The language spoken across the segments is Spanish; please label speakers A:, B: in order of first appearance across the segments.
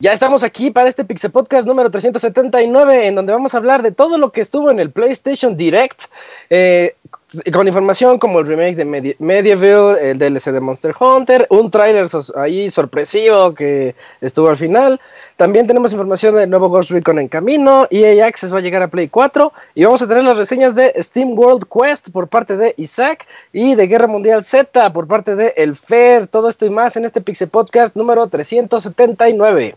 A: Ya estamos aquí para este Pixel Podcast número 379, en donde vamos a hablar de todo lo que estuvo en el PlayStation Direct, eh, con información como el remake de Medieval, el DLC de Monster Hunter, un tráiler ahí sorpresivo que estuvo al final. También tenemos información del nuevo Ghost Recon en camino, EA Access va a llegar a Play 4 y vamos a tener las reseñas de Steam World Quest por parte de Isaac y de Guerra Mundial Z por parte de El Fer. Todo esto y más en este Pixel Podcast número 379.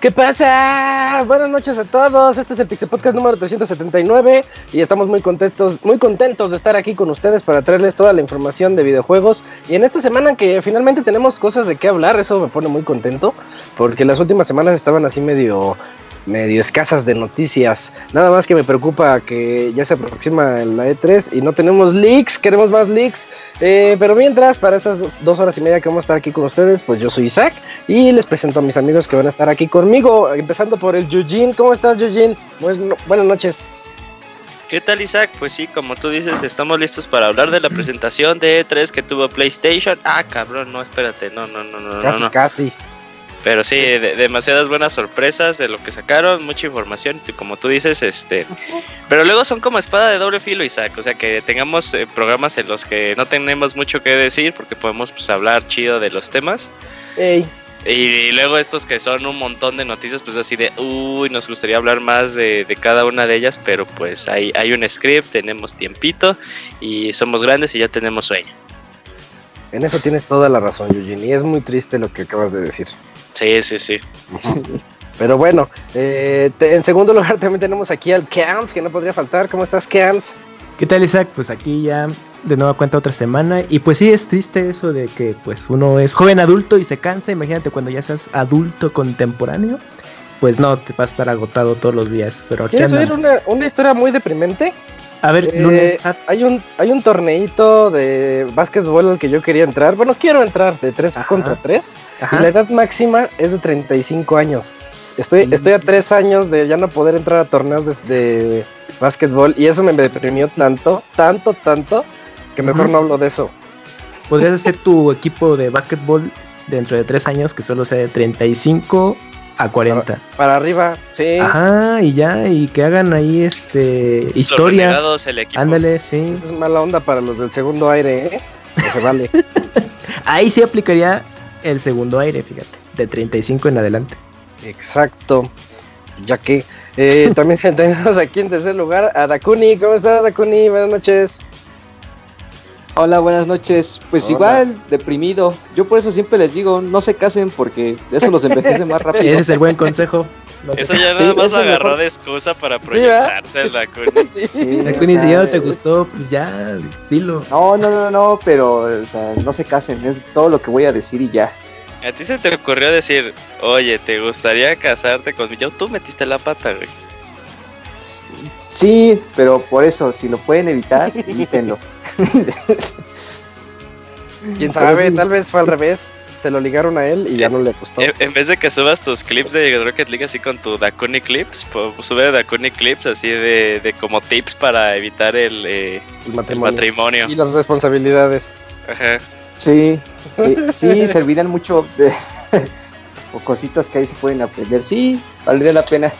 A: ¿Qué pasa? Buenas noches a todos. Este es el Pixel Podcast número 379 y estamos muy contentos, muy contentos de estar aquí con ustedes para traerles toda la información de videojuegos. Y en esta semana que finalmente tenemos cosas de qué hablar, eso me pone muy contento porque las últimas semanas estaban así medio medio escasas de noticias. Nada más que me preocupa que ya se aproxima la E3 y no tenemos leaks, queremos más leaks. Eh, pero mientras, para estas dos horas y media que vamos a estar aquí con ustedes, pues yo soy Isaac y les presento a mis amigos que van a estar aquí conmigo, empezando por el Yujin. ¿Cómo estás, Yujin? buenas noches.
B: ¿Qué tal Isaac? Pues sí, como tú dices, estamos listos para hablar de la presentación de E3 que tuvo PlayStation. Ah, cabrón, no, espérate, no, no, no, no.
A: Casi,
B: no.
A: casi.
B: Pero sí, demasiadas buenas sorpresas de lo que sacaron, mucha información, como tú dices, este. Pero luego son como espada de doble filo, Isaac. O sea, que tengamos eh, programas en los que no tenemos mucho que decir porque podemos pues, hablar chido de los temas. Y, luego estos que son un montón de noticias, pues así de, uy, nos gustaría hablar más de, cada una de ellas, pero pues hay, hay un script, tenemos tiempito y somos grandes y ya tenemos sueño.
A: En eso tienes toda la razón, Eugene, y es muy triste lo que acabas de decir.
B: Sí, sí, sí.
A: Pero bueno, eh, en segundo lugar también tenemos aquí al Camps, que no podría faltar. ¿Cómo estás, Camps?
C: ¿Qué tal, Isaac? Pues aquí ya de nuevo cuenta otra semana. Y pues sí, es triste eso de que pues uno es joven adulto y se cansa. Imagínate cuando ya seas adulto contemporáneo. Pues no, te va a estar agotado todos los días. Pero
A: ¿Quieres oír una, una historia muy deprimente?
C: A ver,
A: eh, hay un hay un torneito de básquetbol al que yo quería entrar. Bueno, quiero entrar de 3 contra 3. Y la edad máxima es de 35 años. Estoy, estoy a 3 años de ya no poder entrar a torneos de, de básquetbol. Y eso me deprimió tanto, tanto, tanto, que mejor no hablo de eso.
C: Podrías hacer tu equipo de básquetbol dentro de 3 años que solo sea de 35 a 40.
A: Para, arriba, sí.
C: Ajá, y ya, y que hagan ahí este historia.
B: el equipo.
C: Ándale, sí.
A: Eso es mala onda para los del segundo aire, ¿eh? se vale.
C: ahí sí aplicaría el segundo aire, fíjate, de 35 en adelante.
A: Exacto. Ya que eh, también tenemos aquí en tercer lugar a Dakuni. ¿Cómo estás, Dakuni? Buenas noches.
D: Hola, buenas noches. Pues igual, deprimido. Yo por eso siempre les digo, no se casen porque eso los envejece más rápido.
C: Ese es el buen consejo.
B: Eso ya nada más agarró de excusa para proyectarse el Dakuni.
C: Sí, sí. Dakuni, si ya no te gustó, pues ya, dilo.
D: No, no, no, no, pero, o sea, no se casen, es todo lo que voy a decir y ya.
B: A ti se te ocurrió decir, oye, ¿te gustaría casarte conmigo? Tú metiste la pata, güey.
D: Sí, pero por eso, si lo pueden evitar, evítenlo.
A: Quién sabe, tal vez fue al revés. Se lo ligaron a él y ya no le gustó.
B: En vez de que subas tus clips de Rocket League así con tu Dakuni Clips, pues, sube Dakuni Clips así de, como tips para evitar el,
A: eh, matrimonio. Y las responsabilidades.
B: Ajá.
E: Sí, sí, sí, servirán mucho de, o cositas que ahí se pueden aprender. Sí, valdría la pena.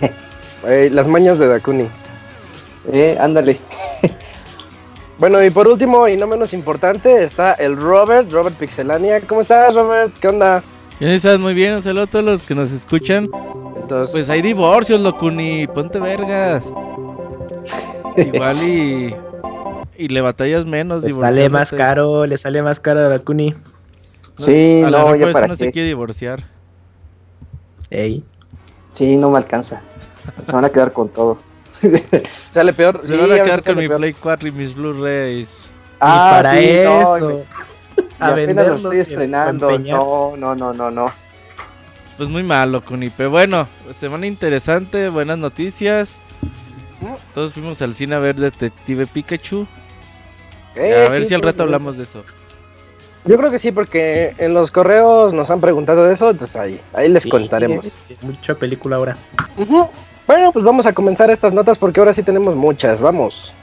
A: Eh, las mañas de Dakuni.
E: Eh, ándale.
A: Bueno, y por último, y no menos importante, está el Robert, Robert Pixelania. ¿Cómo estás, Robert? ¿Qué onda?
F: Bien, estás muy bien. Un saludo a todos los que nos escuchan.
A: Entonces,
F: Pues hay divorcios, Locuni. Ponte vergas. Igual y. Y le batallas menos.
C: Le sale más caro, le sale más caro a Dakuni.
E: Sí,
F: a lo
E: no, ya para
F: no
E: qué.
F: se quiere divorciar.
C: Ey.
E: Sí, no me alcanza. Se van a quedar con todo.
A: sale peor.
F: Se
A: Sí,
F: van a quedar con mi
A: peor.
F: Play 4 y mis Blu-rays.
E: Ah,
C: y para
E: sí, no,
C: eso.
E: y
C: a
E: apenas lo estoy estrenando. No, no, no, no, no.
F: Pues muy malo, Kuni. Pero bueno, semana interesante, buenas noticias. Todos fuimos al cine a ver Detective Pikachu.
A: Eh,
F: a ver
A: sí,
F: si al
A: sí,
F: rato hablamos de eso.
A: Yo creo que sí, porque en los correos nos han preguntado de eso, entonces ahí, ahí les
C: Sí,
A: contaremos.
C: Mucha película ahora.
A: Ujú. Bueno, pues vamos a comenzar estas notas porque ahora sí tenemos muchas. Vamos.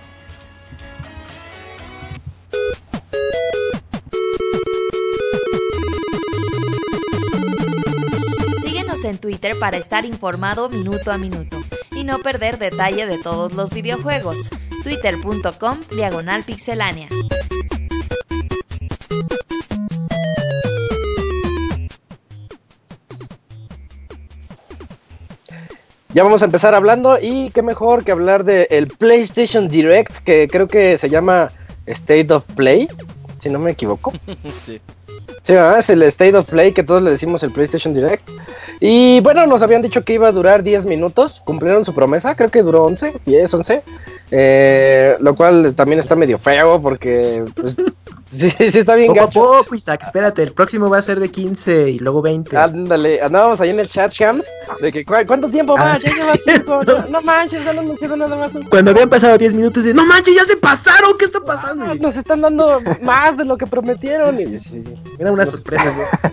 G: Síguenos en Twitter para estar informado minuto a minuto y no perder detalle de todos los videojuegos. Twitter.com Diagonal Pixelánea.
A: Ya vamos a empezar hablando y qué mejor que hablar del el PlayStation Direct, que creo que se llama State of Play, si no me equivoco.
F: Sí.
A: Sí, ¿verdad? es el State of Play que todos le decimos el PlayStation Direct. Y bueno, nos habían dicho que iba a durar 10 minutos, cumplieron su promesa, creo que duró 11, 10, 11. eh, lo cual también está medio feo porque pues, sí, sí está bien
C: Poco a
A: gacho.
C: poco, Isaac, espérate, el próximo va a ser de 15 y luego 20.
A: Ándale, andábamos ahí en el chat cams de que "¿Cu- ¿cuánto tiempo
C: Ah,
A: va? Ya
C: sí,
A: lleva
C: es
A: 5, no, no manches, ya no anunciado nada más.
C: Cuando habían pasado 10 minutos, de, no manches, ya se pasaron, ¿qué está pasando?
A: Ah, Nos están dando más de lo que prometieron. Y,
C: Era una sorpresa. ¿no?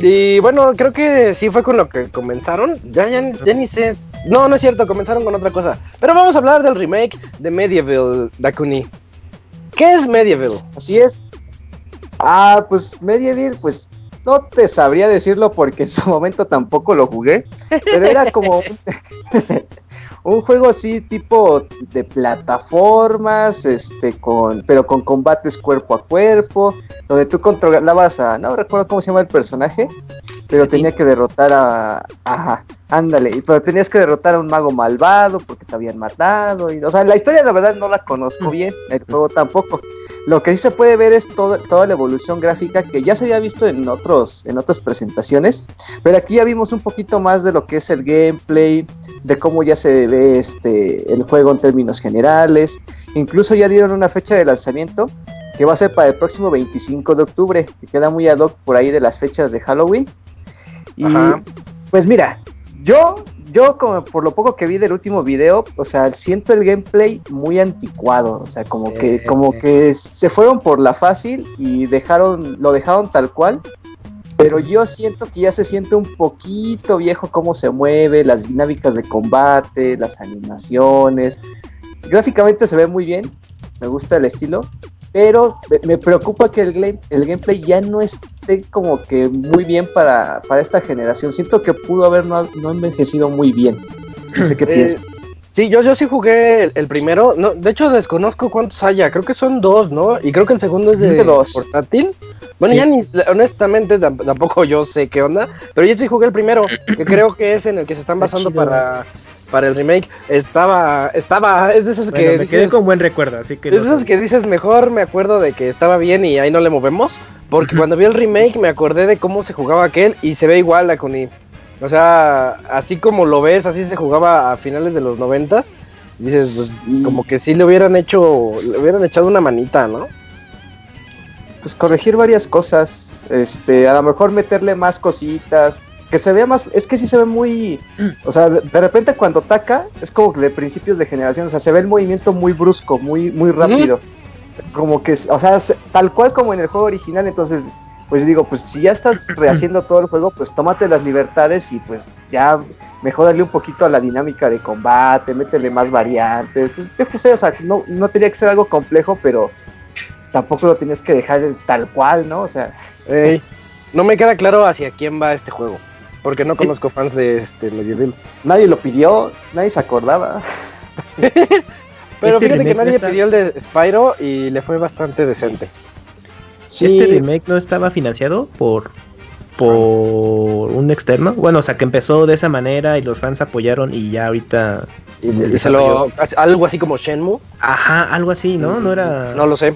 A: y bueno, creo que sí fue con lo que comenzaron. Ya, ya, ya ni sé. No, no es cierto, comenzaron con otra cosa. Pero vamos a hablar del remake de Medieval, Dakuni. ¿Qué es Medieval?
E: Así es. Ah, pues Medieval, pues no te sabría decirlo porque en su momento tampoco lo jugué, pero era como un, juego así tipo de plataformas, este, con, pero con combates cuerpo a cuerpo, donde tú controlabas a, no recuerdo cómo se llama el personaje, pero tenía que derrotar a, ajá, ándale, pero tenías que derrotar a un mago malvado porque te habían matado, y, o sea, la historia la verdad no la conozco bien, el juego tampoco. Lo que sí se puede ver es todo- toda la evolución gráfica que ya se había visto en otros en otras presentaciones, pero aquí ya vimos un poquito más de lo que es el gameplay, de cómo ya se ve este el juego en términos generales. Incluso ya dieron una fecha de lanzamiento que va a ser para el próximo 25 de octubre, que queda muy ad hoc por ahí de las fechas de Halloween. Y
A: Ajá.
E: pues mira, yo yo como por lo poco que vi del último video, o sea, siento el gameplay muy anticuado, o sea, como que
A: Eh.
E: como que se fueron por la fácil y dejaron lo dejaron tal cual. Pero yo siento que ya se siente un poquito viejo cómo se mueve, las dinámicas de combate, las animaciones. Gráficamente se ve muy bien, me gusta el estilo, pero me- preocupa que el, game- el gameplay ya no esté como que muy bien para, para esta generación. Siento que pudo haber no, no envejecido muy bien. No sé qué
A: Eh,
E: piensas.
A: Sí, yo, yo sí jugué el, el primero. No, de hecho, desconozco cuántos haya. Creo que son dos, ¿no? Y creo que el segundo es de
E: dos.
A: portátil. Bueno,
E: Sí.
A: ya ni, honestamente tam- tampoco yo sé qué onda. Pero yo sí jugué el primero, que creo que es en el que se están
C: Está
A: basando para, para el remake. Estaba, estaba, es de esos
C: Bueno,
A: que
C: me quedé con buen recuerdo, así que.
A: es
C: no
A: de esos
C: sé.
A: que dices mejor me acuerdo de que estaba bien y ahí no le movemos. Porque cuando vi el remake me acordé de cómo se jugaba aquel y se ve igual la Kuni. O sea, así como lo ves, así se jugaba a finales de los noventas. Dices, pues, como que sí le hubieran hecho, le hubieran echado una manita, ¿no?
E: Pues corregir varias cosas. Este, a lo mejor meterle más cositas. Que se vea más. Es que sí se ve muy. O sea, de repente cuando ataca, es como de principios de generación. O sea, se ve el movimiento muy brusco, muy, muy rápido. Como que, o sea, se- tal cual como en el juego original. Entonces, pues digo, pues si ya estás rehaciendo todo el juego, pues tómate las libertades y pues ya mejorarle un poquito a la dinámica de combate, métele más variantes. Pues yo qué sé, o sea, no, no tenía que ser algo complejo, pero
D: tampoco lo tienes que dejar tal cual, ¿no? O sea,
A: no me queda claro hacia quién va este juego. Porque no conozco fans de este Medieval.
D: nadie lo pidió, nadie se acordaba.
A: Pero
C: Este
A: fíjate que
C: no
A: nadie
C: está-
A: pidió el de Spyro y le fue bastante decente.
D: Sí,
C: Este remake no estaba financiado por por un externo. Bueno, o sea, que empezó de esa manera y los fans apoyaron y ya ahorita
A: Y, se lo. Algo así como Shenmue.
C: ajá, algo así, ¿no? No era
A: No lo sé.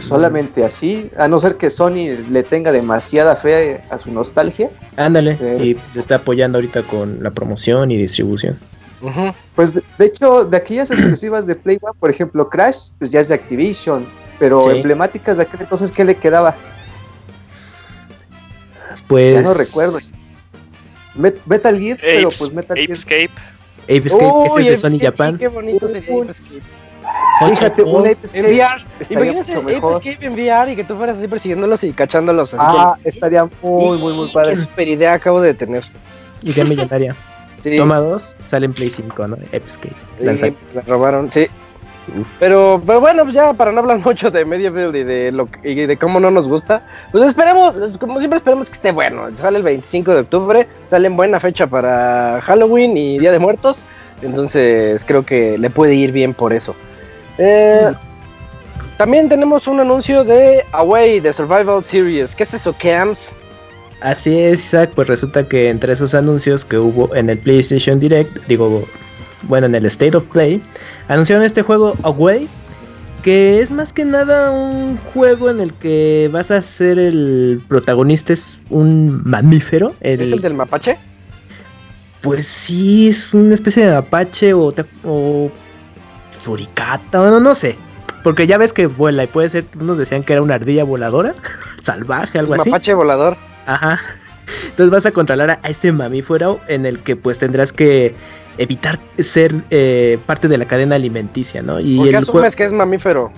D: Solamente así, a no ser que Sony le tenga demasiada fe a su nostalgia.
C: Ándale,
D: Sí.
C: y lo está apoyando ahorita con la promoción y distribución.
D: Pues de, de hecho, de aquellas exclusivas de Play One, por ejemplo, Crash, pues ya es de Activision, pero
C: Sí.
D: emblemáticas de aquel entonces, ¿qué le quedaba?
C: Pues
D: Ya no recuerdo. Met- Metal Gear, pero pues Metal Gear.
B: Apescape.
C: Apescape, que es de Sony Japan.
A: Qué bonito sería.
D: Fíjate, un
A: En VR. Imagínense. Apescape en VR y que tú fueras así persiguiéndolos y cachándolos así.
D: Ah,
A: que-
D: estaría muy, muy, muy padre.
A: Qué super idea acabo de tener.
C: Idea millonaria.
A: Sí.
C: Toma 2, sale en Play 5, ¿no? Escape.
A: Sí, me robaron, sí. Pero, pero bueno, pues ya para no hablar mucho de Medieval y de lo que- y de cómo no nos gusta, pues esperemos, como siempre esperemos que esté bueno. Sale el 25 de octubre, sale en buena fecha para Halloween y Día de Muertos, entonces creo que le puede ir bien por eso. Eh, también tenemos un anuncio de Away, de Survival Series. ¿Qué es eso, Camps?
C: Así es, Isaac, pues resulta que entre esos anuncios que hubo en el PlayStation Direct, digo, bueno, en el State of Play, anunciaron este juego Away, que es más que nada un juego en el que vas a ser el protagonista, es un mamífero. el-
A: ¿Es el del mapache?
C: Pues sí, es una especie de apache o, te- o suricata, bueno, no sé. Porque ya ves que vuela y puede ser, unos decían que era una ardilla voladora, salvaje, algo así.
A: Mapache volador.
C: Ajá. Entonces vas a controlar a, este mamífero en el que pues tendrás que evitar ser eh, parte de la cadena alimenticia, ¿no? Y
A: ¿Por qué
C: el
A: asumes que es mamífero?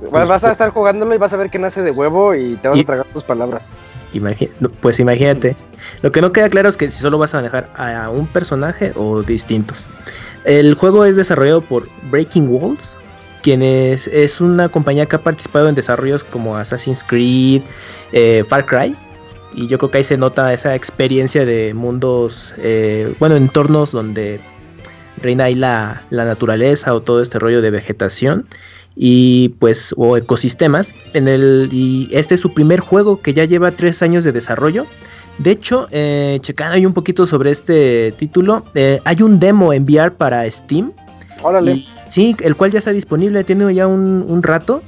A: Vas,
C: Pues,
A: vas a
C: pues-
A: estar jugándolo y vas a ver que nace de huevo y te vas
C: Y-
A: a tragar tus palabras.
C: imagi- no, pues imagínate. Lo que no queda claro es que si solo vas a manejar a un personaje o distintos. El juego es desarrollado por Breaking Walls, quien es, es una compañía que ha participado en desarrollos como Assassin's Creed, eh, Far Cry. Y yo creo que ahí se nota esa experiencia de mundos, eh, bueno, entornos donde reina ahí la, la naturaleza o todo este rollo de vegetación y pues o ecosistemas en el y este es su primer juego que ya lleva tres años de desarrollo de hecho eh, checando ahí un poquito sobre este título eh, hay un demo en VR para Steam
A: Órale.
C: y- sí el cual ya está disponible tiene ya un, un rato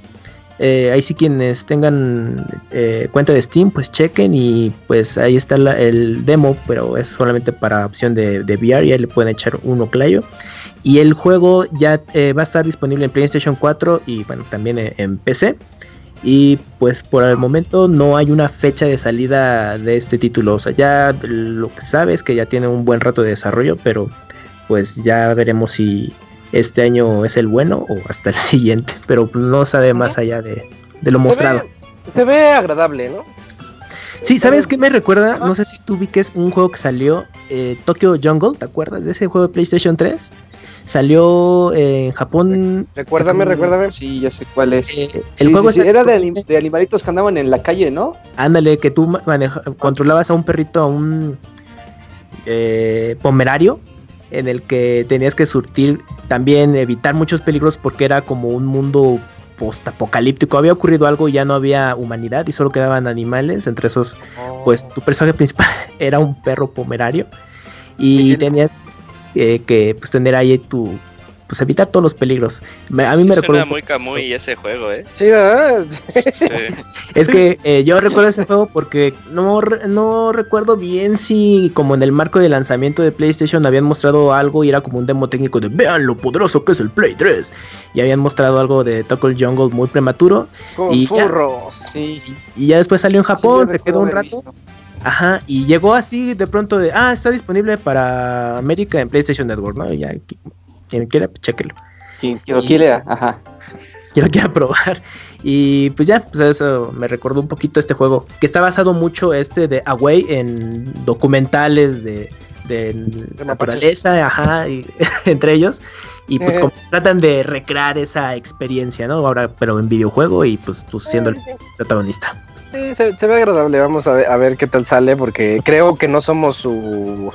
C: Eh, ahí sí quienes tengan eh, cuenta de Steam pues chequen y pues ahí está la- el demo pero es solamente para opción de, de VR ya le pueden echar uno clayo y el juego ya eh, va a estar disponible en PlayStation 4 y bueno, también en, en PC. Y pues por el momento no hay una fecha de salida de este título. O sea, ya lo que sabe es que ya tiene un buen rato de desarrollo, pero pues ya veremos si este año es el bueno o hasta el siguiente. Pero no sabe más allá de, de lo mostrado.
A: Se ve, se ve agradable, ¿no?
C: Sí, ¿sabes qué me recuerda? No sé si tú vi que es un juego que salió, eh, Tokyo Jungle, ¿te acuerdas de ese juego de PlayStation 3? Salió eh, en Japón.
A: Recuérdame, recuérdame.
D: Sí, ya sé cuál es.
C: eh, el
D: sí,
C: juego
D: sí,
C: es
D: era de, anim- de animalitos que andaban en la calle, ¿no?
C: Ándale, que tú maneja- controlabas a un perrito, a un eh, pomerario, en el que tenías que surtir, también evitar muchos peligros porque era como un mundo post-apocalíptico. Había ocurrido algo y ya no había humanidad y solo quedaban animales. Entre esos, pues tu personaje principal era un perro pomerario y
A: Sí, sí.
C: tenías eh, que pues, tener ahí tu. Pues evitar todos los peligros. Me- a mí
B: Sí
C: me
B: suena
C: recuerda.
B: muy ese juego, ¿eh?
A: Sí, ¿verdad?
B: Sí.
C: Es que eh, yo recuerdo ese juego porque no, re- no recuerdo bien si como en el marco de lanzamiento de PlayStation habían mostrado algo y era como un demo técnico de vean lo poderoso que es el Play 3 y habían mostrado algo de Tokyo Jungle muy prematuro
A: Con
C: Y ya.
A: furros.
D: Sí.
C: y ya después salió en Japón, se quedó un rato,
D: visto.
C: Ajá, y llegó así de pronto de, ah, está disponible para América en PlayStation Network, ¿no? Y ya, qui- quien quiera, pues chéquelo.
D: Quien quien lo quiere, ajá.
C: Quiero quiera probar. Y pues ya, pues eso me recordó un poquito este juego. Que está basado mucho este de Away en documentales de, de
A: mapaches.
C: naturaleza, ajá, y- entre ellos. Y pues
A: Eh.
C: como tratan de recrear esa experiencia, ¿no? Ahora, pero en videojuego y pues tú siendo el protagonista.
A: Sí, se, se ve agradable, vamos a ver, a ver qué tal sale, porque creo que no somos su,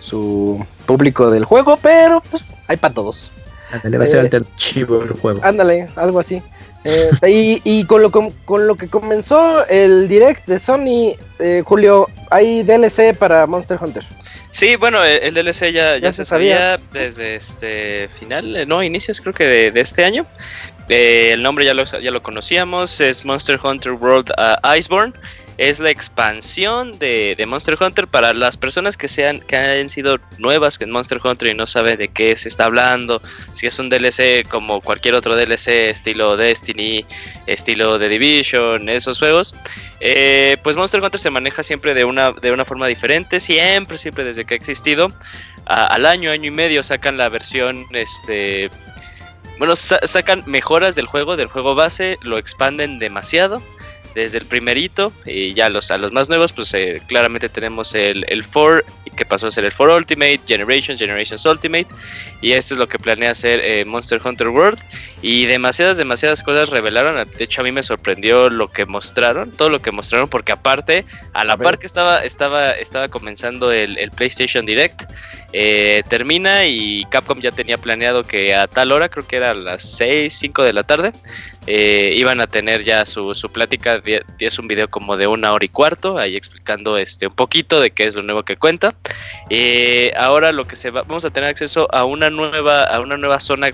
A: su público del juego, pero pues hay para todos.
C: Ándale, va a ser
A: Eh.
C: alternativo el juego.
A: Ándale, algo así. Eh, y y con, lo, com- con lo que comenzó el direct de Sony, eh, Julio, hay DLC para Monster Hunter.
B: Sí, bueno, el, el DLC ya, ya,
A: Ya
B: se
A: se sabía.
B: sabía desde este final, eh, no, inicios creo que de, de este año. Eh, el nombre ya lo, ya lo conocíamos, es Monster Hunter World uh, Iceborne. Es la expansión de, de Monster Hunter para las personas que sean que hayan sido nuevas en Monster Hunter y no saben de qué se está hablando. Si es un DLC como cualquier otro DLC, estilo Destiny, estilo The Division, esos juegos. Eh, pues Monster Hunter se maneja siempre de una, de una forma diferente, siempre, siempre desde que ha existido. Al año, año y medio sacan la versión, este... Bueno, sa- sacan mejoras del juego, del juego base, lo expanden demasiado desde el primerito y ya los, a los más nuevos, pues eh, claramente tenemos el, el 4, que pasó a ser el 4 Ultimate, Generations, Generations Ultimate, y esto es lo que planea hacer eh, Monster Hunter World. Y demasiadas, demasiadas cosas revelaron. De hecho, a mí me sorprendió lo que mostraron, todo lo que mostraron, porque aparte, a la
A: A
B: par que estaba, estaba, estaba comenzando el, el PlayStation Direct, eh, termina y Capcom ya tenía planeado que a tal hora, creo que era a las 6, 5 de la tarde, eh, iban a tener ya su, su plática. Es un video como de una hora y cuarto, ahí explicando este un poquito de qué es lo nuevo que cuenta. Eh, ahora lo que se va, vamos a tener acceso a una nueva, a una nueva zona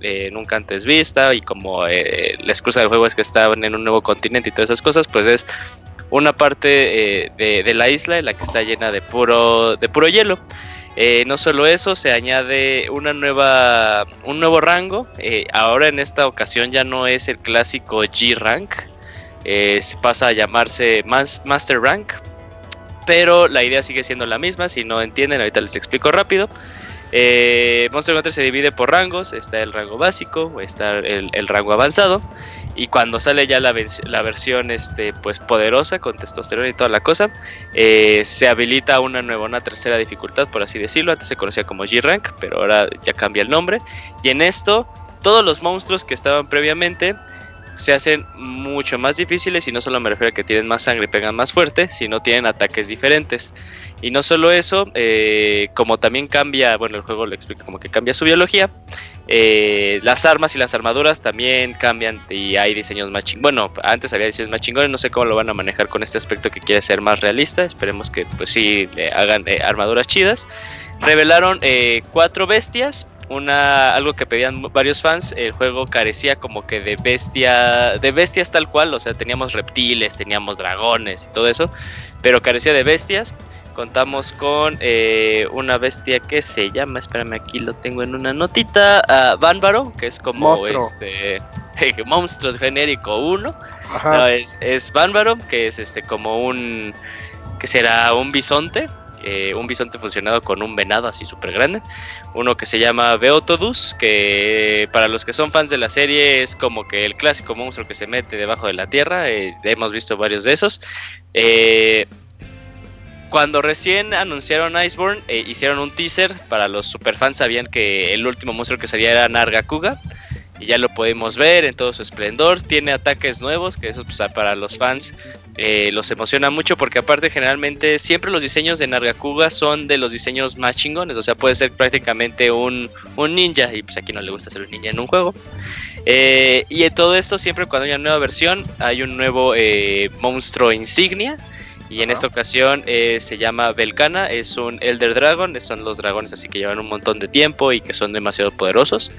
B: eh, nunca antes vista y como eh, la excusa del juego es que estaban en un nuevo continente y todas esas cosas, pues es una parte eh, de, la isla en la que está llena de puro, de puro hielo. No solo eso, se añade una nueva, un nuevo rango. ahora en esta ocasión ya no es el clásico G rank, eh, se pasa a llamarse Mas- Master Rank. Pero la idea sigue siendo la misma. Si no entienden, ahorita les explico rápido. Eh, Monster Hunter se divide por rangos. Está el rango básico, está el, rango avanzado. Y cuando sale ya la versión este, pues poderosa con testosterona y toda la cosa, eh, se habilita una nueva, una tercera dificultad, por así decirlo. Antes se conocía como G-Rank, pero ahora ya cambia el nombre. Y en esto, todos los monstruos que estaban previamente se hacen mucho más difíciles y no solo me refiero a que tienen más sangre pegan más fuerte, sino tienen ataques diferentes. Y no solo eso, eh, como también cambia, bueno, el juego lo explica como que cambia su biología, eh, las armas y las armaduras también cambian y hay diseños más chingones. Bueno, antes había diseños más chingones, no sé cómo lo van a manejar con este aspecto que quiere ser más realista. Esperemos que pues sí hagan eh, armaduras chidas. Revelaron cuatro bestias. Una, algo que pedían varios fans, el juego carecía como que de bestia, de bestias tal cual, o sea, teníamos reptiles, teníamos dragones y todo eso, pero carecía de bestias. Contamos con eh, una bestia que se llama, espérame, aquí lo tengo en una notita, ah, Bánbaro, que es como
A: Monstruo.
B: este monstruo genérico 1.
A: Ajá.
B: No, es, es que es este como un. que será un bisonte. Eh, un bisonte fusionado con un venado así súper grande. Uno que se llama Beotodus, que para los que son fans de la serie es como que el clásico monstruo que se mete debajo de la tierra. eh, hemos visto varios de esos. Eh, cuando recién anunciaron Iceborne, hicieron un teaser. Para los superfans sabían que el último monstruo que salía era Nargacuga. Y ya lo podemos ver en todo su esplendor. Tiene ataques nuevos, que eso pues, para los fans eh, los emociona mucho. Porque aparte generalmente siempre los diseños de Nargacuga son de los diseños más chingones. O sea, puede ser prácticamente un, un ninja. Y pues aquí no le gusta ser un ninja en un juego. Eh, y en todo esto, siempre cuando hay una nueva versión, hay un nuevo eh, monstruo insignia. Y en esta ocasión se llama Belcana, es un Elder Dragon, son los dragones así que llevan un montón de tiempo y que son demasiado poderosos.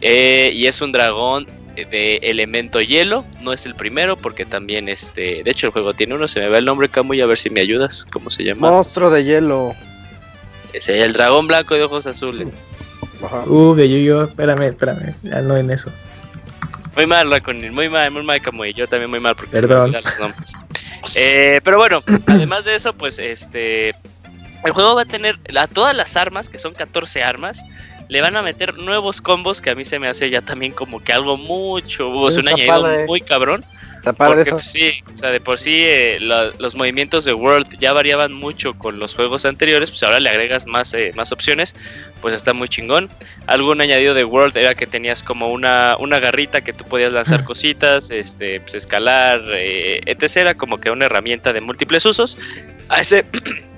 B: Y es un dragón de elemento hielo, no es el primero porque también este, de hecho el juego tiene uno, se me va el nombre Camuy, a ver si me ayudas, ¿cómo se llama?
A: Monstruo de hielo.
B: Es el dragón blanco de ojos azules.
A: Ajá.
C: Uh, de yo, espérame, espérame, ya no en eso.
B: Muy mal, Raconin, muy mal, muy mal Camuy, yo también muy mal porque se me
C: Perdón.
B: los nombres. Eh, pero bueno, además de eso, pues este. El juego va a tener a todas las armas, que son 14 armas. Le van a meter nuevos combos que a mí se me hace ya también como que algo mucho. O sea, un añadido
A: padre.
B: muy cabrón.
A: Está padre
B: Porque
A: eso.
B: pues, sí, o sea, de por sí eh, la- los movimientos de World ya variaban mucho con los juegos anteriores, pues ahora le agregas más, eh, más opciones. pues está muy chingón. Algún añadido de World era que tenías como una, una garrita que tú podías lanzar cositas, este, pues escalar, eh, etc. Era como que una herramienta de múltiples usos. A ese,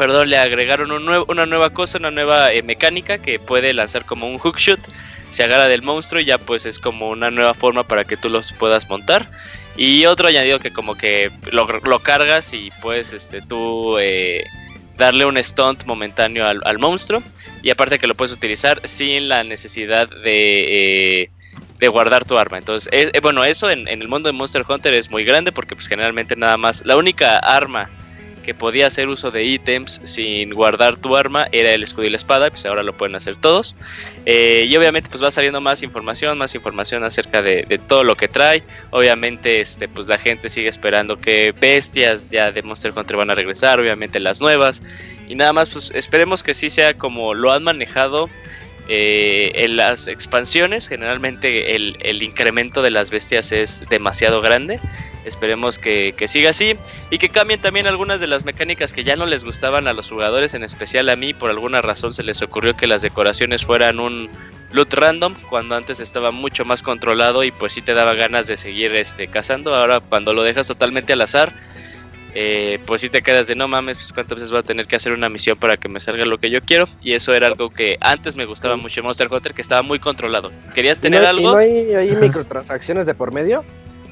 B: perdón, le agregaron una nueva cosa, una nueva eh, mecánica que puede lanzar como un hookshot. Se agarra del monstruo y ya pues es como una nueva forma para que tú los puedas montar. Y otro añadido que como que lo, cargas y puedes este, tú eh, darle un stunt momentáneo al, monstruo y aparte que lo puedes utilizar sin la necesidad de, eh, guardar tu arma. Entonces, es, bueno, eso en, en, el mundo de Monster Hunter es muy grande porque pues generalmente nada más la única arma que podía hacer uso de ítems sin guardar tu arma era el escudo y la espada, pues ahora lo pueden hacer todos. Eh, y obviamente pues va saliendo más información, más información acerca de, de, todo lo que trae. Obviamente este, pues la gente sigue esperando que bestias ya de Monster Hunter van a regresar, obviamente las nuevas. Y nada más pues esperemos que sí sea como lo han manejado eh, en las expansiones, generalmente el, el, incremento de las bestias es demasiado grande. Esperemos que, que, siga así y que cambien también algunas de las mecánicas que ya no les gustaban a los jugadores, en especial a mí. Por alguna razón se les ocurrió que las decoraciones fueran un loot random cuando antes estaba mucho más controlado y pues sí te daba ganas de seguir este, cazando. Ahora cuando lo dejas totalmente al azar, eh, pues si te quedas de no mames, pues cuántas veces voy a tener que hacer una misión para que me salga lo que yo quiero. Y eso era algo que antes me gustaba sí. mucho en Monster Hunter, que estaba muy controlado. ¿Querías tener
A: ¿Y no,
B: algo?
A: ¿Y no hay, hay microtransacciones de por medio?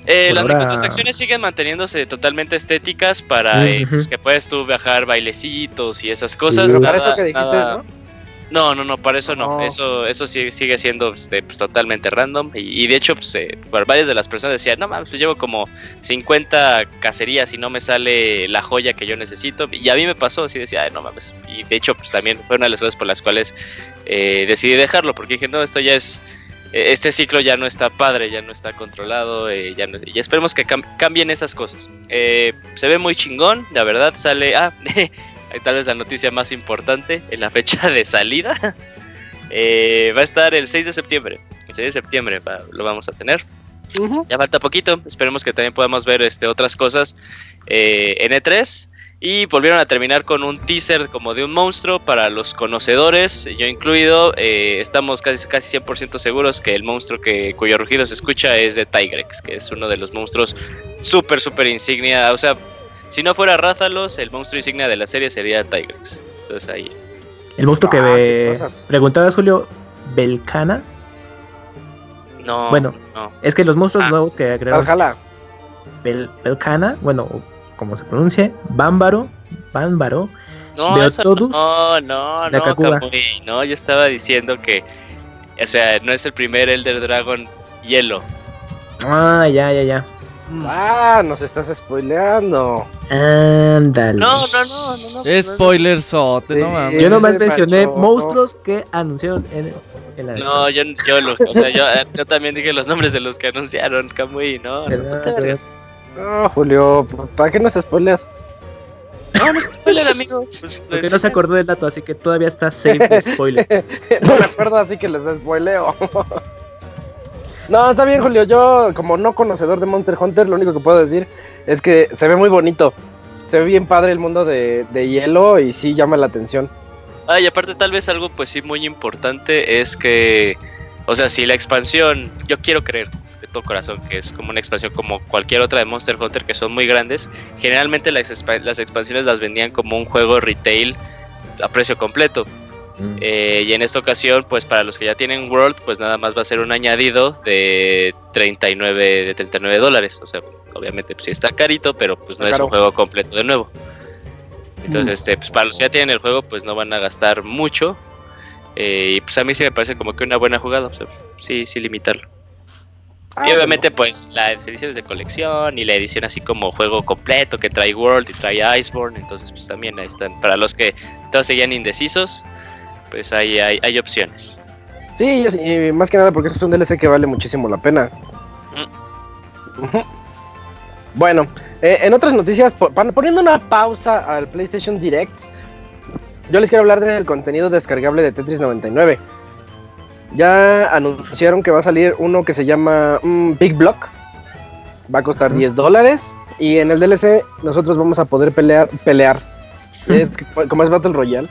B: Eh, las ahora... microtransacciones siguen manteniéndose totalmente estéticas para uh -huh. eh, pues, que puedes tú viajar bailecitos y esas cosas.
A: Sí, nada, para eso que dijiste, nada... ¿no?
B: No, no, no, para eso no. no. Eso, eso sigue, sigue siendo este, pues, totalmente random. Y, y, de hecho, pues, eh, varias de las personas decían, no mames, pues llevo como 50 cacerías y no me sale la joya que yo necesito. Y a mí me pasó, así decía, Ay, no mames. Y de hecho, pues también fue una de las cosas por las cuales eh, decidí dejarlo, porque dije, no, esto ya es este ciclo ya no está padre, ya no está controlado, eh, ya no, y esperemos que cam cambien esas cosas. Eh, se ve muy chingón, la verdad, sale, ah, tal vez la noticia más importante en la fecha de salida. Eh, va a estar el 6 de septiembre, el 6 de septiembre va, lo vamos a tener. Uh -huh. Ya falta poquito, esperemos que también podamos ver este, otras cosas eh, en E3. Y volvieron a terminar con un teaser como de un monstruo para los conocedores, yo incluido. Eh, estamos casi, casi 100% seguros que el monstruo que, cuyo rugido se escucha es de Tigrex, que es uno de los monstruos súper, súper insignia. O sea, si no fuera Rathalos, el monstruo insignia de la serie sería Tigrex. Entonces ahí.
C: El monstruo que ah, preguntabas, Julio, ¿Belcana?
B: No.
C: Bueno,
B: no.
C: es que los monstruos ah. nuevos que agregaron.
A: Valhalla.
C: Bel Belcana, bueno, como se pronuncie, Bámbaro, Bámbaro,
B: no, Beotodus, no, no, no, Kamui, no, yo estaba diciendo que, o sea, no es el primer Elder Dragon hielo.
C: Ah, ya, ya, ya.
A: Ah, nos estás spoileando.
C: Ándale.
B: No, no, no, no, no.
F: Spoilersote, sí, no mames.
C: Yo nomás mencioné monstruos que anunciaron en, en la
B: No, yo, yo, lo, o sea, yo, yo, también dije los nombres de los que anunciaron, Kamui, no, no,
A: Julio, ¿para qué nos spoileas?
B: No, no se spoiler, amigo.
C: Pues, Porque no se acordó del dato, así que todavía está safe de spoiler.
A: no me acuerdo, así que les spoileo. No, está bien, Julio. Yo, como no conocedor de Monster Hunter, lo único que puedo decir es que se ve muy bonito. Se ve bien padre el mundo de, de hielo y sí llama la atención.
B: Ah, y aparte, tal vez algo, pues sí, muy importante es que. O sea, si la expansión, yo quiero creer, de todo corazón, que es como una expansión como cualquier otra de Monster Hunter que son muy grandes. Generalmente las, las expansiones las vendían como un juego retail a precio completo. Mm. Eh, y en esta ocasión, pues para los que ya tienen World, pues nada más va a ser un añadido de 39 de 39 dólares. O sea, obviamente pues sí está carito, pero pues no es un juego completo de nuevo. Entonces, mm. este, pues para los que ya tienen el juego, pues no van a gastar mucho. Eh, y pues a mí sí me parece como que una buena jugada. O sea, sí, sí limitarlo. Ah, y obviamente pues las ediciones de colección y la edición así como juego completo que trae World y trae Iceborne, entonces pues también ahí están. Para los que todos seguían indecisos, pues ahí hay, hay opciones.
A: Sí, y más que nada porque es un DLC que vale muchísimo la pena. Mm. Bueno, eh, en otras noticias, poniendo una pausa al PlayStation Direct, yo les quiero hablar del contenido descargable de Tetris 99 ya anunciaron que va a salir uno que se llama um, Big Block. Va a costar 10 dólares. Y en el DLC nosotros vamos a poder pelear. pelear. Es, como es Battle Royale.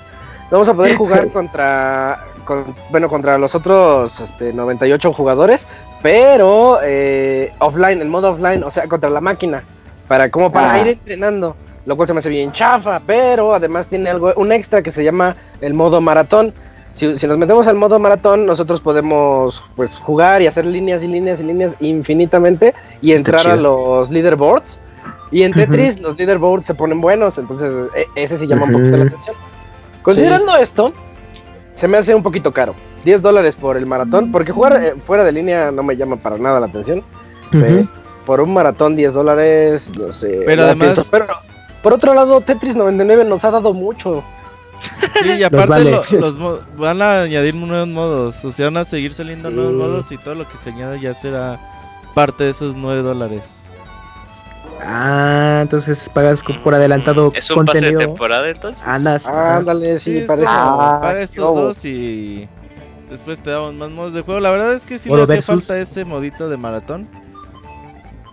A: Vamos a poder jugar contra, con- bueno, contra los otros este, 98 jugadores, pero eh, offline, el modo offline, o sea, contra la máquina, para como para
D: Ah.
A: ir entrenando, lo cual se me hace bien chafa, pero además tiene algo, un extra que se llama el modo maratón. Si, si nos metemos al modo maratón, nosotros podemos pues jugar y hacer líneas y líneas y líneas infinitamente y
C: Está
A: entrar a los leaderboards. Y en Tetris los leaderboards se ponen buenos, entonces e- ese sí llama un poquito la atención. Considerando esto, se me hace un poquito caro. 10 dólares por el maratón, porque jugar eh, fuera de línea no me llama para nada la atención. Por un maratón 10 dólares, no sé.
F: Pero además-
A: pienso. Pero por otro lado, Tetris 99 nos ha dado mucho.
F: Sí, y aparte
C: vale.
F: lo- los van a añadir nuevos modos. O sea, van a seguir saliendo nuevos modos y todo lo que se añada ya será parte de esos 9 dólares.
C: Ah, entonces pagas por adelantado
B: ¿Es un pase de
C: contenido.
B: temporada entonces?
C: Andas.
A: Ándale, sí,
F: es
A: parece.
D: Ah,
F: paga estos dos y después te damos más modos de juego. La verdad es que sí
C: Modo
F: le hace
C: versus.
F: falta ese modito de maratón.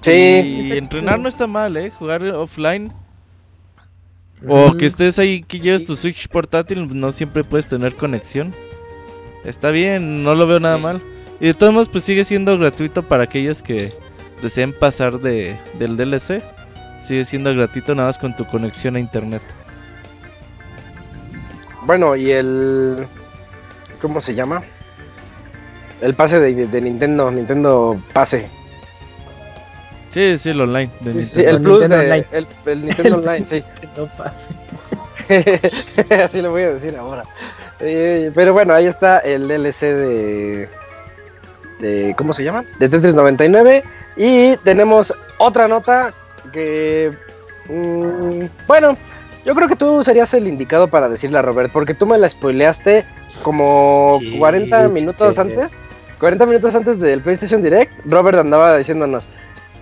A: Sí.
F: Y entrenar no está mal, ¿eh? Jugar offline. O que estés ahí, que lleves tu Switch portátil, no siempre puedes tener conexión. Está bien, no lo veo nada
B: Sí.
F: mal. Y de todos modos, pues sigue siendo gratuito para aquellos que deseen pasar de, del DLC. Sigue siendo gratuito nada más con tu conexión a internet.
A: Bueno, y el. ¿Cómo se llama? El pase de, de Nintendo, Nintendo Pase.
F: Sí, sí, el online. de
A: Sí, sí,
F: Nintendo.
A: el Plus
C: Nintendo
A: de,
C: Online.
A: El, el Nintendo Online, sí.
C: No pasa.
A: Así lo voy a decir ahora. Eh, pero bueno, ahí está el DLC de, de. ¿Cómo se llama? De Tetris 99. Y tenemos otra nota que. mm, bueno, yo creo que tú serías el indicado para decirla, Robert, porque tú me la spoileaste como
C: Sí,
A: 40 minutos antes. 40 minutos antes del PlayStation Direct, Robert andaba diciéndonos.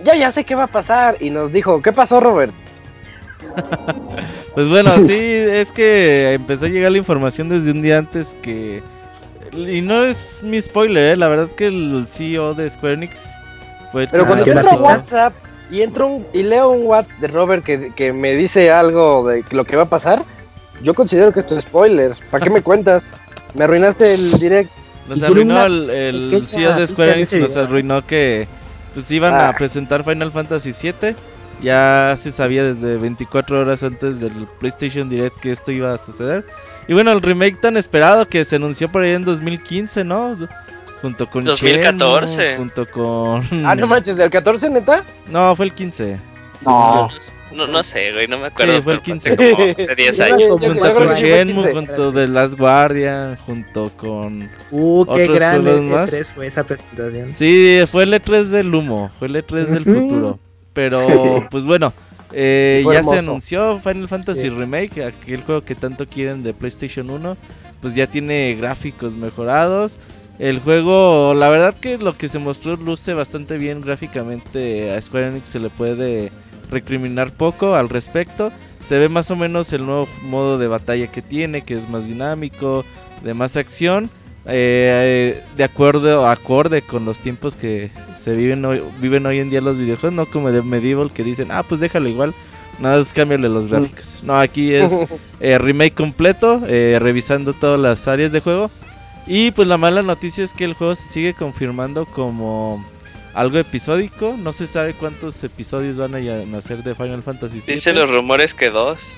A: Yo ya sé qué va a pasar. Y nos dijo, ¿qué pasó, Robert?
F: Pues bueno, sí, es que empezó a llegar la información desde un día antes que... Y no es mi spoiler, ¿eh? la verdad que el CEO de Square Enix fue el
A: Pero cuando entro a. WhatsApp y entro un- y leo un WhatsApp de Robert que, que me dice algo de lo que va a pasar, yo considero que esto es spoiler. ¿Para qué me cuentas? Me arruinaste el direct.
F: Nos arruinó
C: una
F: el, el CEO de Square
C: en
F: Enix, nos
C: video.
F: arruinó que pues iban
A: Ah.
F: a presentar Final Fantasy VII. Ya se sabía desde 24 horas antes del PlayStation Direct que esto iba a suceder. Y bueno, el remake tan esperado que se anunció por ahí en 2015, ¿no? Junto con
B: 2014.
F: Shenmue, junto con...
A: Ah, no manches, del 14, neta.
F: No, fue el 15.
D: No.
B: No, no sé, güey, no me acuerdo.
F: Sí, fue el
B: pero
F: 15.
B: pasé como hace 10
C: Era
B: años.
F: Junto con Shenmue,
A: 15.
F: junto de Last Guardian, junto con...
C: Uh, qué
F: Otros
C: grande
F: juegos más.
C: E3 fue esa presentación.
F: Sí, fue el E3 del humo, fue el E3 del futuro. Pero, pues bueno, eh, ya
A: hermoso.
F: se anunció Final Fantasy
C: Sí.
F: Remake, aquel juego que tanto quieren de PlayStation 1. Pues ya tiene gráficos mejorados. El juego, la verdad que lo que se mostró luce bastante bien gráficamente. A Square Enix se le puede recriminar poco al respecto. Se ve más o menos el nuevo modo de batalla que tiene, que es más dinámico, de más acción. eh, de acuerdo acorde con los tiempos que se viven hoy, viven hoy en día los videojuegos, no como de Medieval que dicen, ah, pues déjalo igual, nada más cámbiale los gráficos. No, aquí es eh, remake completo, eh, revisando todas las áreas de juego. Y pues la mala noticia es que el juego se sigue confirmando como algo episódico. No se sabe cuántos episodios van a nacer de Final Fantasy VII.
B: Dicen los rumores que dos.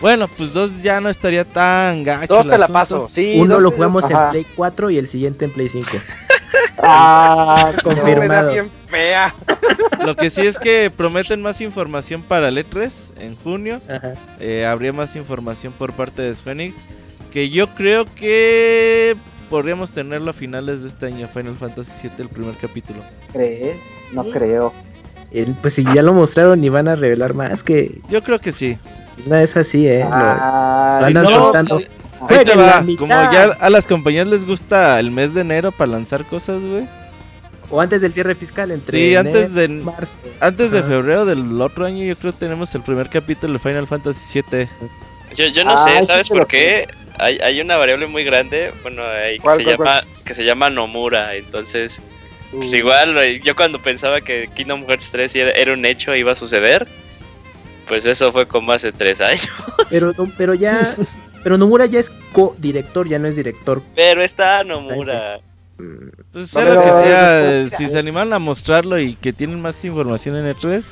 F: Bueno, pues dos ya no estaría tan gacho.
A: Dos te la paso. Sí,
C: Uno lo
A: te-
C: jugamos en. Play 4 y el siguiente en Play 5.
D: Ah,
C: confirmado.
A: bien fea.
F: Lo que sí es que prometen más información para el E3 en junio.
C: Ajá.
F: Eh, habría más información por parte de Square Enix, Que yo creo que podríamos tenerlo a finales de este año, Final Fantasy VII, el primer capítulo.
D: ¿Crees? No creo.
C: El- pues si ya lo mostraron y van a revelar más, que
F: Yo creo que sí.
C: no es así, ¿eh? Lo-
D: Ah,
F: Si
C: andan
F: no,
C: soltando.
F: Ahí te va. Como ya a las compañías les gusta el mes de enero para lanzar cosas, güey.
C: O antes del cierre fiscal, entre
F: Sí, antes de
C: marzo.
F: antes de febrero del otro año, yo creo que tenemos el primer capítulo de Final Fantasy VII.
B: Yo, yo no
D: Ah,
B: sé,
D: sí
B: ¿sabes por
D: lo
B: qué? Hay, hay una variable muy grande, bueno, ahí que,
A: ¿Cuál,
B: se
A: cuál,
B: llama, que se llama Nomura, entonces,
A: Uh.
B: pues igual, eh, yo cuando pensaba que Kingdom Hearts 3 era, era un hecho, iba a suceder, pues eso fue como hace tres años.
C: Pero, no- pero ya, Pero Nomura ya es co-director, ya no es director.
B: Pero está Nomura.
C: Mm,
F: Pues sea
E: Pero
F: lo que sea,
E: después-
F: eh, si se animan a mostrarlo y que tienen más información en E3,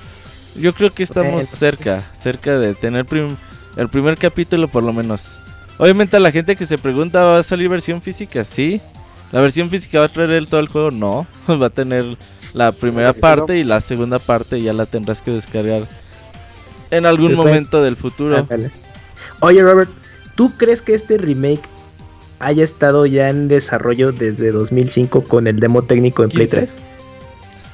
F: yo creo que estamos cerca, cerca de tener prim- el primer capítulo por lo menos. Obviamente a la gente que se pregunta, ¿va a salir versión física? Sí. ¿La versión física va a traer el, todo el juego? No. Va a tener la primera parte y la segunda parte ya la tendrás que descargar en algún
C: Sí, pues.
F: momento del futuro.
C: Oye, Robert, ¿tú crees que este remake haya estado ya en desarrollo desde 2005 con el demo técnico en Play
F: 15.
C: 3?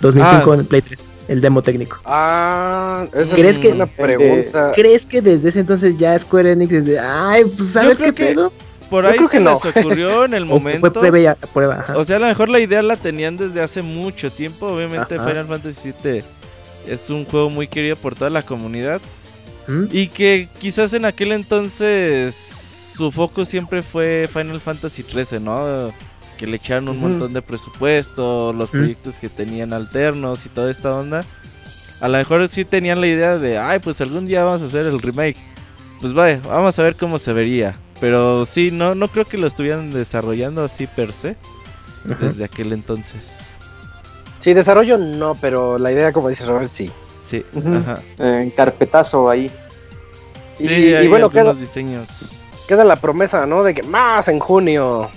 C: 2005
F: Ah.
C: en Play 3, el demo técnico.
A: Ah, esa
C: ¿Crees
A: es
C: que-
A: una pregunta.
C: ¿Crees que desde ese entonces ya Square Enix es de, ay, pues
F: creo
C: qué pedo?
F: Por
A: Yo
F: ahí
A: creo que
F: se
A: no.
F: les ocurrió en el
C: O fue
F: momento.
C: prueba, ya- prueba, ajá.
F: O sea, a lo mejor la idea la tenían desde hace mucho tiempo. Obviamente
C: Ajá.
F: Final Fantasy VII es un juego muy querido por toda la comunidad.
C: ¿Mm?
F: Y que quizás en aquel entonces su foco siempre fue Final Fantasy XIII, ¿no? Que le echaron un montón de presupuesto, los proyectos que tenían alternos y toda esta onda. A lo mejor sí tenían la idea de, ay, pues algún día vamos a hacer el remake. Pues vaya, vamos a ver cómo se vería. Pero sí, no, no creo que lo estuvieran desarrollando así per se desde aquel entonces.
A: Sí, desarrollo no, pero la idea, como dice Robert, sí.
F: Sí, ajá.
E: Eh, en carpetazo ahí.
F: Sí,
A: Y- y
F: hay
A: bueno,
F: algunos
A: queda-
F: diseños.
A: Queda la promesa, ¿no? De que más en junio.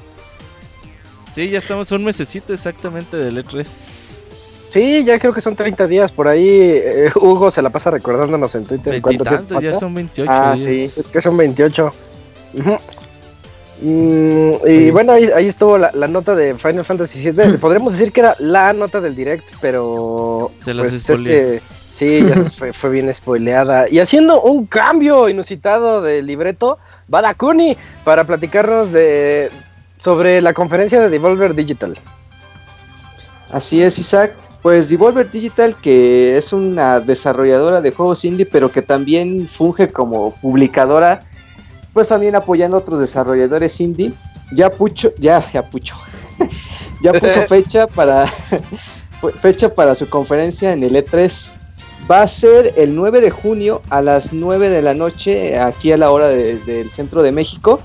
F: Sí, ya estamos a un mesecito exactamente del E E3.
A: Sí, ya creo que son 30 días por ahí. eh, Hugo se la pasa recordándonos en Twitter cuánto tiempo
F: ya son 28
E: Ah,
F: días.
E: sí.
A: Que son 28. Ujú. Mm, y
C: Sí.
A: bueno, ahí, ahí estuvo la, la nota de Final Fantasy VII. Podríamos decir que era la nota del direct, pero
F: Se las
A: pues es que sí, ya fue, fue bien spoileada. Y haciendo un cambio inusitado de libreto, va Dakuni para platicarnos de sobre la conferencia de Devolver Digital.
E: Así es, Isaac. Pues Devolver Digital, que es una desarrolladora de juegos indie, pero que también funge como publicadora, pues también apoyando a otros desarrolladores indie, ya pucho, ya, ya pucho, ya puso fecha para fecha para su conferencia en el E3. Va a ser el 9 de junio a las 9 de la noche, aquí a la hora de- del centro de México.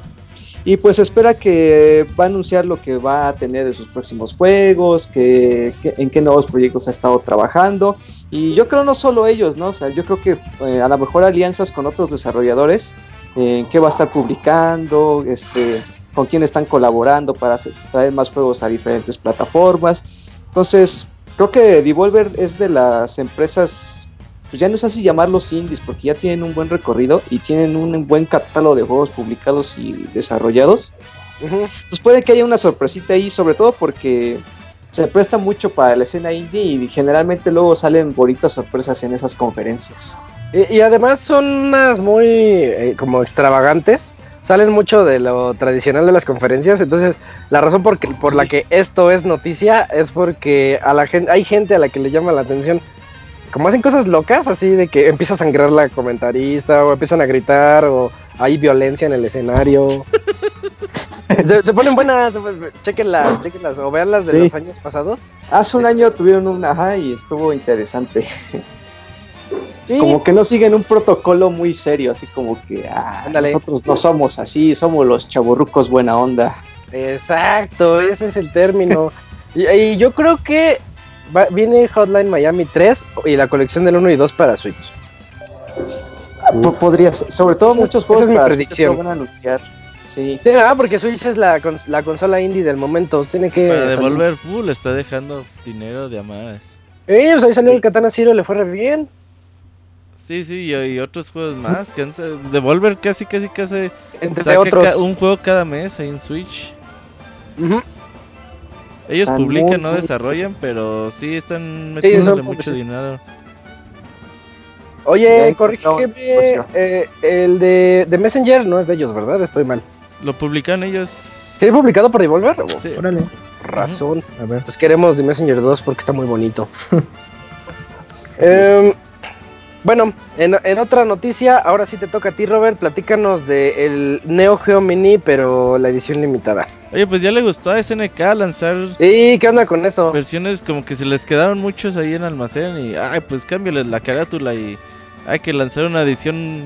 E: Y pues espera que va a anunciar lo que va a tener de sus próximos juegos, que, en qué nuevos proyectos ha estado trabajando. Y yo creo no solo ellos, ¿no? O sea, yo creo que eh, a lo mejor alianzas con otros desarrolladores, eh, en qué va a estar publicando, este, con quién están colaborando para traer más juegos a diferentes plataformas. Entonces, creo que Devolver es de las empresas, pues ya no sé si llamarlos indies, porque ya tienen un buen recorrido y tienen un buen catálogo de juegos publicados y desarrollados. Entonces puede que haya una sorpresita ahí, sobre todo porque se presta mucho para la escena indie y generalmente luego salen bonitas sorpresas en esas conferencias.
A: Y, y además son unas muy eh, como extravagantes. Salen mucho de lo tradicional de las conferencias. Entonces, la razón por, que- por la que esto es noticia es porque a la gente, hay gente a la que le llama la atención. Como hacen cosas locas, así de que empieza a sangrar la comentarista, o empiezan a gritar, o hay violencia en el escenario. se, se ponen buenas, chequenlas, chequenlas, o veanlas de
E: Sí.
A: los años pasados.
E: Hace un año tuvieron un ajá y estuvo interesante.
A: Sí,
E: Como que no siguen un protocolo muy serio, así como que ah, nosotros no somos así, somos los chaburrucos buena onda.
A: Exacto, ese es el término. y, y yo creo que va- viene Hotline Miami 3 y la colección del 1 y 2 para Switch.
E: Po- Podría ser, sobre todo
A: Esa es-
E: muchos
A: esa
E: juegos
A: es
E: para
A: predicción.
E: van a anunciar. Sí.
A: Sí, ah, porque Switch es la, cons- la consola indie del momento. Tiene que.
F: Para devolver, uh, le está dejando dinero de amaras.
A: Eh, pues ahí salió
E: Sí.
A: el Katana Zero, le fue re bien.
F: Sí, sí, y, y otros juegos más. Que Devolver casi, casi, casi
A: Entre
F: saca
A: otros.
F: un juego cada mes ahí en Switch.
A: Ujú.
F: Ellos
E: Están
F: publican,
E: muy,
F: no
E: muy-
F: desarrollan, pero sí están metiéndole
A: son-
F: mucho
A: sí.
F: dinero.
A: Oye, corrígeme. eh, el de, de Messenger no es de ellos, ¿verdad? Estoy mal.
F: Lo publican ellos.
A: ¿Qué publicado por Devolver?
F: Sí.
C: Órale,
A: Razón.
C: a ver.
A: Pues queremos The Messenger 2 porque está muy bonito. Em, bueno, en, en otra noticia, ahora sí te toca a ti, Robert. Platícanos de el Neo Geo Mini, pero la edición limitada.
F: Oye, pues ya le gustó a SNK lanzar
A: ¿Y qué onda con eso?
F: versiones como que se les quedaron muchos ahí en almacén y ay pues cámbiales la carátula y hay que lanzar una edición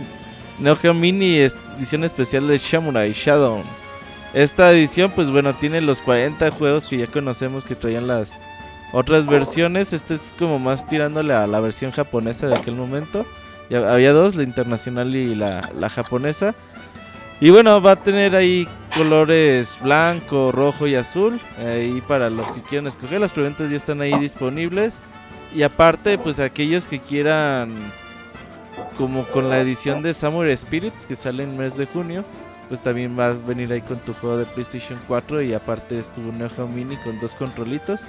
F: Neo Geo Mini edición especial de Samurai Shadow. Esta edición, pues bueno, tiene los 40 juegos que ya conocemos que traían las otras versiones. Este es como más tirándole a la versión japonesa de aquel momento. Ya había dos, la internacional y la, la japonesa. Y bueno, va a tener ahí colores blanco, rojo y azul. Ahí para los que quieran escoger, las preventas ya están ahí disponibles. Y aparte, pues aquellos que quieran, como con la edición de Samurai Spirits que sale en mes de junio, pues también va a venir ahí con tu juego de PlayStation 4 y aparte estuvo un Neo Mini con dos controlitos.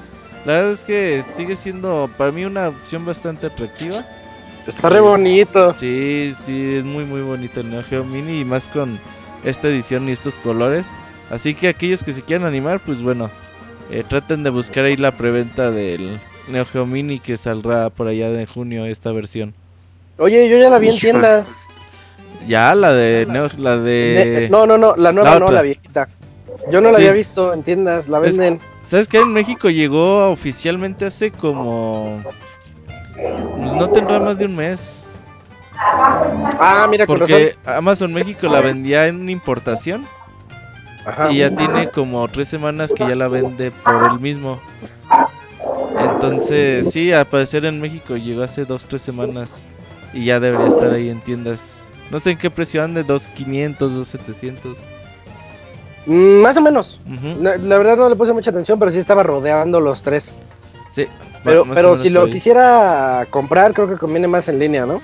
F: La verdad es que sigue siendo para mí una opción bastante atractiva.
A: Está re bonito.
F: Sí, sí, es muy muy bonito el Neo Geo Mini y más con esta edición y estos colores. Así que aquellos que se quieran animar, pues bueno, eh, traten de buscar ahí la preventa del Neo Geo Mini que saldrá por allá de junio esta versión.
A: Oye, yo ya la vi en tiendas.
F: Ya, la de Neo- la de...
A: Ne- no, no, no, la nueva
F: la
A: no, la viejita. Yo no la
F: Sí.
A: había visto en tiendas, la
F: Es-
A: venden.
F: ¿Sabes qué? En México llegó oficialmente hace como... Pues no tendrá más de un mes.
A: Ah, mira, con
F: Porque Amazon México la vendía en importación.
A: Ajá.
F: Y ya tiene como tres semanas que ya la vende por el mismo. Entonces, sí, al parecer en México llegó hace dos, tres semanas. Y ya debería estar ahí en tiendas. No sé en qué precio ande, 2.500, 2.700.
A: Mm, más o menos. La verdad no le puse mucha atención, pero sí estaba rodeando los tres.
F: Sí,
A: Pero, pero si lo
F: ahí.
A: quisiera comprar, creo que conviene más en línea, ¿no?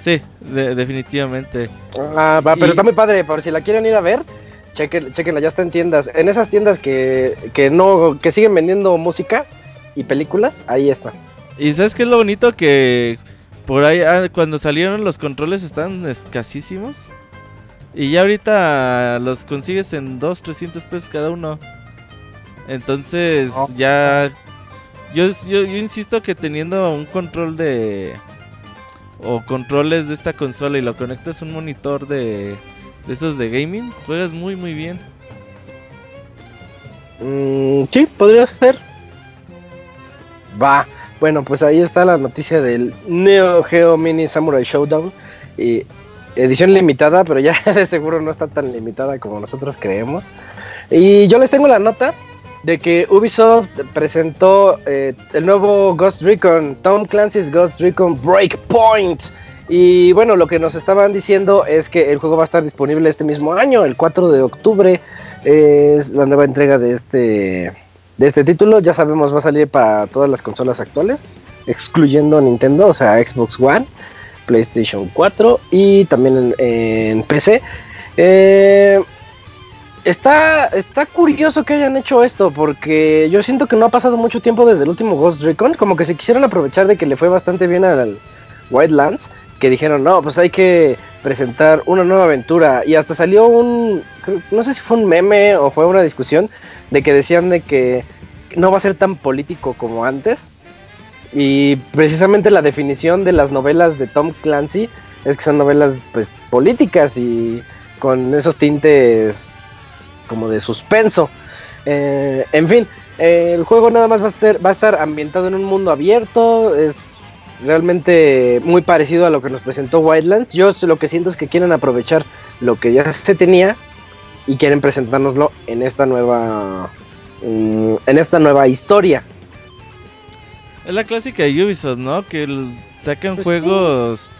F: Sí, de- definitivamente.
A: Ah, va, pero está muy padre, por si la quieren ir a ver, chequen, chequenla, ya está en tiendas. En esas tiendas que, que no, que siguen vendiendo música y películas, ahí está.
F: Y ¿sabes qué es lo bonito? Que por ahí ah, cuando salieron los controles estaban escasísimos. Y ya ahorita los consigues en 2, 300 pesos cada uno. Entonces
A: Oh.
F: ya... Yo, yo, yo insisto que teniendo un control de... O controles de esta consola y lo conectas a un monitor de... De esos de gaming, juegas muy muy bien.
A: Mm, sí, podría ser. Va. Bueno, pues ahí está la noticia del Neo Geo Mini Samurai Showdown. Y edición limitada, pero ya de seguro no está tan limitada como nosotros creemos. Y yo les tengo la nota de que Ubisoft presentó eh, el nuevo Ghost Recon, Tom Clancy's Ghost Recon Breakpoint. Y bueno, lo que nos estaban diciendo es que el juego va a estar disponible este mismo año, el 4 de octubre. Es la nueva entrega de este, de este título. Ya sabemos, va a salir para todas las consolas actuales, excluyendo Nintendo, o sea, Xbox One, PlayStation 4 y también en, PC. Eh, está, está curioso que hayan hecho esto, porque yo siento que no ha pasado mucho tiempo desde el último Ghost Recon, como que se quisieron aprovechar de que le fue bastante bien al Wildlands, que dijeron, no, pues hay que presentar una nueva aventura, y hasta salió un, no sé si fue un meme o fue una discusión, de que decían de que no va a ser tan político como antes, y precisamente la definición de las novelas de Tom Clancy es que son novelas pues políticas y con esos tintes como de suspenso. Eh, en fin, el juego nada más va a, ser, va a estar ambientado en un mundo abierto, es realmente muy parecido a lo que nos presentó Wildlands. Yo lo que siento es que quieren aprovechar lo que ya se tenía y quieren presentárnoslo en esta nueva mm, en esta nueva historia.
F: Es la clásica de Ubisoft, ¿no? Que el- sacan
A: Pues
F: juegos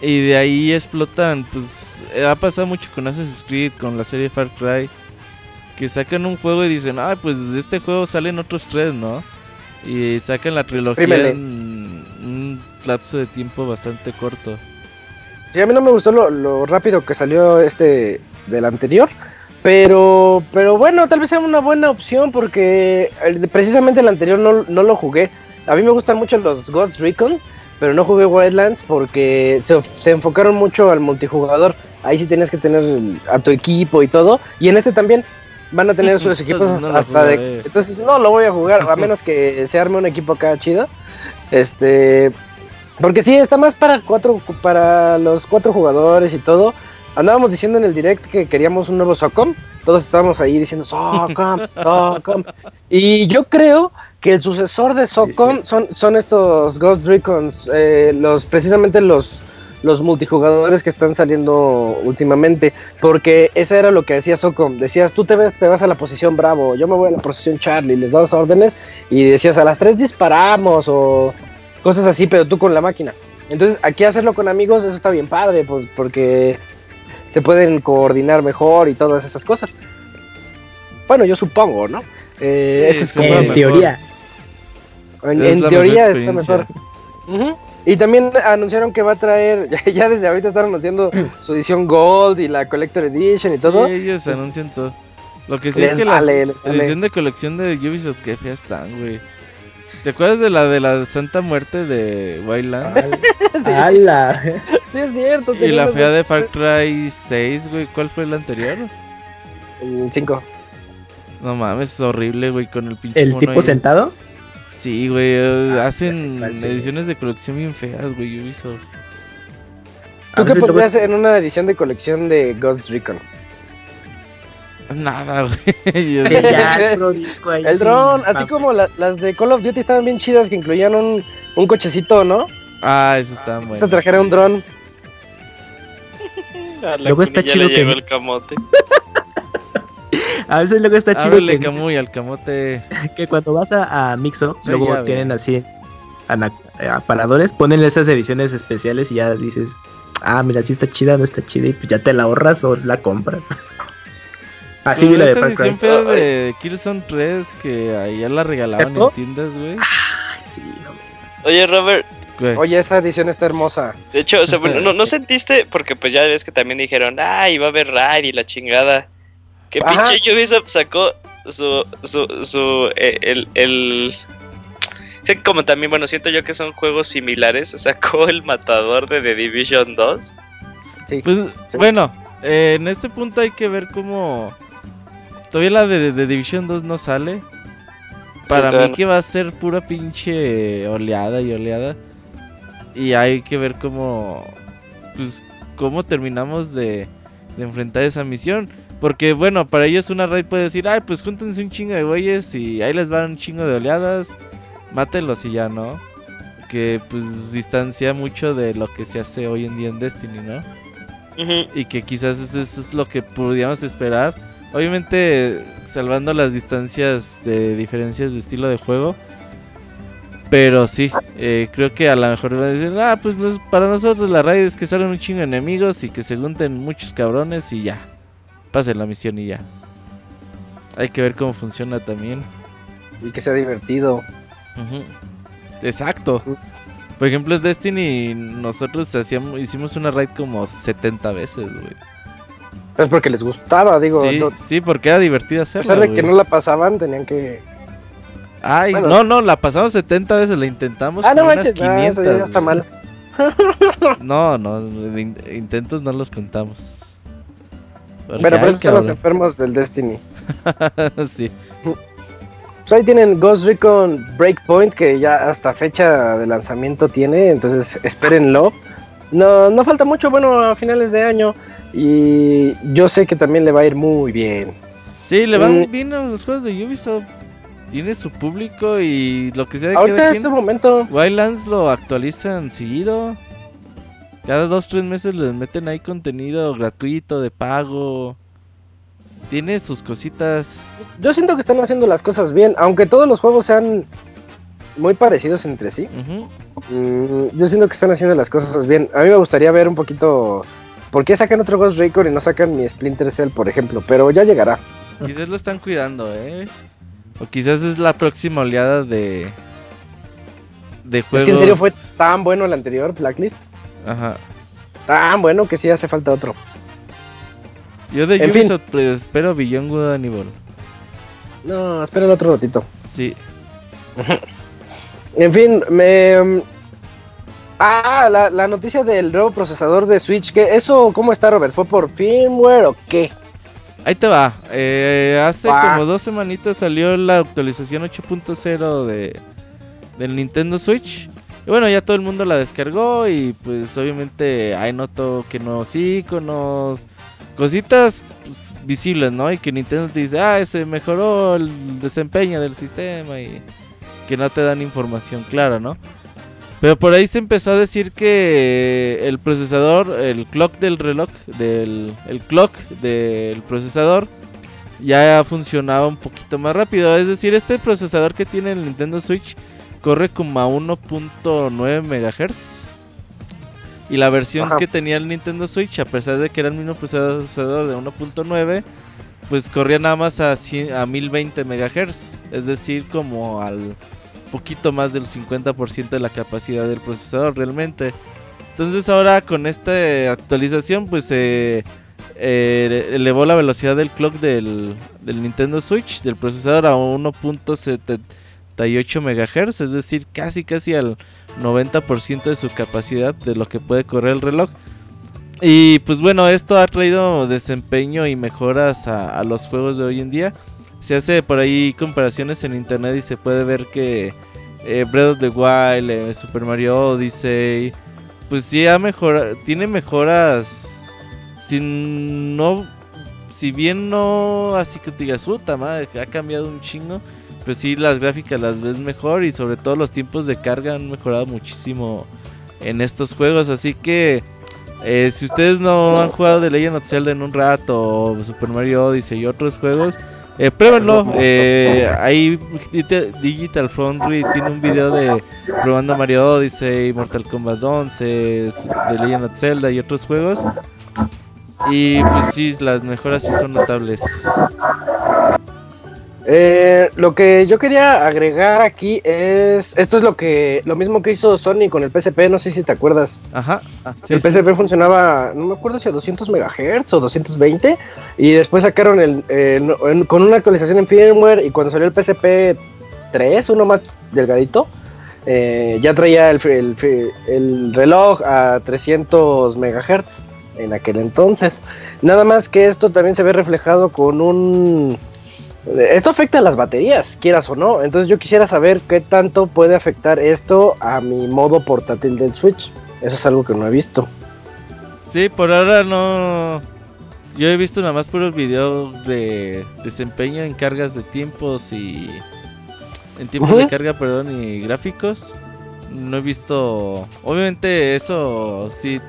F: y de ahí explotan. Pues eh, ha pasado mucho con Assassin's Creed, con la serie Far Cry. Que sacan un juego y dicen, ah, pues de este juego salen otros tres, ¿no? Y sacan la trilogía
A: Exprímele.
F: en un lapso de tiempo bastante corto.
A: Sí, a mí no me gustó lo, lo rápido que salió este del anterior. Pero, pero bueno, tal vez sea una buena opción porque precisamente el anterior no, no lo jugué. A mí me gustan mucho los Ghost Recon, pero no jugué Wildlands porque se, se enfocaron mucho al multijugador. Ahí sí tienes que tener a tu equipo y todo. Y en este también van a tener sus equipos
F: Entonces no lo
A: hasta de... Entonces no lo voy a jugar, a menos que se arme un equipo acá chido. Este... Porque sí, está más para cuatro, para los cuatro jugadores y todo. Andábamos diciendo en el direct que queríamos un nuevo Socom. Todos estábamos ahí diciendo Socom, Socom. Y yo creo que el sucesor de Socom
D: sí.
A: son, son estos Ghost Recons, eh, los, precisamente los, los multijugadores que están saliendo últimamente. Porque eso era lo que decía Socom. Decías, tú te, ves, te vas a la posición Bravo, yo me voy a la posición Charlie, les das órdenes y decías, a las tres disparamos o cosas así, pero tú con la máquina. Entonces, aquí hacerlo con amigos, eso está bien padre, pues, porque se pueden coordinar mejor y todas esas cosas. Bueno, yo supongo, ¿no? Eh,
B: Sí,
A: ese es como-
C: En
B: mejor.
C: teoría.
A: En,
F: Es
A: en
F: la
A: teoría
F: mejor
A: está mejor. Y también anunciaron que va a traer, ya, ya desde ahorita están anunciando su edición Gold y la Collector Edition y todo.
F: Sí, ellos anuncian todo. Lo que sí
A: Les
F: es que
A: vale,
F: la edición de colección de Ubisoft que feas están, güey. ¿Te acuerdas de la de la Santa Muerte de Wildlands?
C: ¡Hala!
A: Sí, es cierto.
F: y la fea de Far Cry 6, güey. ¿Cuál fue la anterior?
A: 5.
F: No mames, es horrible, güey, con el pinche
C: ¿El
F: mono
C: tipo
F: ahí.
C: sentado?
F: Sí, güey, eh,
C: Ah,
F: hacen ediciones de colección bien feas, güey, Ubisoft.
A: ¿Tú qué podrías en una edición de colección de Ghost Recon?
F: Nada, güey. Yo-
C: ya disco ahí
A: El dron, así
C: papel.
A: como la- las de Call of Duty estaban bien chidas que incluían un, un cochecito, ¿no?
F: Ah, eso está
A: Esta
F: bueno.
A: trajera un dron.
C: Luego está chido que-
B: llegó el camote.
C: A veces luego está chido
F: Ábrele,
C: que,
F: Camuy, al camote.
C: que cuando vas a, a Mixo,
F: Sí,
C: luego
F: ya,
C: tienen así eh, aparadores, ponen esas ediciones especiales y ya dices, ah, mira, sí está chida, no está chida, y pues ya te la ahorras o la compras. Así vi la de
F: esta
C: Far Cry.
F: edición fea de Killzone 3 que ahí ya la regalaban en tiendas, güey.
C: Ay, sí, no.
B: Oye, Robert,
F: Güey.
A: Oye, esa edición está hermosa.
B: de hecho, o sea, bueno, ¿no, no sentiste? Porque pues ya ves que también dijeron, ay, va a haber raid y la chingada. Que
A: Ajá.
B: pinche Ubisoft sacó su, su, su, eh, el, el... Sí, como también, bueno, siento yo que son juegos similares. Sacó el matador de The Division 2.
A: Sí.
F: Pues bueno, eh, en este punto hay que ver cómo. Todavía la de, de Division 2 no sale. Para
B: todavía
F: mí
B: no.
F: que va a ser pura pinche oleada y oleada. Y hay que ver cómo. Pues cómo terminamos de, de enfrentar esa misión. Porque bueno, para ellos una raid puede decir, ay, pues júntense un chingo de güeyes y ahí les van un chingo de oleadas. Mátenlos y ya, ¿no? Que pues distancia mucho de lo que se hace hoy en día en Destiny, ¿no? Y que quizás eso eso es lo que podríamos esperar. Obviamente salvando las distancias de diferencias de estilo de juego. Pero sí, eh, creo que a lo mejor van a decir, ah, pues para nosotros la raid es que salgan un chingo de enemigos y que se junten muchos cabrones y ya. Pasen la misión y ya. Hay que ver cómo funciona también.
A: Y que sea divertido.
F: Exacto. Por ejemplo, en Destiny nosotros hacíamos, hicimos una raid como 70 veces, güey.
A: Es porque les gustaba, digo.
F: Sí,
A: no-
F: sí, porque era divertido
A: a
F: hacerlo.
A: pesar de que
F: güey.
A: no la pasaban, tenían que.
F: Ay,
A: Bueno.
F: no, no, la pasamos 70 veces, la intentamos
A: Ah, no
F: unas
A: manches, no,
F: 500.
A: eso ya está mal.
F: No, no, intentos no los contamos. Porque,
A: Pero por
F: ay,
A: eso son los enfermos del Destiny.
F: sí.
A: Pues ahí tienen Ghost Recon Breakpoint, que ya hasta fecha de lanzamiento tiene, entonces espérenlo. No, no falta mucho, bueno, a finales de año. Y yo sé que también le va a ir muy bien.
F: Sí, le van
A: Mm.
F: bien a los juegos de Ubisoft. Tiene su público y lo que sea de
A: Ahorita es su momento.
F: Wildlands lo actualizan seguido. Cada dos, tres meses les meten ahí contenido gratuito, de pago. Tiene sus cositas.
A: Yo siento que están haciendo las cosas bien, aunque todos los juegos sean muy parecidos entre sí. Mm, yo siento que están haciendo las cosas bien. A mí me gustaría ver un poquito por qué sacan otro Ghost Recon y no sacan mi Splinter Cell, por ejemplo, pero ya llegará.
F: Quizás lo están cuidando, ¿eh? O quizás es la próxima oleada de. De juegos.
A: Es que en serio fue tan bueno el anterior, Blacklist.
F: Ajá.
A: Tan bueno que sí hace falta otro.
F: Yo de
A: En.
F: Ubisoft pues, espero Beyond Good and Evil.
A: No, esperen otro ratito.
F: Sí.
A: En fin, me... mm, Ah, la, la noticia del nuevo procesador de Switch, que ¿eso cómo está, Robert? ¿Fue por firmware o qué?
F: Ahí te va. Eh, hace como dos semanitas salió la actualización 8.0 de del Nintendo Switch. Bueno, ya todo el mundo la descargó y pues obviamente hay noto que nuevos iconos, cositas pues, visibles, ¿no? Y que Nintendo te dice, ah, se mejoró el desempeño del sistema y que no te dan información clara, ¿no? Pero por ahí se empezó a decir que el procesador, el clock del reloj, del el clock del procesador ya funcionaba un poquito más rápido. Es decir, este procesador que tiene el Nintendo Switch corre como a 1.9 MHz. Y la versión
A: Ajá.
F: que tenía el Nintendo Switch, a pesar de que era el mismo procesador de 1.9, pues corría nada más a, 100 a 1020 MHz. Es decir, como al poquito más del 50% de la capacidad del procesador realmente. Entonces ahora con esta actualización pues se eh, elevó la velocidad del clock del, del Nintendo Switch, del procesador a 1.78 MHz, es decir, casi casi al 90% de su capacidad de lo que puede correr el reloj. Y pues bueno, esto ha traído desempeño y mejoras a, a los juegos de hoy en día. Se hace por ahí comparaciones en internet y se puede ver que eh, Breath of the Wild, eh, Super Mario Odyssey, pues sí ha mejorado, tiene mejoras sin no, si bien no así que te digas, puta madre, ha cambiado un chingo, pues sí las gráficas las ves mejor y sobre todo los tiempos de carga han mejorado muchísimo en estos juegos, así que eh, si ustedes no han jugado The Legend of Zelda en un rato, o Super Mario Odyssey y otros juegos, eh, pruébenlo. Eh, ahí Digi- Digital Foundry tiene un video de probando Mario Odyssey, Mortal Kombat 11, The Legend of Zelda y otros juegos. Y pues sí, las mejoras sí son notables.
A: Eh, lo que yo quería agregar aquí es. Esto es lo que. Lo mismo que hizo Sony con el PSP, no sé si te acuerdas.
F: Ajá. ah, sí,
A: el
F: sí.
A: PSP funcionaba, no me acuerdo si a 200 MHz o 220. Y después sacaron el, con una actualización en firmware. Y cuando salió el PSP 3, uno más delgadito, eh, ya traía el, el- el reloj a 300 MHz en aquel entonces. Nada más que esto también se ve reflejado con un. Esto afecta a las baterías, quieras o no. Entonces yo quisiera saber qué tanto puede afectar esto a mi modo portátil del Switch. Eso es algo que no he visto.
F: Sí, por ahora no. Yo he visto nada más puros videos de desempeño en cargas de tiempos y. En tiempos de carga, perdón, y gráficos. No he visto. Obviamente, eso sí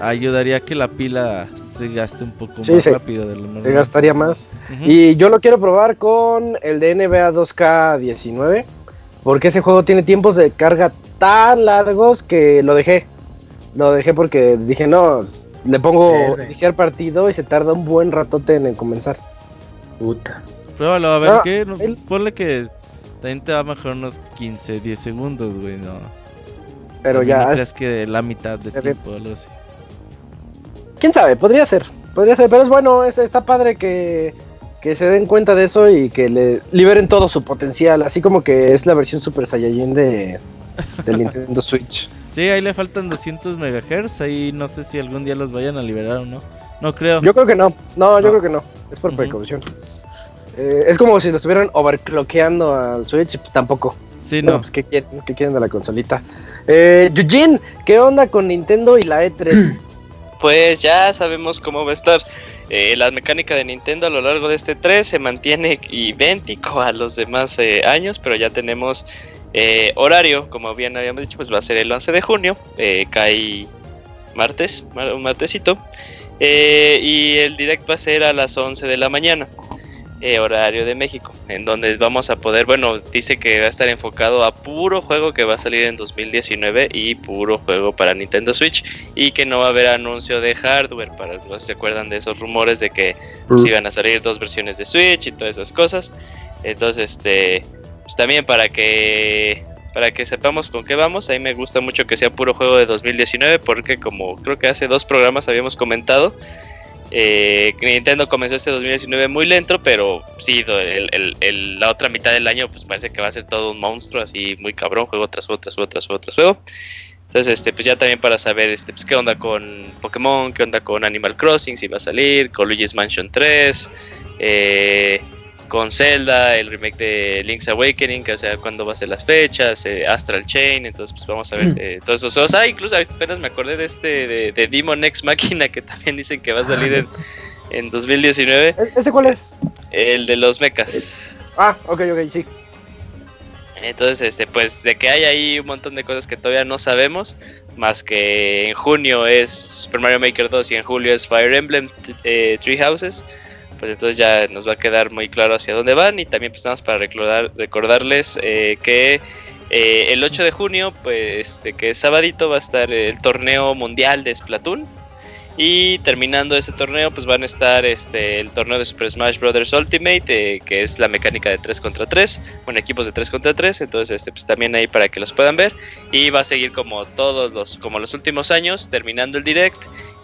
F: ayudaría a que la pila se gaste un poco
A: Sí,
F: más
A: se-
F: rápido de lo normal.
A: Se gastaría más. Y yo lo quiero probar con el de NBA 2K19. Porque ese juego tiene tiempos de carga tan largos que lo dejé. Lo dejé porque dije, no, le pongo
C: Verde.
A: iniciar partido y se tarda un buen ratote en comenzar.
C: Puta.
F: Pruébalo, a ver qué. No-
A: el-
F: Ponle que también te va a mejorar unos 15, 10 segundos, güey. No.
A: Pero
F: También
A: ya,
F: No creas que la mitad de tiempo, algo así.
A: Quién sabe, podría ser. Podría ser, pero es bueno, es, está padre que, que se den cuenta de eso y que le liberen todo su potencial. Así como que es la versión Super Saiyajin de, del Nintendo Switch.
F: Sí, ahí le faltan 200 megahertz. Ahí no sé si algún día los vayan a liberar o no. No creo.
A: Yo creo que no. No, yo
F: No.
A: creo que no. Es por precaución. Eh, es como si lo estuvieran overclockeando al Switch. tampoco.
F: Sí,
A: No. pues, ¿qué, quieren, ¿Qué quieren de la consolita? Eh, Eugene, ¿qué onda con Nintendo y la E E3?
B: Pues ya sabemos cómo va a estar. Eh, la mecánica de Nintendo a lo largo de este 3 se mantiene idéntico a los demás eh, años, pero ya tenemos eh, horario, como bien habíamos dicho, pues va a ser el 11 de junio, eh, cae martes, mar- un martesito, eh, y el direct va a ser a las 11 de la mañana, eh, horario de México, en donde vamos a poder, bueno, dice que va a estar enfocado a puro juego que va a salir en 2019 y puro juego para Nintendo Switch y que no va a haber anuncio de hardware para los que se acuerdan de esos rumores de que pues, iban a salir dos versiones de Switch y todas esas cosas. Entonces, este, pues también para que para que sepamos con qué vamos, a mí me gusta mucho que sea puro juego de 2019 porque como creo que hace dos programas habíamos comentado, eh, Nintendo comenzó este 2019 muy lento, pero sí, la otra mitad del año pues parece que va a ser todo un monstruo así muy cabrón, juego tras juego, tras juego, tras juego, tras juego. Entonces, este, pues ya también para saber, este, pues qué onda con Pokémon, qué onda con Animal Crossing, si va a salir, con Luigi's Mansion 3, eh, con Zelda, el remake de Link's Awakening, que, o sea, cuándo va a ser las fechas, eh, Astral Chain, entonces pues vamos a ver eh, todos esos juegos. Ah, incluso ahorita apenas me acordé de este, de, de Demon X Máquina, que también dicen que va a salir en, en 2019,
A: ¿E- ¿Ese cuál es?
B: el de los mechas.
A: Ah, ok, ok, sí.
B: Entonces, este, pues de que hay ahí un montón de cosas que todavía no sabemos, más que en junio es Super Mario Maker 2 y en julio es Fire Emblem eh, Three Houses, pues entonces ya nos va a quedar muy claro hacia dónde van y también empezamos para recordar, recordarles eh, que eh, el 8 de junio, pues este, que es sabadito, va a estar el torneo mundial de Splatoon y terminando ese torneo, pues van a estar este, el torneo de Super Smash Bros. Ultimate, eh, que es la mecánica de 3 contra 3, bueno, equipos de 3 contra 3, entonces este, pues también ahí para que los puedan ver. Y va a seguir como todos los, como los últimos años, terminando el direct.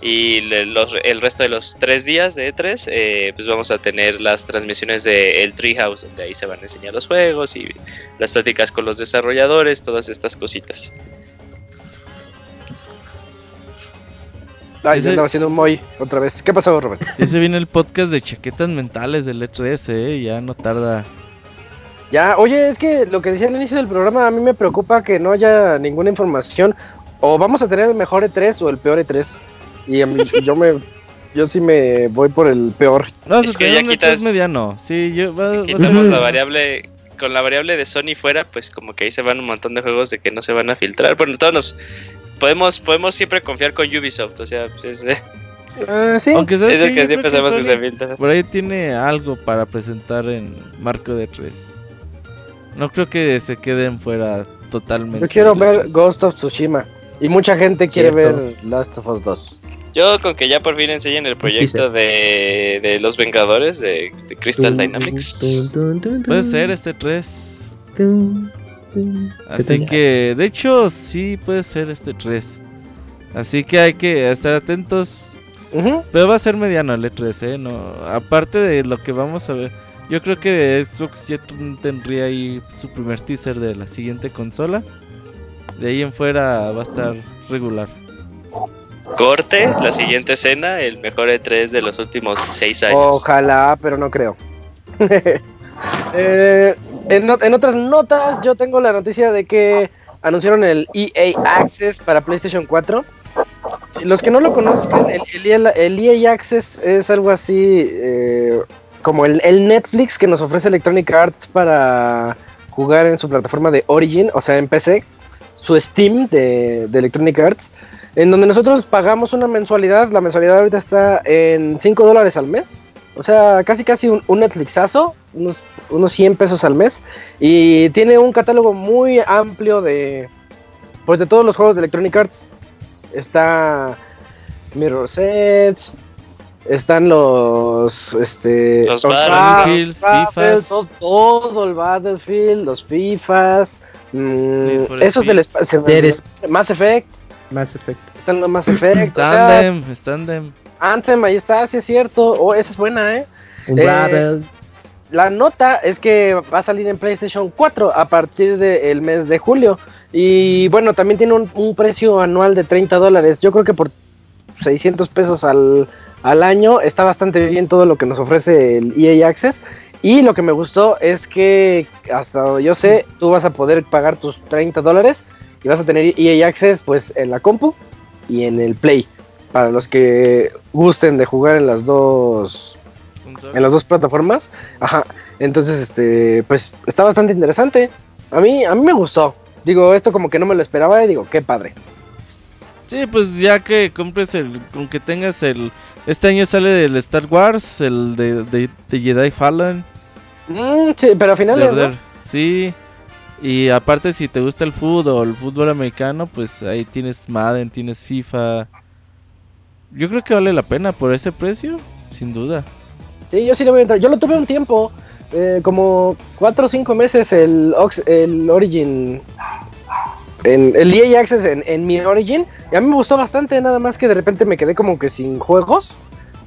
B: Y los, el resto de los tres días de E3, eh, pues vamos a tener las transmisiones de el Treehouse, donde ahí se van a enseñar los juegos y las pláticas con los desarrolladores, todas estas cositas.
A: Ay,
F: Ese-
A: andaba haciendo un moy otra vez. ¿Qué pasó, Robert?
F: Ese viene el podcast de chaquetas mentales del E3, eh, ya no tarda.
A: Ya, oye, es que lo que decía al inicio del programa, a mí me preocupa que no haya ninguna información. O vamos a tener el mejor E3 o el peor E3. Y a mí- yo me. Yo sí me voy por el peor.
F: No,
B: Es que ya
F: un E3
B: quitas-
F: mediano. Sí, yo va,
B: Quitamos la variable, con la variable de Sony fuera, pues como que ahí se van un montón de juegos de que no se van a filtrar. Bueno, todos nos podemos, podemos siempre confiar con Ubisoft, o sea, pues es, es
A: Ah, sí.
F: Aunque sabes
B: lo
F: que
B: que siempre sabemos que se filtra.
F: por ahí tiene algo para presentar en marco de E3. No creo que se queden fuera totalmente.
A: Yo quiero ver
F: E3.
A: Ghost of Tsushima. Y mucha gente quiere
C: Cierto.
A: ver Last of Us 2.
B: Yo con que ya por fin enseñen el proyecto de, de los Vengadores de, de Crystal Dynamics.
F: Puede ser este 3. Así que, de hecho, sí puede ser este 3. Así que hay que estar atentos. Pero va a ser mediano el E3, ¿eh? No, aparte de lo que vamos a ver. Yo creo que Xbox ya tendría ahí su primer teaser de la siguiente consola. De ahí en fuera va a estar regular.
B: Corte, la siguiente escena, el mejor E3 de los últimos seis años.
A: Ojalá, pero no creo. Eh, en, otras notas, yo tengo la noticia de que anunciaron el EA Access para PlayStation 4. Los que no lo conozcan, el, el EA el EA Access es algo así eh, como el, el Netflix que nos ofrece Electronic Arts para jugar en su plataforma de Origin, o sea, en PC, su Steam de, de Electronic Arts, en donde nosotros pagamos una mensualidad. La mensualidad ahorita está en 5 dólares al mes. O sea, casi casi un, un Netflixazo, unos, unos 100 pesos al mes. Y tiene un catálogo muy amplio de, pues de todos los juegos de Electronic Arts. Está Mirror's Edge, están los, este,
B: Los
F: Battlefields,
A: Battlefield, todo, todo el Battlefield, los FIFAs, mm, esos del espacio, Mass Effect,
C: Mass Effect.
A: están los Mass Effect, o sea. Anthem, ahí está, sí es cierto, oh, esa es buena, eh. Eh. La nota es que va a salir en PlayStation 4 a partir del mes de julio. Y bueno, también tiene un, un precio anual de 30 dólares. Yo creo que por 600 pesos al, al año está bastante bien todo lo que nos ofrece el EA Access. Y lo que me gustó es que hasta donde yo sé, tú vas a poder pagar tus 30 dólares y vas a tener EA Access pues en la compu y en el Play. Para los que gusten de jugar en las dos en las dos plataformas. Ajá. Entonces, este, pues está bastante interesante. A mí, a mí me gustó. Digo, esto como que no me lo esperaba y digo, qué padre.
F: Sí, pues ya que compres el, con que tengas el... Este año sale el Star Wars, el de, de, de Jedi Fallen.
A: Mm, sí, pero al final
F: de Order. Sí. Y aparte si te gusta el fútbol o el fútbol americano, pues ahí tienes Madden, tienes FIFA. Yo creo que vale la pena por ese precio, sin duda.
A: Sí, yo sí le voy a entrar. Yo lo tuve un tiempo, eh, como cuatro o cinco meses el, Ox- el Origin, en, el EA Access en, en mi Origin. Y a mí me gustó bastante, nada más que de repente me quedé como que sin juegos.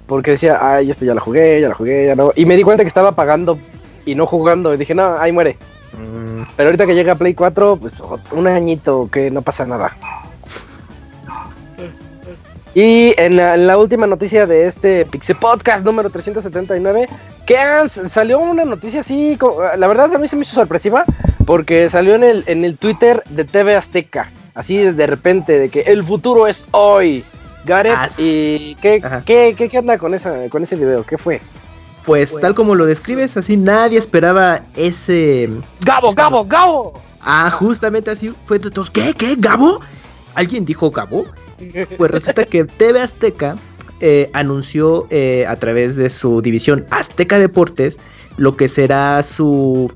A: Porque decía, ay, este ya la jugué, ya la jugué, ya no. Y me di cuenta que estaba pagando y no jugando. Y dije, no, ahí muere.
C: Mm,
A: Pero ahorita que llega Play 4, pues un añito que no pasa nada. Y en la, en la última noticia de este Pixie Podcast número 379, que han- salió una noticia así, la verdad a mí se me hizo sorpresiva, porque salió en el, en el Twitter de TV Azteca, así de repente, de que el futuro es hoy. Gareth,
C: Ah, sí.
A: ¿y qué, qué, qué, qué onda con, esa, con ese video? ¿Qué fue?
C: Pues tal como lo describes, así nadie esperaba ese...
A: Gabo, Gabo, Gabo.
C: Ah, justamente así fue de todos. ¿Qué? ¿Qué? ¿Gabo? ¿Alguien dijo Gabo? Pues resulta que TV Azteca eh, anunció eh, a través de su división Azteca Deportes lo que será su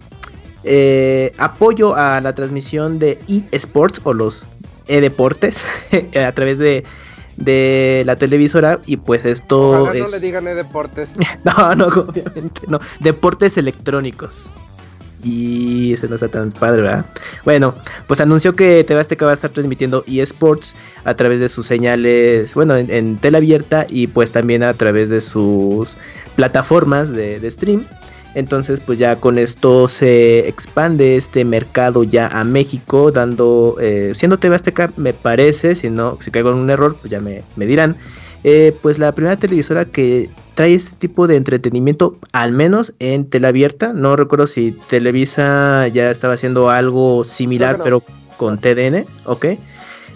C: eh, apoyo a la transmisión de eSports o los eDeportes a través de, de la televisora y pues esto
A: Ojalá
C: es...
A: no le digan de deportes.
C: No, no, obviamente no. Deportes electrónicos. Y ese no está tan padre, ¿verdad? Bueno, pues anunció que TV Azteca va a estar transmitiendo eSports a través de sus señales, bueno, en, en tela abierta y pues también a través de sus plataformas de, de stream. Entonces, pues ya con esto se expande este mercado ya a México, dando, eh, siendo TV Azteca, me parece, si no, si caigo en un error, pues ya me, me dirán, eh, pues la primera televisora que trae este tipo de entretenimiento, al menos en tela abierta. No recuerdo si Televisa ya estaba haciendo algo similar, pero con TDN, ¿ok?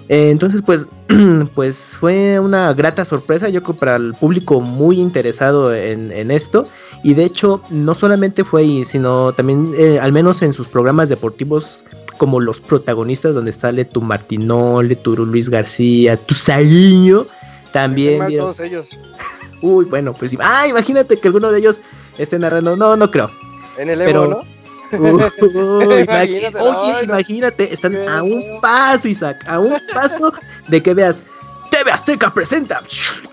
C: Eh, entonces, pues, pues fue una grata sorpresa, yo creo, para el público muy interesado en, en esto. Y de hecho, no solamente fue ahí, sino también, eh, al menos en sus programas deportivos, como los protagonistas, donde sale tu Martinoli, tu Luis García, tu Saguiño, también.
A: Todos ellos.
C: Uy, bueno, pues ah, imagínate que alguno de ellos esté narrando. No, no creo.
A: En el
C: Pero-
A: Evo, ¿no?
C: Uy,
A: Imagínate,
C: Oye, imagínate, están a un paso, Isaac, a un paso de que veas. TV Azteca presenta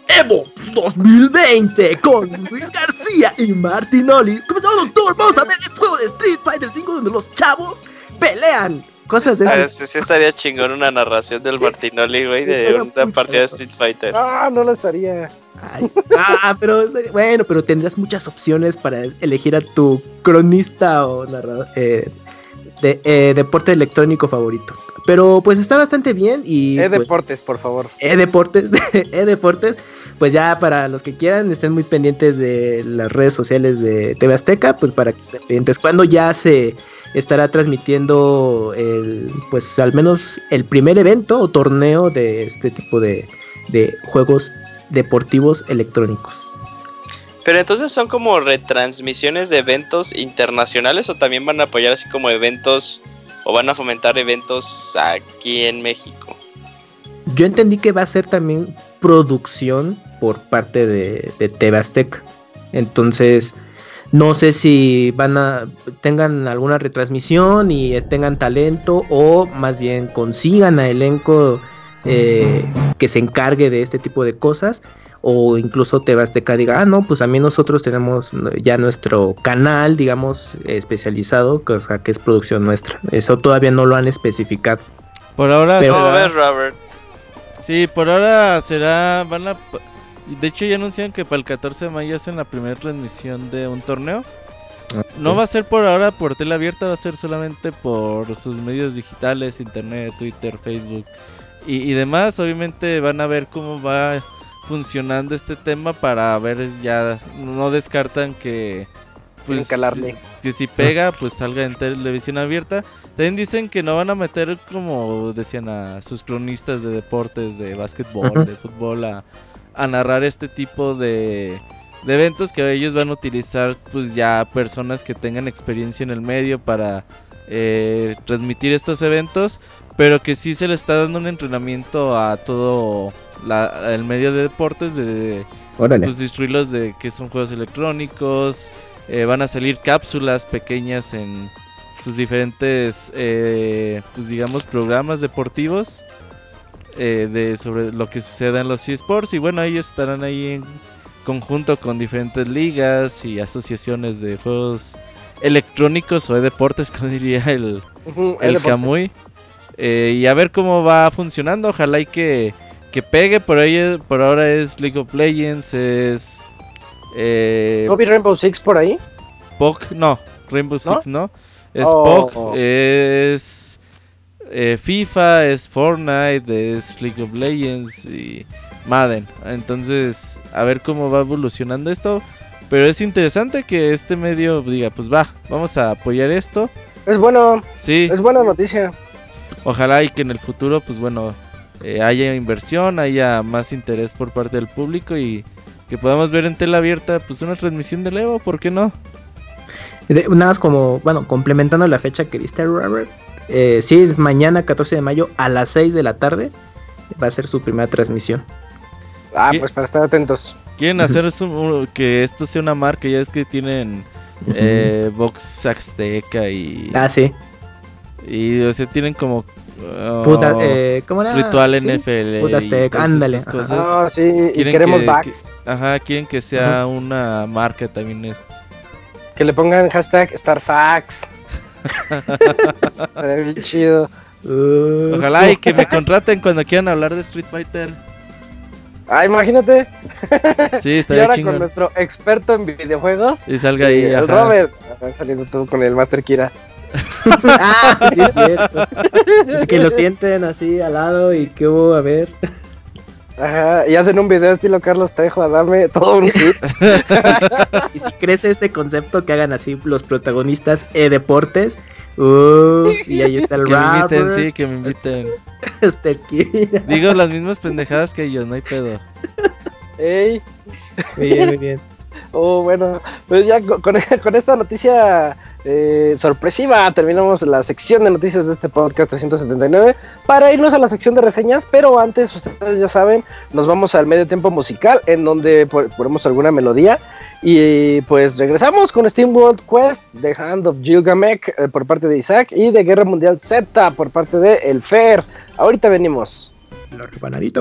C: Evo 2020 con Luis García y Martinoli. Comenzamos, doctor. Vamos a ver este juego de Street Fighter 5 donde los chavos pelean. Cosas de
B: Ah,
C: esas.
B: sí, sí estaría chingón una narración del Martinoli, güey, de una partida de. Street Fighter.
A: Ah, no lo estaría.
C: Ay, ah, pero bueno, pero tendrás muchas opciones para elegir a tu cronista o narrador eh, de eh, deporte electrónico favorito. Pero pues está bastante bien y
A: Eh,
C: pues,
A: deportes, por favor.
C: e-deportes, e-deportes, pues ya para los que quieran estén muy pendientes de las redes sociales de TV Azteca, pues para que estén pendientes cuando ya se estará transmitiendo el, pues al menos el primer evento o torneo de este tipo de, de juegos deportivos electrónicos.
B: Pero entonces son como retransmisiones de eventos internacionales o también van a apoyar así como eventos o van a fomentar eventos aquí en México.
C: Yo entendí que va a ser también producción por parte de, de TV Azteca. Entonces, no sé si van a tengan alguna retransmisión y tengan talento o más bien consigan a elenco eh, que se encargue de este tipo de cosas. O incluso TV Azteca diga, ah, no, pues a mí nosotros tenemos ya nuestro canal, digamos, especializado, que, o sea, que es producción nuestra. Eso todavía no lo han especificado.
F: Por ahora
C: Pero-
B: ¿Cómo
F: será-
B: ves, Robert?
F: Sí, por ahora será. Van a. De hecho, ya anunciaron que para el 14 de mayo hacen la primera transmisión de un torneo. No va a ser por ahora por tele abierta, va a ser solamente por sus medios digitales, internet, Twitter, Facebook y, y demás. Obviamente van a ver cómo va funcionando este tema para ver ya. No descartan que.
A: Calarle.
F: si- Que si pega, pues salga en televisión abierta. También dicen que no van a meter, como decían, a sus cronistas de deportes, de básquetbol, de fútbol, a, a narrar este tipo de, de eventos que ellos van a utilizar, pues ya personas que tengan experiencia en el medio para eh, transmitir estos eventos, pero que sí se le está dando un entrenamiento a todo la- el medio de deportes de
C: Órale.
F: pues instruirlos de que son juegos electrónicos. eh, van a salir cápsulas pequeñas en sus diferentes, eh, pues digamos, programas deportivos eh, de sobre lo que suceda en los eSports. Y bueno, ellos estarán ahí en conjunto con diferentes ligas y asociaciones de juegos electrónicos o de deportes, como diría el, el. Eh, y a ver cómo va funcionando. Ojalá y que, que pegue. Por, ahí, por ahora es League of Legends, es eh,
A: ¿No vi Rainbow Six por ahí?
F: POC, no, Rainbow
A: ¿No?
F: Six no. Es
A: Oh.
F: POC, es eh, FIFA, es Fortnite, es League of Legends y Madden. Entonces, a ver cómo va evolucionando esto. Pero es interesante que este medio diga, pues va, vamos a apoyar esto.
A: Es bueno,
F: Sí,
A: es buena noticia.
F: ojalá y que en el futuro, pues bueno, eh, haya inversión, haya más interés por parte del público y que podamos ver en tela abierta pues una transmisión del Evo, ¿por qué no?
C: De- nada más como, bueno, complementando la fecha que diste, Robert. Eh, sí, es mañana 14 de mayo a las 6 de la tarde. Va a ser su primera transmisión.
A: Ah, pues para estar atentos.
F: Quieren hacer que esto sea una marca, ya es que tienen eh, Box Azteca y,
C: Ah, sí.
F: y o sea, tienen como oh,
C: Puta, eh, ¿Cómo era?
F: ritual
C: Sí,
F: NFL.
C: Puta Azteca, ándale.
A: Ah, sí, y queremos
F: que-
A: backs.
F: Ajá, quieren que sea una marca también. Es,
A: Que le pongan hashtag StarFax. Estaría bien chido.
C: Uh,
F: Ojalá y que me contraten cuando quieran hablar de Street Fighter.
A: Ah, imagínate.
F: Sí,
A: Y
F: estaría
A: ahora con
F: chingón.
A: nuestro experto en videojuegos.
F: Y salga ahí.
A: eh, el
F: ajá.
A: Robert. Ah, Saliendo tú con el Master Kira.
C: ah, sí, es cierto. Así que lo sienten así al lado y que hubo, a ver.
A: Ajá, y hacen un video estilo Carlos Trejo a darme todo un kit.
C: Y si crece este concepto que hagan así los protagonistas e deportes. Uh, y ahí está el
F: Que me inviten, sí, que me inviten.
C: Kira.
F: Digo las mismas pendejadas que yo, no hay pedo.
A: Ey.
C: Muy bien, muy bien.
A: Oh, bueno, pues ya con esta noticia eh, sorpresiva terminamos la sección de noticias de este podcast 379 para irnos a la sección de reseñas, pero antes, ustedes ya saben, nos vamos al medio tiempo musical en donde po- ponemos alguna melodía y pues regresamos con Steam World Quest, The Hand of Gilgamesh eh, por parte de Isaac y de Guerra Mundial Z por parte de El Fer. Ahorita venimos.
C: La rebanadita.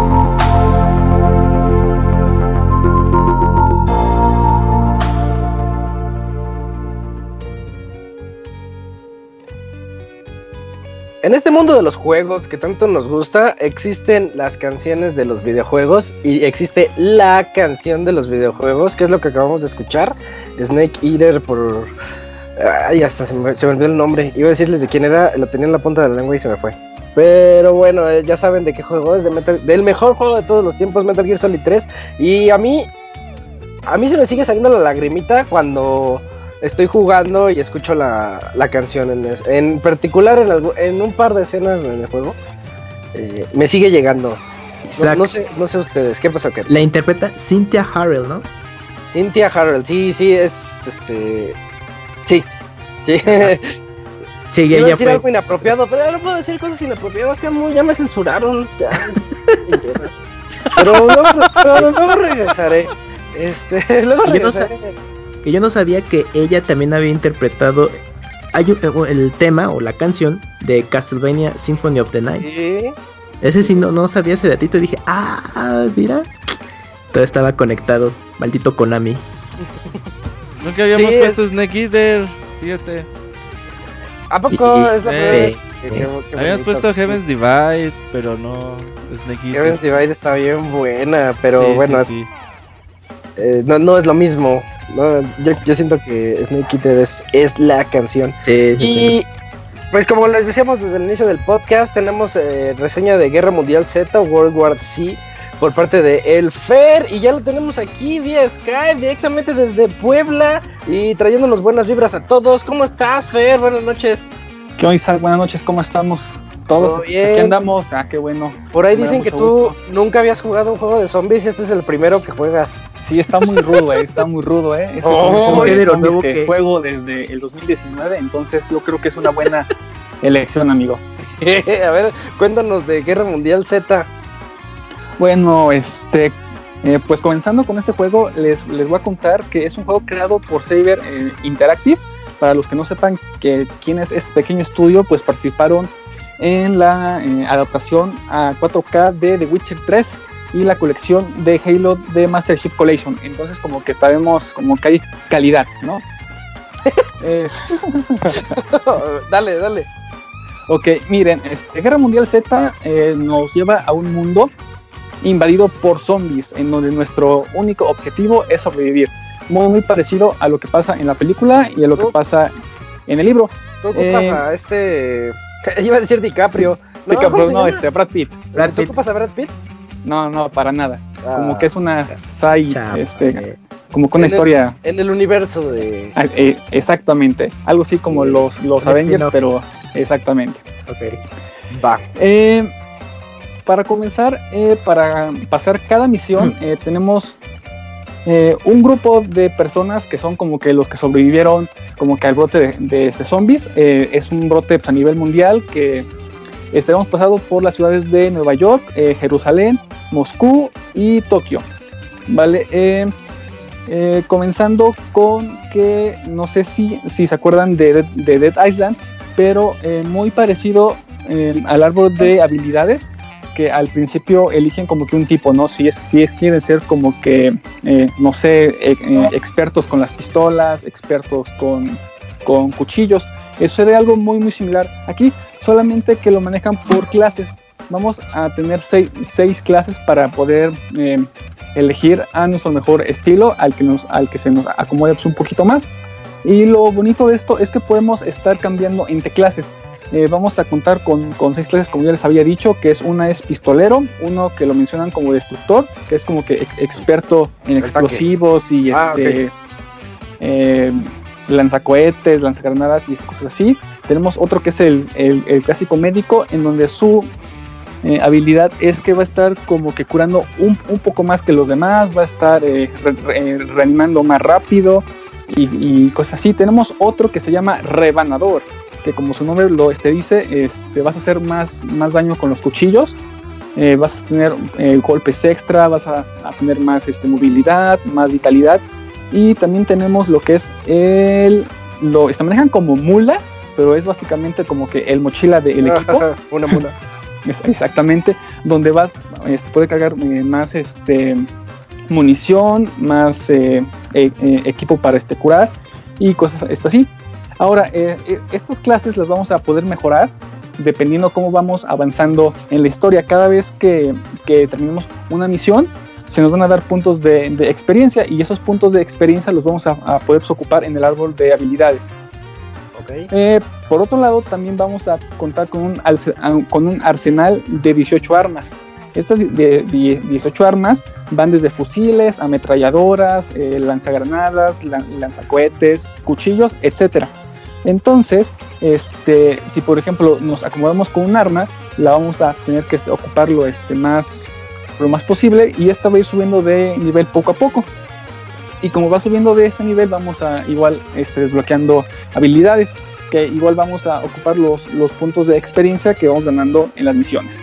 A: En este mundo de los juegos que tanto nos gusta, existen las canciones de los videojuegos y existe la canción de los videojuegos, que es lo que acabamos de escuchar. Snake Eater por... Ay, hasta se me, olvidó el nombre. Iba a decirles de quién era, lo tenía en la punta de la lengua y se me fue. Pero bueno, eh, ya saben de qué juego es, de Metal- del mejor juego de todos los tiempos, Metal Gear Solid 3. Y a mí, a mí se me sigue saliendo la lagrimita cuando estoy jugando y escucho la, la canción. En, es- en particular en, algu- en un par de escenas en el juego, eh, me sigue llegando. No, no sé, no sé ustedes, ¿qué pasó? ¿Qué?
C: la interpreta Cynthia Harrell, ¿no?
A: Cynthia Harrell, sí, sí, es este. Sí, sí.
C: Sí,
A: Iba a decir
C: fue.
A: algo inapropiado, pero no puedo decir cosas inapropiadas, que ya me censuraron. ya. pero luego, pero luego regresaré. Este, luego
C: Yo no. Que yo no sabía que ella también había interpretado eh, el tema o la canción de Castlevania Symphony of the Night.
A: Sí.
C: Ese sí no, no sabía ese datito y dije, ah, mira. Todo estaba conectado. Maldito Konami.
F: Nunca habíamos
A: Sí,
F: puesto Snake Eater. Fíjate.
A: ¿A poco
C: Y-
A: es la
F: eh,
A: primera vez?
C: eh,
F: Habíamos puesto Heaven's Divide, pero no Snake Eater.
A: Heaven's Divide está bien buena, pero
F: Sí,
A: bueno,
F: sí,
A: es-
F: sí.
A: Eh, no, no es lo mismo. No, yo, yo siento que Snake Eater es, es la canción.
C: Sí, sí, sí.
A: Y pues como les decíamos desde el inicio del podcast, tenemos eh, reseña de Guerra Mundial Z, World War Z, por parte de El Fer, y ya lo tenemos aquí vía Skype, directamente desde Puebla, y trayéndonos buenas vibras a todos. ¿Cómo estás, Fer? Buenas noches.
H: ¿Qué onda, Isaac? Buenas noches, ¿cómo estamos? Todos
A: Todo
H: aquí andamos. Ah, qué bueno.
A: Por ahí
H: Me
A: dicen que tú
H: gusto.
A: nunca habías jugado un juego de zombies y este es el primero que juegas.
H: Sí, está muy rudo, eh, está muy rudo, ¿eh? Es el
A: Oh,
H: primer juego
C: nuevo
H: que
C: que-
H: juego desde el 2019, entonces yo creo que es una buena elección, amigo.
A: a ver, cuéntanos de Guerra Mundial Z.
H: Bueno, este, eh, pues comenzando con este juego, les, les voy a contar que es un juego creado por Saber eh, Interactive. Para los que no sepan que quién es este pequeño estudio, pues participaron en la eh, adaptación a 4K de The Witcher 3 y la colección de Halo de Master Chief Collection. Entonces como que sabemos como que hay calidad, ¿no? Eh,
A: dale, dale.
H: Ok, miren, este, Guerra Mundial Z eh, nos lleva a un mundo invadido por zombies, en donde nuestro único objetivo es sobrevivir. Muy, muy parecido a lo que pasa en la película y a lo que pasa en el libro.
A: ¿Tú ocupas
H: Eh,
A: a este. Iba a decir DiCaprio.
H: No,
A: ¿cómo se
H: no, este, Brad Pitt.
C: Brad
A: ¿Tú
C: Pitt.
A: ocupas a Brad Pitt?
H: No, no, para nada.
A: Ah,
H: Como que es una side,
C: Chapa,
H: este,
C: eh.
H: como con una
A: el-
H: historia.
A: En el universo de.
H: ah, eh, exactamente. Algo así como
C: Sí,
H: los, los Avengers, pero exactamente.
C: Ok.
A: Va.
H: Eh, para comenzar, eh, para pasar cada misión, eh, tenemos eh, un grupo de personas que son como que los que sobrevivieron como que al brote de, este zombies. Eh, es un brote pues, a nivel mundial que hemos pasado por las ciudades de Nueva York, eh, Jerusalén, Moscú y Tokio. Vale, comenzando con que no sé si, si se acuerdan de, de Dead Island, pero muy parecido al árbol de habilidades que al principio eligen como que un tipo, ¿no? Si es, si es quieren ser como que, eh, no sé, eh, eh, expertos con las pistolas, expertos con, con cuchillos. Eso sería algo muy, muy similar aquí, solamente que lo manejan por clases. Vamos a tener seis, seis clases para poder elegir a nuestro mejor estilo, al que, nos, al que se nos acomode pues, un poquito más. Y lo bonito de esto es que podemos estar cambiando entre clases. Eh, vamos a contar con, con seis clases, como ya les había dicho, que es una es pistolero, uno que lo mencionan como destructor, que es como que ex- experto en
A: El tanque.
H: explosivos y
A: Ah,
H: este eh, lanzacohetes, lanzagranadas y cosas así. Tenemos otro que es el, el- el clásico médico, en donde su eh, habilidad es que va a estar como que curando un, un poco más que los demás, va a estar eh, re- re- reanimando más rápido y, y cosas así. Tenemos otro que se llama rebanador, que como su nombre lo este, dice, este, vas a hacer más, más daño con los cuchillos. eh, vas a tener eh, golpes extra, vas a, a tener más este, movilidad, más vitalidad. Y también tenemos lo que es el. Lo, se manejan como mula, pero es básicamente como que el mochila del equipo.
A: Una mula.
H: Exactamente, donde vas, este, puede cargar eh, más este, munición, más eh, eh, eh, equipo para este, curar y cosas así. Ahora, eh, eh, estas clases las vamos a poder mejorar dependiendo cómo vamos avanzando en la historia. Cada vez que, que terminemos una misión, se nos van a dar puntos de, de experiencia y esos puntos de experiencia los vamos a, a poder ocupar en el árbol de habilidades. Eh, por otro lado, también vamos a contar con un, alce- con un arsenal de 18 armas. Estas de, die- 18 armas van desde fusiles, ametralladoras, eh, lanzagranadas, lan- lanzacohetes, cuchillos, etc. Entonces, este, si por ejemplo nos acomodamos con un arma, la vamos a tener que ocuparlo este, más, lo más posible y esta va a ir subiendo de nivel poco a poco. Y como va subiendo de ese nivel, vamos a igual este, desbloqueando habilidades, que igual vamos a ocupar los, los puntos de experiencia que vamos ganando en las misiones.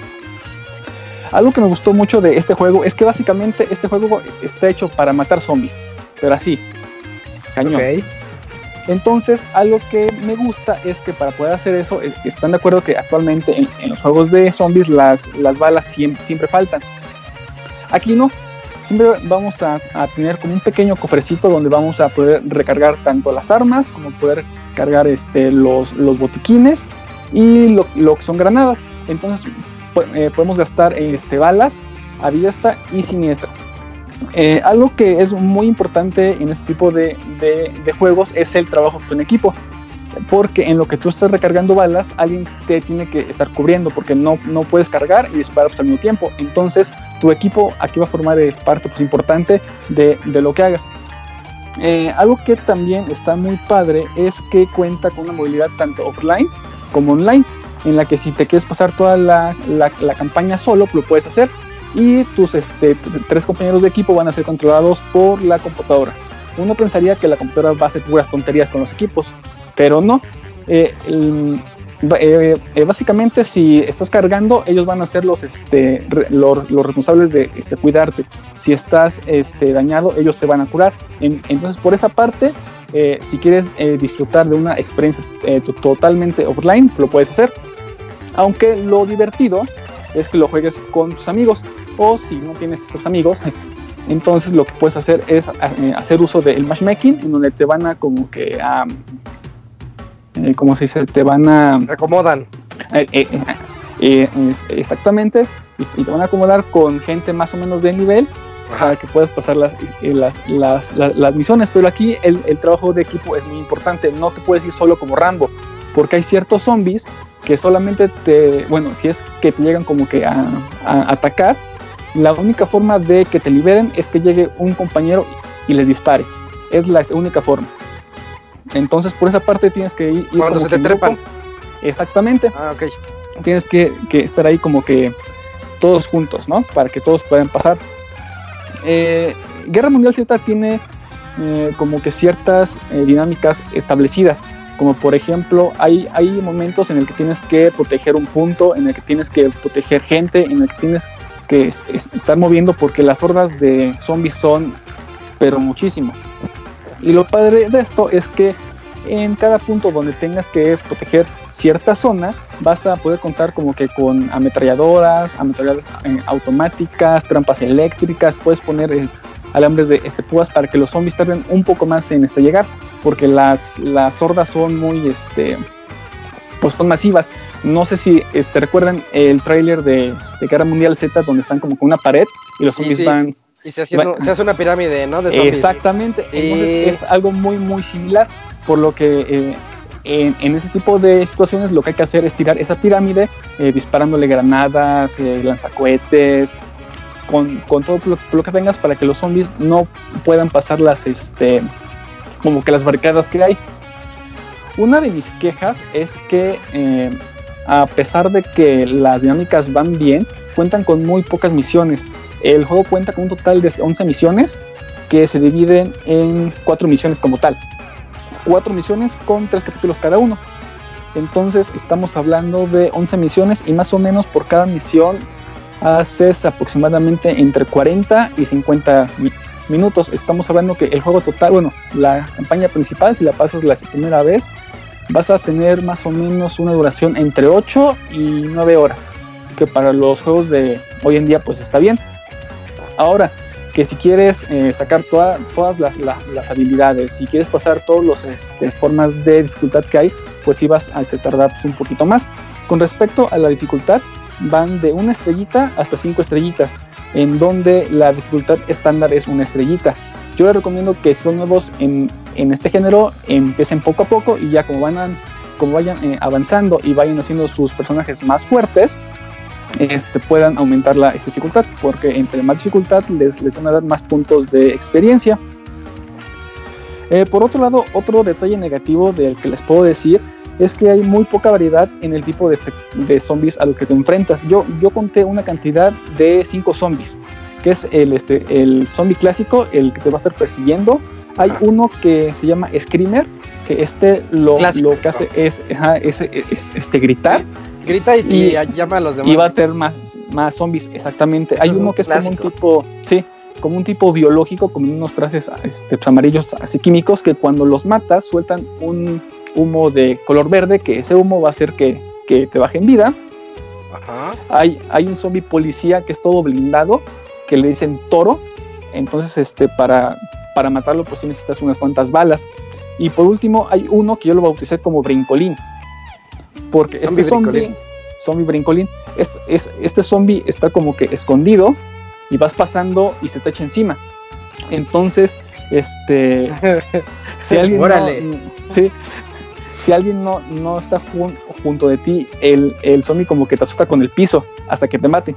H: Algo que me gustó mucho de este juego es que básicamente este juego está hecho para matar zombies, pero así, cañón.
A: Ok.
H: Entonces, algo que me gusta es que para poder hacer eso, eh, están de acuerdo que actualmente en, los juegos de zombies las, las balas siempre, siempre faltan. Aquí no. Siempre vamos a, tener como un pequeño cofrecito donde vamos a poder recargar tanto las armas como poder cargar este, los, los botiquines y lo, lo que son granadas. Entonces eh, podemos gastar este, balas a diestra y siniestra. Eh, algo que es muy importante en este tipo de, juegos es el trabajo en equipo. Porque en lo que tú estás recargando balas, alguien te tiene que estar cubriendo porque no, no puedes cargar y disparar pues, al mismo tiempo. Entonces, tu equipo aquí va a formar eh, parte pues, importante de, de lo que hagas. Eh, algo que también está muy padre es que cuenta con una movilidad tanto offline como online, en la que si te quieres pasar toda la- la campaña solo, lo puedes hacer y tus este, tres compañeros de equipo van a ser controlados por la computadora. Uno pensaría que la computadora va a hacer puras tonterías con los equipos, pero no. Eh, eh, eh, básicamente, si estás cargando, ellos van a ser los, este, responsables de este, cuidarte. Si estás dañado, ellos te van a curar. En- entonces, por esa parte, si quieres disfrutar de una experiencia to- totalmente offline, lo puedes hacer. Aunque lo divertido es que lo juegues con tus amigos o si no tienes estos amigos, entonces lo que puedes hacer es eh, hacer uso del matchmaking en donde te van a como que a eh, ¿cómo se dice? Te van a
A: Recomodan.
H: eh, eh, eh, eh, exactamente y, y te van a acomodar con gente más o menos de nivel para que puedas pasar las, las, las, las- las misiones. Pero aquí el, el trabajo de equipo es muy importante. No te puedes ir solo como Rambo, porque hay ciertos zombies que solamente te, bueno, si es que te llegan como que a, a atacar, la única forma de que te liberen es que llegue un compañero y les dispare. Es la única forma. Entonces, por esa parte tienes que ir.
A: Cuando se te
H: grupo.
A: trepan.
H: Exactamente
A: Ah, ok.
H: tienes que, que estar ahí como que todos juntos, ¿no? Para que todos puedan pasar. Eh, Guerra Mundial Z tiene eh, como que ciertas eh, dinámicas establecidas, como por ejemplo hay, hay momentos en el que tienes que proteger un punto, en el que tienes que proteger gente, en el que tienes que es- es- estar moviendo porque las hordas de zombies son, pero muchísimo. Y lo padre de esto es que en cada punto donde tengas que proteger cierta zona, vas a poder contar como que con ametralladoras, ametralladoras eh, automáticas, trampas eléctricas, puedes poner eh, alambres de este, púas para que los zombies tarden un poco más en este, llegar, porque las, las hordas son muy, este, pues son masivas. No sé si este, recuerdan el tráiler de, este, Guerra Mundial Z donde están como con una pared y los
A: Sí,
H: zombies
A: sí,
H: van
A: Y se, haciendo- se hace una pirámide, ¿no? De zombies.
H: Exactamente.
A: Sí.
H: Entonces es algo muy, muy similar. Por lo que eh, en, en ese tipo de situaciones lo que hay que hacer es tirar esa pirámide eh, disparándole granadas, eh, lanzacohetes, con, todo lo, que tengas para que los zombies no puedan pasar las, este, como que las barricadas que hay. Una de mis quejas es que eh, a pesar de que las dinámicas van bien, cuentan con muy pocas misiones. El juego cuenta con un total de 11 misiones que se dividen en cuatro misiones como tal. Cuatro misiones con tres capítulos cada uno. Entonces estamos hablando de 11 misiones y más o menos por cada misión haces aproximadamente entre 40 y 50 mi- minutos. Estamos hablando que el juego total, bueno, la campaña principal, si la pasas la primera vez, vas a tener más o menos una duración entre 8 y 9 horas, que para los juegos de hoy en día pues está bien. Ahora, que si quieres eh, sacar toda- todas las, la- las habilidades, si quieres pasar todas las formas de dificultad que hay, pues sí vas a este, tardar pues, un poquito más. Con respecto a la dificultad, van de una estrellita hasta cinco estrellitas, en donde la dificultad estándar es una estrellita. Yo les recomiendo que si son nuevos en, en este género, empiecen poco a poco y ya como, van como vayan eh, avanzando y vayan haciendo sus personajes más fuertes, este, puedan aumentar la esta dificultad, porque entre más dificultad les, les van a dar más puntos de experiencia. Eh, por otro lado, otro detalle negativo del que les puedo decir es que hay muy poca variedad en el tipo de, este- de zombies a los que te enfrentas. Yo, yo conté una cantidad de 5 zombies, que es el, este, el zombie clásico, el que te va a estar persiguiendo. Hay uno que se llama Screamer, que este lo,
A: Clásico,
H: lo que hace es, ajá, es- es- este, gritar
A: Grita y,
H: Y-
A: y llama a los demás.
H: y va a tener más, más zombies, exactamente.
A: Eso
H: Hay uno
A: un
H: que es como un tipo, sí, como un tipo biológico, como unos trajes este, pues, amarillos así químicos, que cuando los matas sueltan un humo de color verde, que ese humo va a hacer que, que te baje en vida.
A: Ajá.
H: Hay, hay un zombie policía que es todo blindado, que le dicen toro. Entonces, este, para, para matarlo, pues sí necesitas unas cuantas balas. Y por último, hay uno que yo lo bauticé como brincolín. Porque
A: Zombie
H: este zombie,
A: brincolín.
H: zombie brincolín, es, es- este zombie está como que escondido y vas pasando y se te echa encima. Entonces, este, si alguien, no,
A: Órale.
H: sí, si alguien no, no está jun- junto de ti, el, el zombie como que te azota con el piso hasta que te mate.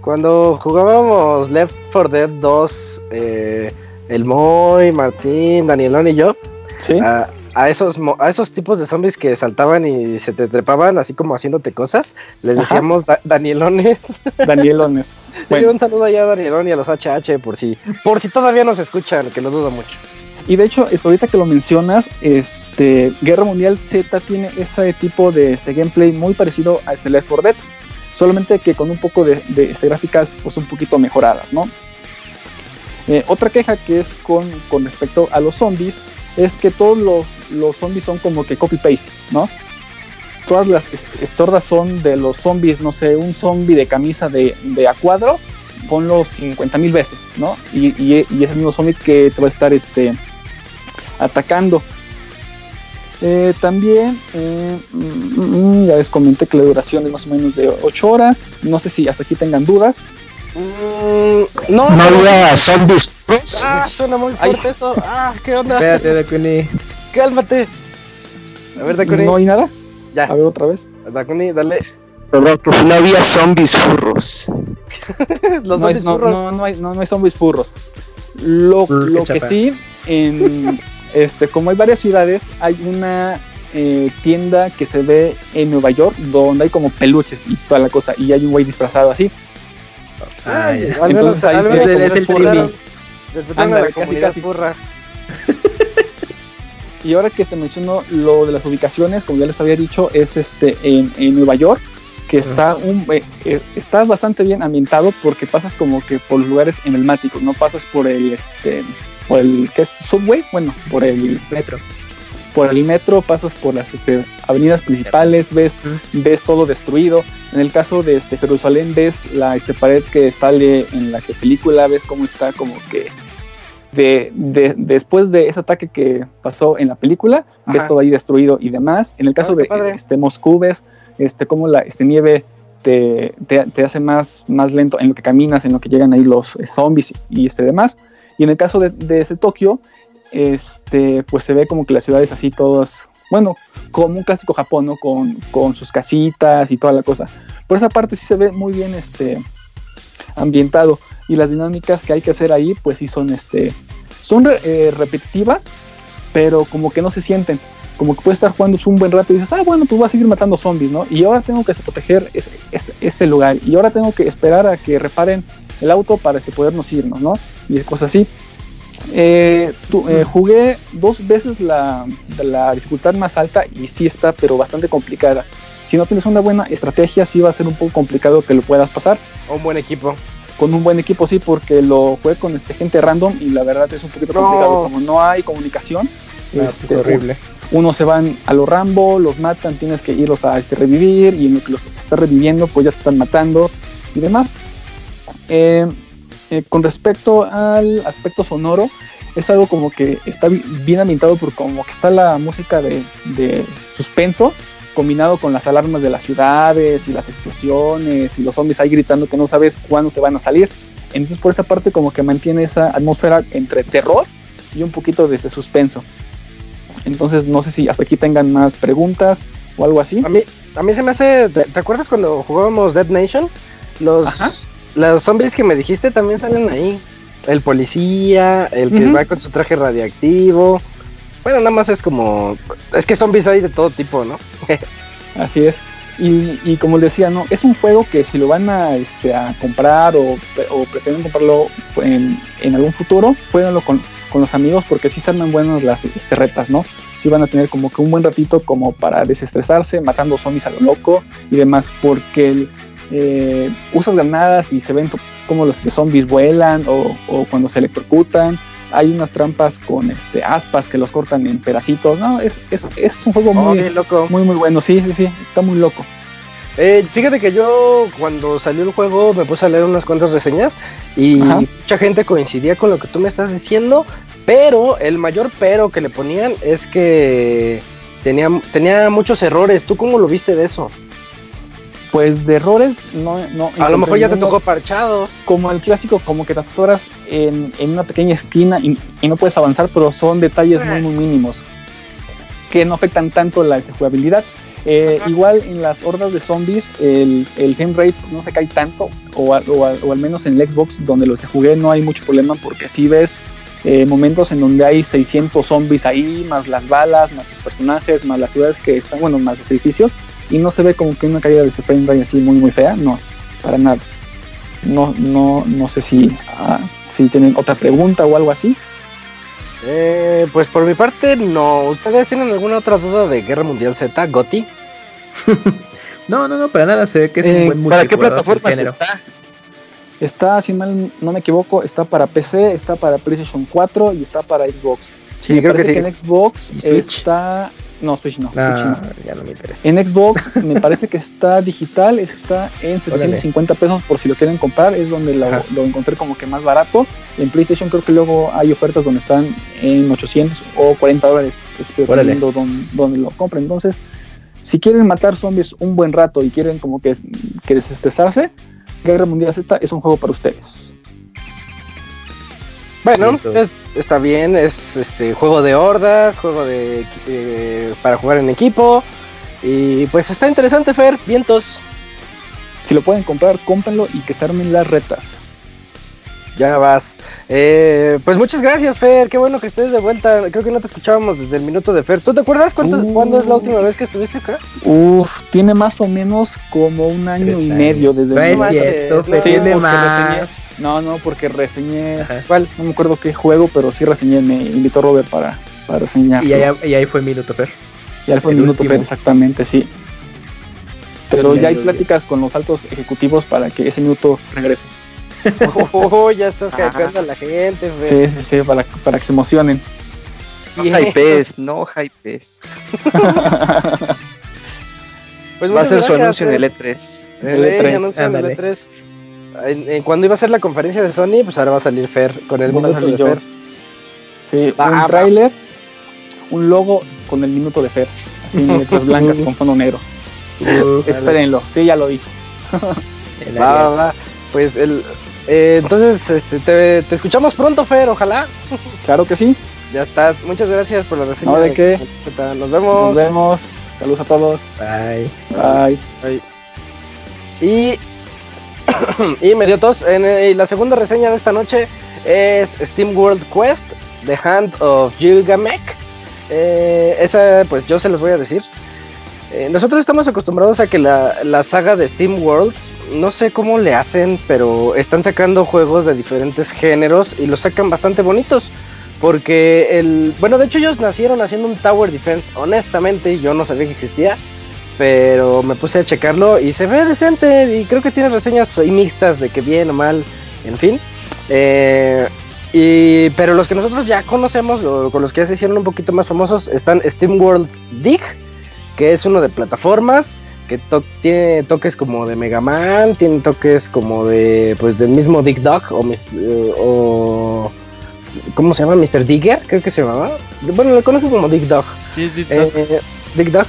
A: Cuando jugábamos Left 4 Dead 2, eh, el Moy, Martín, Danielón y yo,
H: ¿sí?
A: a, a esos, mo- a esos tipos de zombies que saltaban y se te trepaban así como haciéndote cosas, les decíamos da- Danielones.
H: Danielones.
A: Bueno.
H: Bueno,
A: un saludo allá a Danielón y a los HH por si, por si todavía nos escuchan, que lo dudo mucho.
H: Y de hecho, es ahorita que lo mencionas, este, Guerra Mundial Z tiene ese tipo de este, gameplay muy parecido a este Left 4 Dead, solamente que con un poco de, de, este, gráficas pues un poquito mejoradas, ¿no? Eh, otra queja que es con, con respecto a los zombies es que todos los, los zombies son como que copy-paste, ¿no? Todas las es- estordas son de los zombies, no sé, un zombie de camisa de, de a cuadros, ponlo 50 mil veces, ¿no? Y, y, y es el mismo zombie que te va a estar este, atacando. Eh, también, eh, mm, mm, ya les comenté que la duración es más o menos de 8 horas. No sé si hasta aquí tengan dudas.
A: Mm, no,
D: No había zombies.
A: Ah, suena muy
H: Ay.
A: fuerte eso. Ah, ¿qué onda?
C: Espérate, Dakuni.
A: Cálmate. A ver, Dakuni.
H: ¿No hay nada?
A: Ya,
H: A ver otra vez.
A: Dakuni, dale.
D: Perdón, que si no había zombies furros.
A: Los
H: no, hay,
A: zombies
H: no,
A: furros.
H: no, no hay, no, no hay zombies furros. Lo,
C: Mm,
H: lo que sí, en, este, como hay varias ciudades, hay una eh, tienda que se ve en Nueva York donde hay como peluches y toda la cosa. Y hay un güey disfrazado así.
C: Ah,
A: Ay,
C: ya.
A: al menos,
H: Entonces ahí
A: al menos
C: es el-
H: Ándale,
A: la
H: casi,
A: comunidad
H: casi.
A: furra.
H: Y ahora que te menciono lo de las ubicaciones, como ya les había dicho, es este en, en Nueva York, que está un eh, eh, está bastante bien ambientado porque pasas como que por lugares emblemáticos, no pasas por el este por el que es subway, bueno, por el
C: Metro.
H: por el metro, pasas por las este, avenidas principales, ves ves todo destruido. En el caso de este Jerusalén ves la este pared que sale en la este, película, ves cómo está como que de, de- después de ese ataque que pasó en la película, ves todo ahí destruido y demás. En el caso
A: Ah,
H: de
A: padre.
H: este Moscú ves este cómo la este nieve te, te- te hace más, más lento en lo que caminas, en lo que llegan ahí los eh, zombies y este demás. Y en el caso de, ese Tokio, este, pues se ve como que las ciudades así todas, bueno, como un clásico Japón, ¿no? Con, con sus casitas y toda la cosa. Por esa parte sí se ve muy bien este, ambientado. Y las dinámicas que hay que hacer ahí, pues sí son, este, son eh, repetitivas, pero como que no se sienten. Como que puedes estar jugando un buen rato y dices, ah, bueno, pues voy a seguir matando zombies, ¿no? Y ahora tengo que proteger este lugar. Y ahora tengo que esperar a que reparen el auto para este, podernos irnos, ¿no? Y cosas así. Eh, tu- eh, jugué dos veces la, la dificultad más alta y sí está, pero bastante complicada. Si no tienes una buena estrategia, sí va a ser un poco complicado que lo puedas pasar.
A: Un buen equipo.
H: Con un buen equipo, sí, porque lo jugué con este, gente random y la verdad es un poquito
A: No.
H: complicado. Como no hay comunicación,
C: No,
H: este,
C: es horrible.
H: unos se van a lo Rambo, los matan, tienes que irlos a este, revivir y en lo que los está reviviendo, pues ya te están matando y demás. Eh, eh, con respecto al aspecto sonoro, es algo como que está bi- bien ambientado por como que está la música de, de suspenso combinado con las alarmas de las ciudades y las explosiones y los zombies ahí gritando que no sabes cuándo te van a salir. Entonces por esa parte como que mantiene esa atmósfera entre terror y un poquito de ese suspenso. Entonces no sé si hasta aquí tengan más preguntas o algo así.
A: A mí, a mí se me hace. ¿Te, te acuerdas cuando jugábamos Dead Nation? Los,
H: Ajá.
A: Los zombies que me dijiste también salen ahí. El policía, el que va con su traje radiactivo. Bueno, nada más es como. Es que zombies hay de todo tipo, ¿no?
H: Así es. Y, y como decía, no, es un juego que si lo van a, este, a comprar o, o prefieren comprarlo en, en algún futuro, jueguenlo con, con los amigos porque sí arman buenas las este, retas, ¿no? Sí van a tener como que un buen ratito como para desestresarse, matando zombies a lo loco y demás, porque el, eh, usas granadas y se ven como los zombies vuelan o, o cuando se electrocutan. Hay unas trampas con este aspas que los cortan en pedacitos. No, es, es, es un juego muy,
A: loco.
H: muy, muy bueno, sí, sí, sí, está muy loco.
A: Eh, fíjate que yo cuando salió el juego me puse a leer unas cuantas reseñas y
H: Ajá.
A: mucha gente coincidía con lo que tú me estás diciendo, pero el mayor pero que le ponían es que tenía, tenía muchos errores. ¿Tú cómo lo viste de eso?
H: Pues de errores, no. no
A: A lo mejor ya te tocó parchado.
H: Como el clásico, como que te atoras en, en una pequeña esquina y, y no puedes avanzar, pero son detalles muy, muy mínimos que no afectan tanto la este, jugabilidad. Eh, igual en las hordas de zombies, el, el frame rate no se cae tanto, o, a- o a- o al menos en el Xbox donde los jugué no hay mucho problema porque si ves eh, momentos en donde hay 600 zombies ahí, más las balas, más los personajes, más las ciudades que están, bueno, más los edificios, y no se ve como que una caída de ese frame rate así muy, muy fea, no, para nada. No, no, no sé si, ah, si tienen otra pregunta o algo así.
A: Eh, pues por mi parte, no. ¿Ustedes tienen alguna otra duda de Guerra Mundial Z, Goti?
C: No, no, no, para nada. Se ve que es
H: Eh,
C: un buen
D: ¿Para qué plataformas está?
H: Está, si mal no me equivoco, está para PC, está para PlayStation 4 y está para Xbox.
A: Sí,
H: me
A: creo que
H: parece
A: sí.
H: en Xbox está... No, Switch no. Switch
C: No, ya no me interesa.
H: En Xbox me parece que está digital, está en 750 pesos por si lo quieren comprar, es donde lo, lo encontré como que más barato. En PlayStation creo que luego hay ofertas donde están en 800 o 40 dólares, dependiendo donde, donde lo compren. Entonces, si quieren matar zombies un buen rato y quieren como que, que desestresarse, Guerra Mundial Z es un juego para ustedes.
A: Bueno, es- está bien, es este juego de hordas, juego de eh, para jugar en equipo. Y pues está interesante, Fer, vientos.
H: Si lo pueden comprar, cómprenlo y que se armen las retas.
A: Ya vas. Eh, pues muchas gracias, Fer. Qué bueno que estés de vuelta. Creo que no te escuchábamos desde el minuto de Fer. ¿Tú te acuerdas cuánto,
H: Uh.
A: cuándo es la última vez que estuviste acá?
H: Uf, tiene más o menos como un año
C: Tres
H: y
C: años.
H: medio desde
C: No
H: el
C: es cierto,
A: no.
C: tiene más.
H: No, no, porque reseñé,
C: Ajá.
A: ¿Cuál?
H: no me acuerdo qué juego, pero sí reseñé, me invitó Robert para, para reseñar.
C: Y ahí, y ahí fue Minuto Fer.
H: Ya fue
C: el
H: el minuto,
C: último.
H: pero exactamente, sí. Pero
C: Ya
H: ya hay pláticas con los altos ejecutivos para que ese minuto regrese.
A: Oh, ya estás hypeando a la gente, Fer.
H: Sí, sí, sí, para, para que se emocionen.
D: No hypes, no hypes.
A: Pues
D: Va a ser su
A: gracias,
D: anuncio en el E3.
H: El
A: Eh,
H: E3,
A: anuncio en el
C: ándale.
A: E3. En- en cuando iba a ser la conferencia de Sony, pues ahora va a salir Fer con el minuto de
H: yo.
A: Fer.
H: Sí,
A: Va, va.
H: un tráiler, un logo con el minuto de Fer, así en letras blancas con fondo negro.
C: Uh,
H: Espérenlo, sí, ya lo
A: Va, va, va. Pues el. eh, entonces, este, te, te escuchamos pronto, Fer, ojalá.
H: Claro que sí.
A: Ya estás. Muchas gracias por la reseña.
H: No, ¿de qué?
A: Nos
H: Nos
A: vemos.
H: vemos. Saludos a todos.
C: Bye.
H: Bye.
A: Y. y me dio tos. En, eh, la segunda reseña de esta noche es Steam World Quest, The Hand of Gilgamesh. Eh, esa, pues yo se los voy a decir. Eh, nosotros estamos acostumbrados a que la, la saga de Steam World, no sé cómo le hacen, pero están sacando juegos de diferentes géneros y los sacan bastante bonitos. Porque el. Bueno, de hecho, ellos nacieron haciendo un Tower Defense. Honestamente, yo no sabía que existía. Pero me puse a checarlo y se ve decente. Y creo que tiene reseñas mixtas de que bien o mal. En fin. Eh, y, pero los que nosotros ya conocemos, o con los que ya se hicieron un poquito más famosos, están Steam World Dig, que es uno de plataformas, que to- tiene toques como de Mega Man, tiene toques como de, pues, del mismo Dig Dog, o, mis- eh, o ¿cómo se llama? Mr. Digger, creo que se llamaba. Bueno, lo conozco como Dig Dog.
F: Sí, sí,
A: Eh, Dig Dug.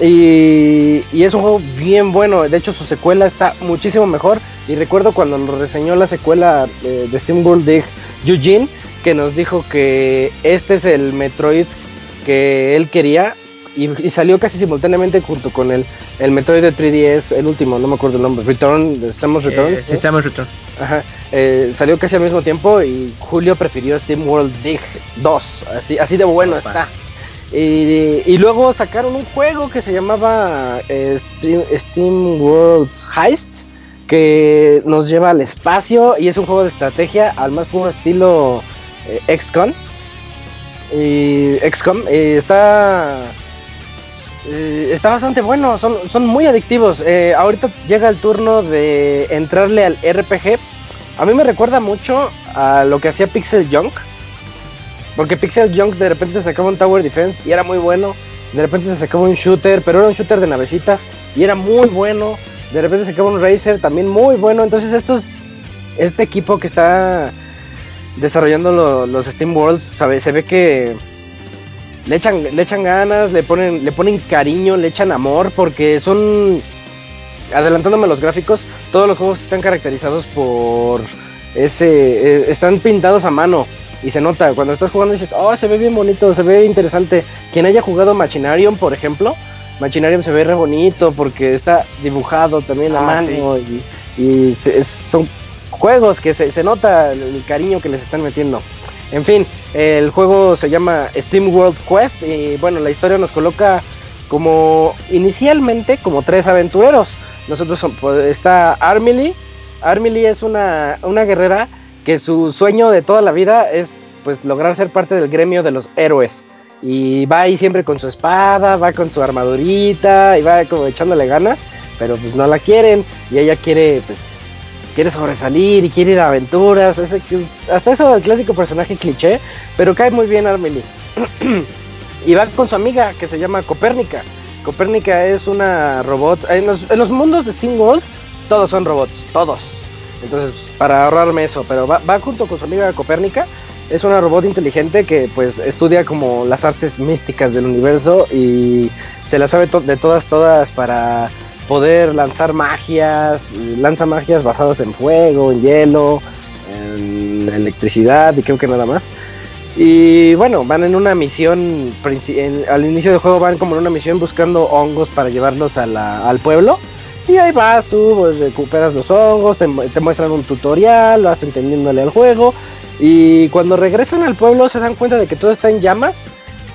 A: y, y es un juego bien bueno. De hecho, su secuela está muchísimo mejor. Y recuerdo cuando nos reseñó la secuela eh, de Steam World Dig, Eugene, que nos dijo que este es el Metroid que él quería. Y, y salió casi simultáneamente junto con el, el Metroid de 3DS, el último, no me acuerdo el nombre, Return, Samus Return.
C: Eh, sí, Samus Return.
A: Ajá, eh, salió casi al mismo tiempo y Julio prefirió Steam World Dig 2, así, así de bueno
C: Sopas.
A: está. Y, y luego sacaron un juego que se llamaba eh, Steam, World Heist, que nos lleva al espacio y es un juego de estrategia al más puro estilo eh, XCOM. Y XCOM eh, está eh, está bastante bueno, son, son muy adictivos. Eh, ahorita llega el turno de entrarle al RPG. A mí me recuerda mucho a lo que hacía Pixel Junk. Porque Pixel Junk de repente sacaba un Tower Defense y era muy bueno. De repente sacaba un shooter, pero era un shooter de navecitas y era muy bueno. De repente sacaba un Racer también muy bueno. Entonces estos, este equipo que está desarrollando lo- los Steam Worlds, sabe, se ve que le echan, le echan ganas, le ponen, le ponen cariño, le echan amor, porque son, adelantándome los gráficos, todos los juegos están caracterizados por ese, eh, están pintados a mano. Y se nota, cuando estás jugando dices, oh, se ve bien bonito, se ve interesante. Quien haya jugado Machinarium, por ejemplo, Machinarium se ve re bonito porque está dibujado también a
C: Ah,
A: mano y, y se- es- son juegos que se, se nota el, el cariño que les están metiendo. En fin, el juego se llama Steam World Quest y bueno, la historia nos coloca como inicialmente como tres aventureros. Nosotros son- pues, está Armily. Armily es una, una guerrera que su sueño de toda la vida es pues lograr ser parte del gremio de los héroes. Y va ahí siempre con su espada, va con su armadurita y va como echándole ganas, pero pues no la quieren y ella quiere pues quiere sobresalir y quiere ir a aventuras, ese hasta eso el clásico personaje cliché, pero cae muy bien Armely. y va con su amiga que se llama Copérnica. Copérnica es una robot. En los, en los mundos de Steam World, todos son robots, todos. Entonces, para ahorrarme eso, pero va, junto con su amiga Copérnica. Es una robot inteligente que pues estudia como las artes místicas del universo y se la sabe de todas, todas para poder lanzar magias. Lanza magias basadas en fuego, en hielo, en electricidad y creo que nada más. Y bueno, van en una misión, en- al inicio del juego van como en una misión buscando hongos para llevarlos al pueblo. Y ahí vas tú, pues, recuperas los hongos, te, mu- te muestran un tutorial, vas entendiéndole al juego. Y cuando regresan al pueblo se dan cuenta de que todo está en llamas.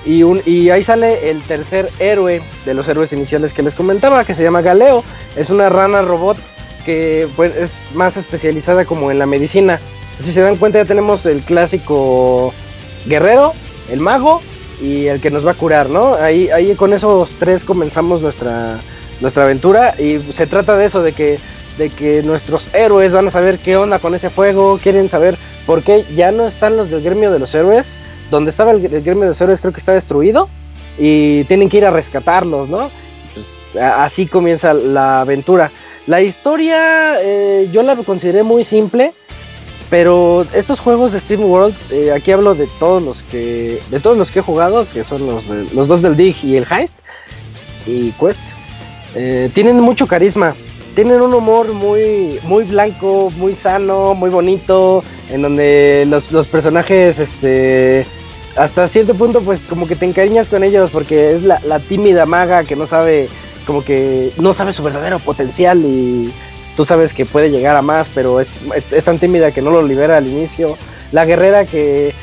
A: Y, y ahí sale el tercer héroe de los héroes iniciales que les comentaba, que se llama Galeo. Es una rana robot que pues, es más especializada como en la medicina. Entonces, si se dan cuenta ya tenemos el clásico guerrero, el mago y el que nos va a curar, ¿no? Ahí, ahí con esos tres comenzamos nuestra, nuestra aventura y se trata de eso, de que, de que nuestros héroes van a saber qué onda con ese fuego, quieren saber por qué ya no están los del gremio de los héroes, donde estaba el, gremio de los héroes creo que está destruido y tienen que ir a rescatarlos, ¿no? Pues, así comienza la aventura. La historia eh, yo la consideré muy simple, pero estos juegos de Steam World, eh, aquí hablo de todos los que de todos los que he jugado, que son los, de- los dos del Dig y el Heist y Quest, eh, tienen mucho carisma. Tienen un humor muy, muy blanco, muy sano, muy bonito, en donde los, los personajes, este, hasta cierto punto, pues como que te encariñas con ellos, porque es la, tímida maga que no sabe, como que no sabe su verdadero potencial y tú sabes que puede llegar a más, pero es tan tímida que no lo libera al inicio. La guerrera que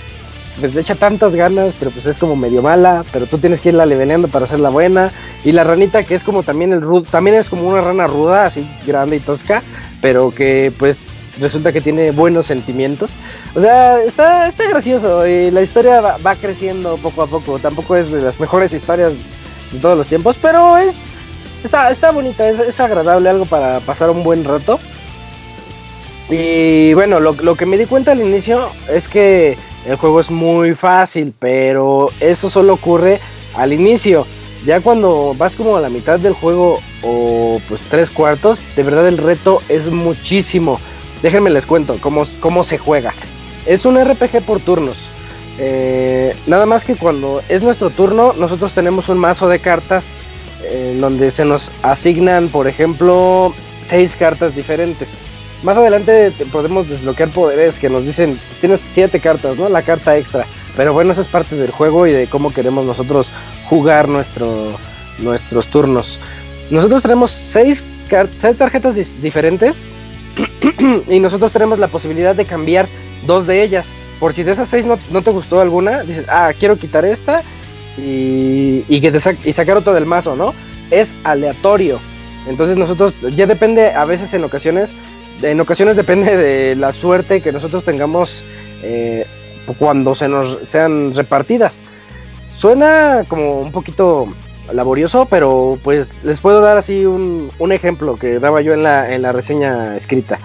A: pues le echa tantas ganas, pero pues es como medio mala, pero tú tienes que irla leveleando para hacerla buena. Y la ranita que es como también el rudo, también es como una rana ruda, así grande y tosca, pero que pues resulta que tiene buenos sentimientos. O sea, está, está gracioso y la historia va, va creciendo poco a poco. Tampoco es de las mejores historias de todos los tiempos, pero es está, está bonita, es, es agradable, algo para pasar un buen rato. Y bueno, lo, lo que me di cuenta al inicio es que el juego es muy fácil, pero eso solo ocurre al inicio. Ya cuando vas como a la mitad del juego o pues tres cuartos, de verdad el reto es muchísimo. Déjenme les cuento cómo, cómo se juega. Es un RPG por turnos. Eh, nada más que cuando es nuestro turno, nosotros tenemos un mazo de cartas eh, donde se nos asignan, por ejemplo, seis cartas diferentes. Más adelante te- podemos desbloquear poderes que nos dicen, tienes siete cartas, ¿no? La carta extra. Pero bueno, eso es parte del juego y de cómo queremos nosotros jugar nuestro, nuestros turnos. Nosotros tenemos seis, seis tarjetas diferentes y nosotros tenemos la posibilidad de cambiar dos de ellas. Por si de esas seis no, no te gustó alguna, dices, ah, quiero quitar esta y, y, que te sac- y sacar otra del mazo, ¿no? Es aleatorio. Entonces nosotros, ya depende, a veces en ocasiones, en ocasiones depende de la suerte que nosotros tengamos eh, cuando se nos sean repartidas. Suena como un poquito laborioso, pero pues les puedo dar así un, un ejemplo que daba yo en la, en la reseña escrita.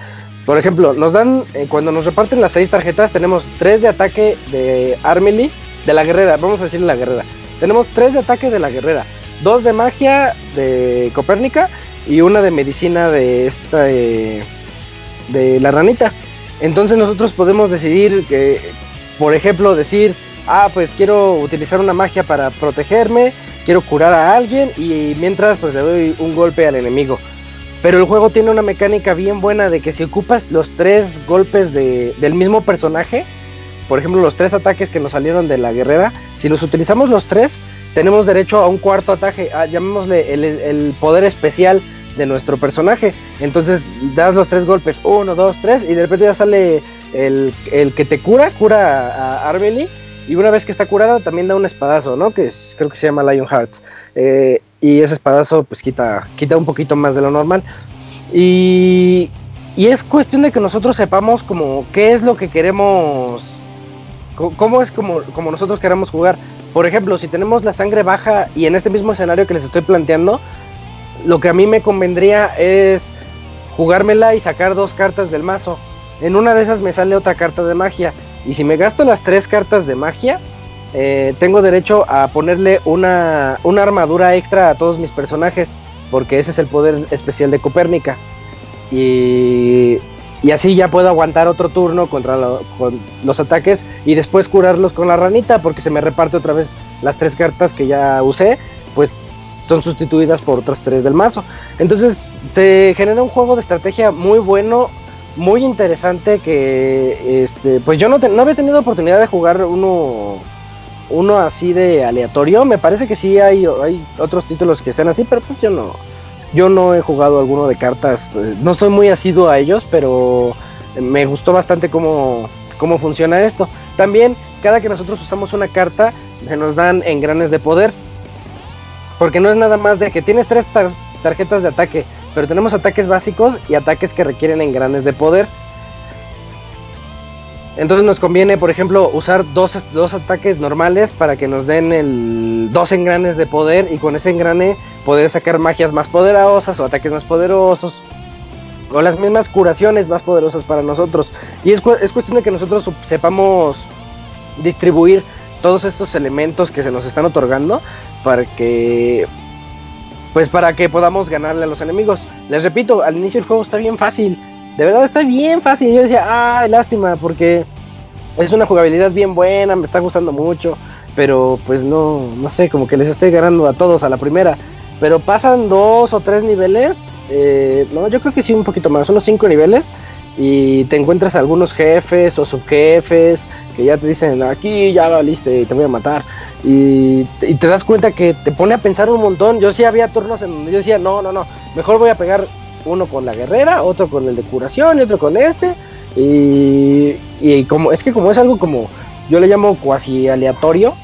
A: Por ejemplo, nos dan, eh, cuando nos reparten las seis tarjetas, tenemos tres de ataque de Armely, de la guerrera, vamos a decirle la guerrera. Tenemos tres de ataque de la guerrera, dos de magia de Copérnica y una de medicina de esta, eh, de la ranita. Entonces nosotros podemos decidir que, por ejemplo, decir, ah, pues quiero utilizar una magia para protegerme, quiero curar a alguien y mientras pues le doy un golpe al enemigo. Pero el juego tiene una mecánica bien buena de que si ocupas los tres golpes de- del mismo personaje, por ejemplo los tres ataques que nos salieron de la guerrera, si los utilizamos los tres, tenemos derecho a un cuarto ataque, llamémosle el poder especial de nuestro personaje. Entonces das los tres golpes, uno, dos, tres, y de repente ya sale el, el que te cura, cura a, a Armely, y una vez que está curada también da un espadazo, ¿no? Que es- creo que se llama Lion Heart. Eh, y ese espadazo pues quita, quita un poquito más de lo normal. Y, y es cuestión de que nosotros sepamos como qué es lo que queremos, cómo es como, como nosotros queremos jugar. Por ejemplo, si tenemos la sangre baja y en este mismo escenario que les estoy planteando, lo que a mí me convendría es jugármela y sacar dos cartas del mazo. En una de esas me sale otra carta de magia. Y si me gasto las tres cartas de magia, eh, tengo derecho a ponerle una, una armadura extra a todos mis personajes. Porque ese es el poder especial de Copérnica. Y, y así ya puedo aguantar otro turno contra lo- con los ataques y después curarlos con la ranita. Porque se me reparte otra vez las tres cartas que ya usé. Pues son sustituidas por otras tres del mazo. Entonces se genera un juego de estrategia muy bueno, muy interesante que este pues yo no, te- no había tenido oportunidad de jugar uno uno así de aleatorio. Me parece que sí hay, otros títulos que sean así, pero pues yo no yo no he jugado alguno de cartas. eh, No soy muy asiduo a ellos, pero me gustó bastante cómo, cómo funciona esto. También cada que nosotros usamos una carta se nos dan engranes de poder. Porque no es nada más de que tienes tres tar- tarjetas de ataque, pero tenemos ataques básicos y ataques que requieren engranes de poder. Entonces nos conviene, por ejemplo, usar dos, dos ataques normales para que nos den dos engranes de poder y con ese engrane poder sacar magias más poderosas o ataques más poderosos o las mismas curaciones más poderosas para nosotros. Y es, es cuestión de que nosotros sepamos distribuir todos estos elementos que se nos están otorgando para que pues para que podamos ganarle a los enemigos. Les repito, al inicio el juego está bien fácil. De verdad está bien fácil. Yo decía, ay, lástima, porque es una jugabilidad bien buena, me está gustando mucho. Pero pues no, no sé, como que les estoy ganando a todos a la primera. Pero pasan dos o tres niveles. eh, no, yo creo que sí, un poquito más, unos cinco niveles. Y te encuentras algunos jefes o subjefes que ya te dicen, aquí ya valiste, te voy a matar. Y, te das cuenta que te pone a pensar un montón. Yo sí había turnos en donde yo decía, no, no, no, mejor voy a pegar uno con la guerrera, otro con el de curación y otro con este. Y, y como es que como es algo como yo le llamo cuasi aleatorio,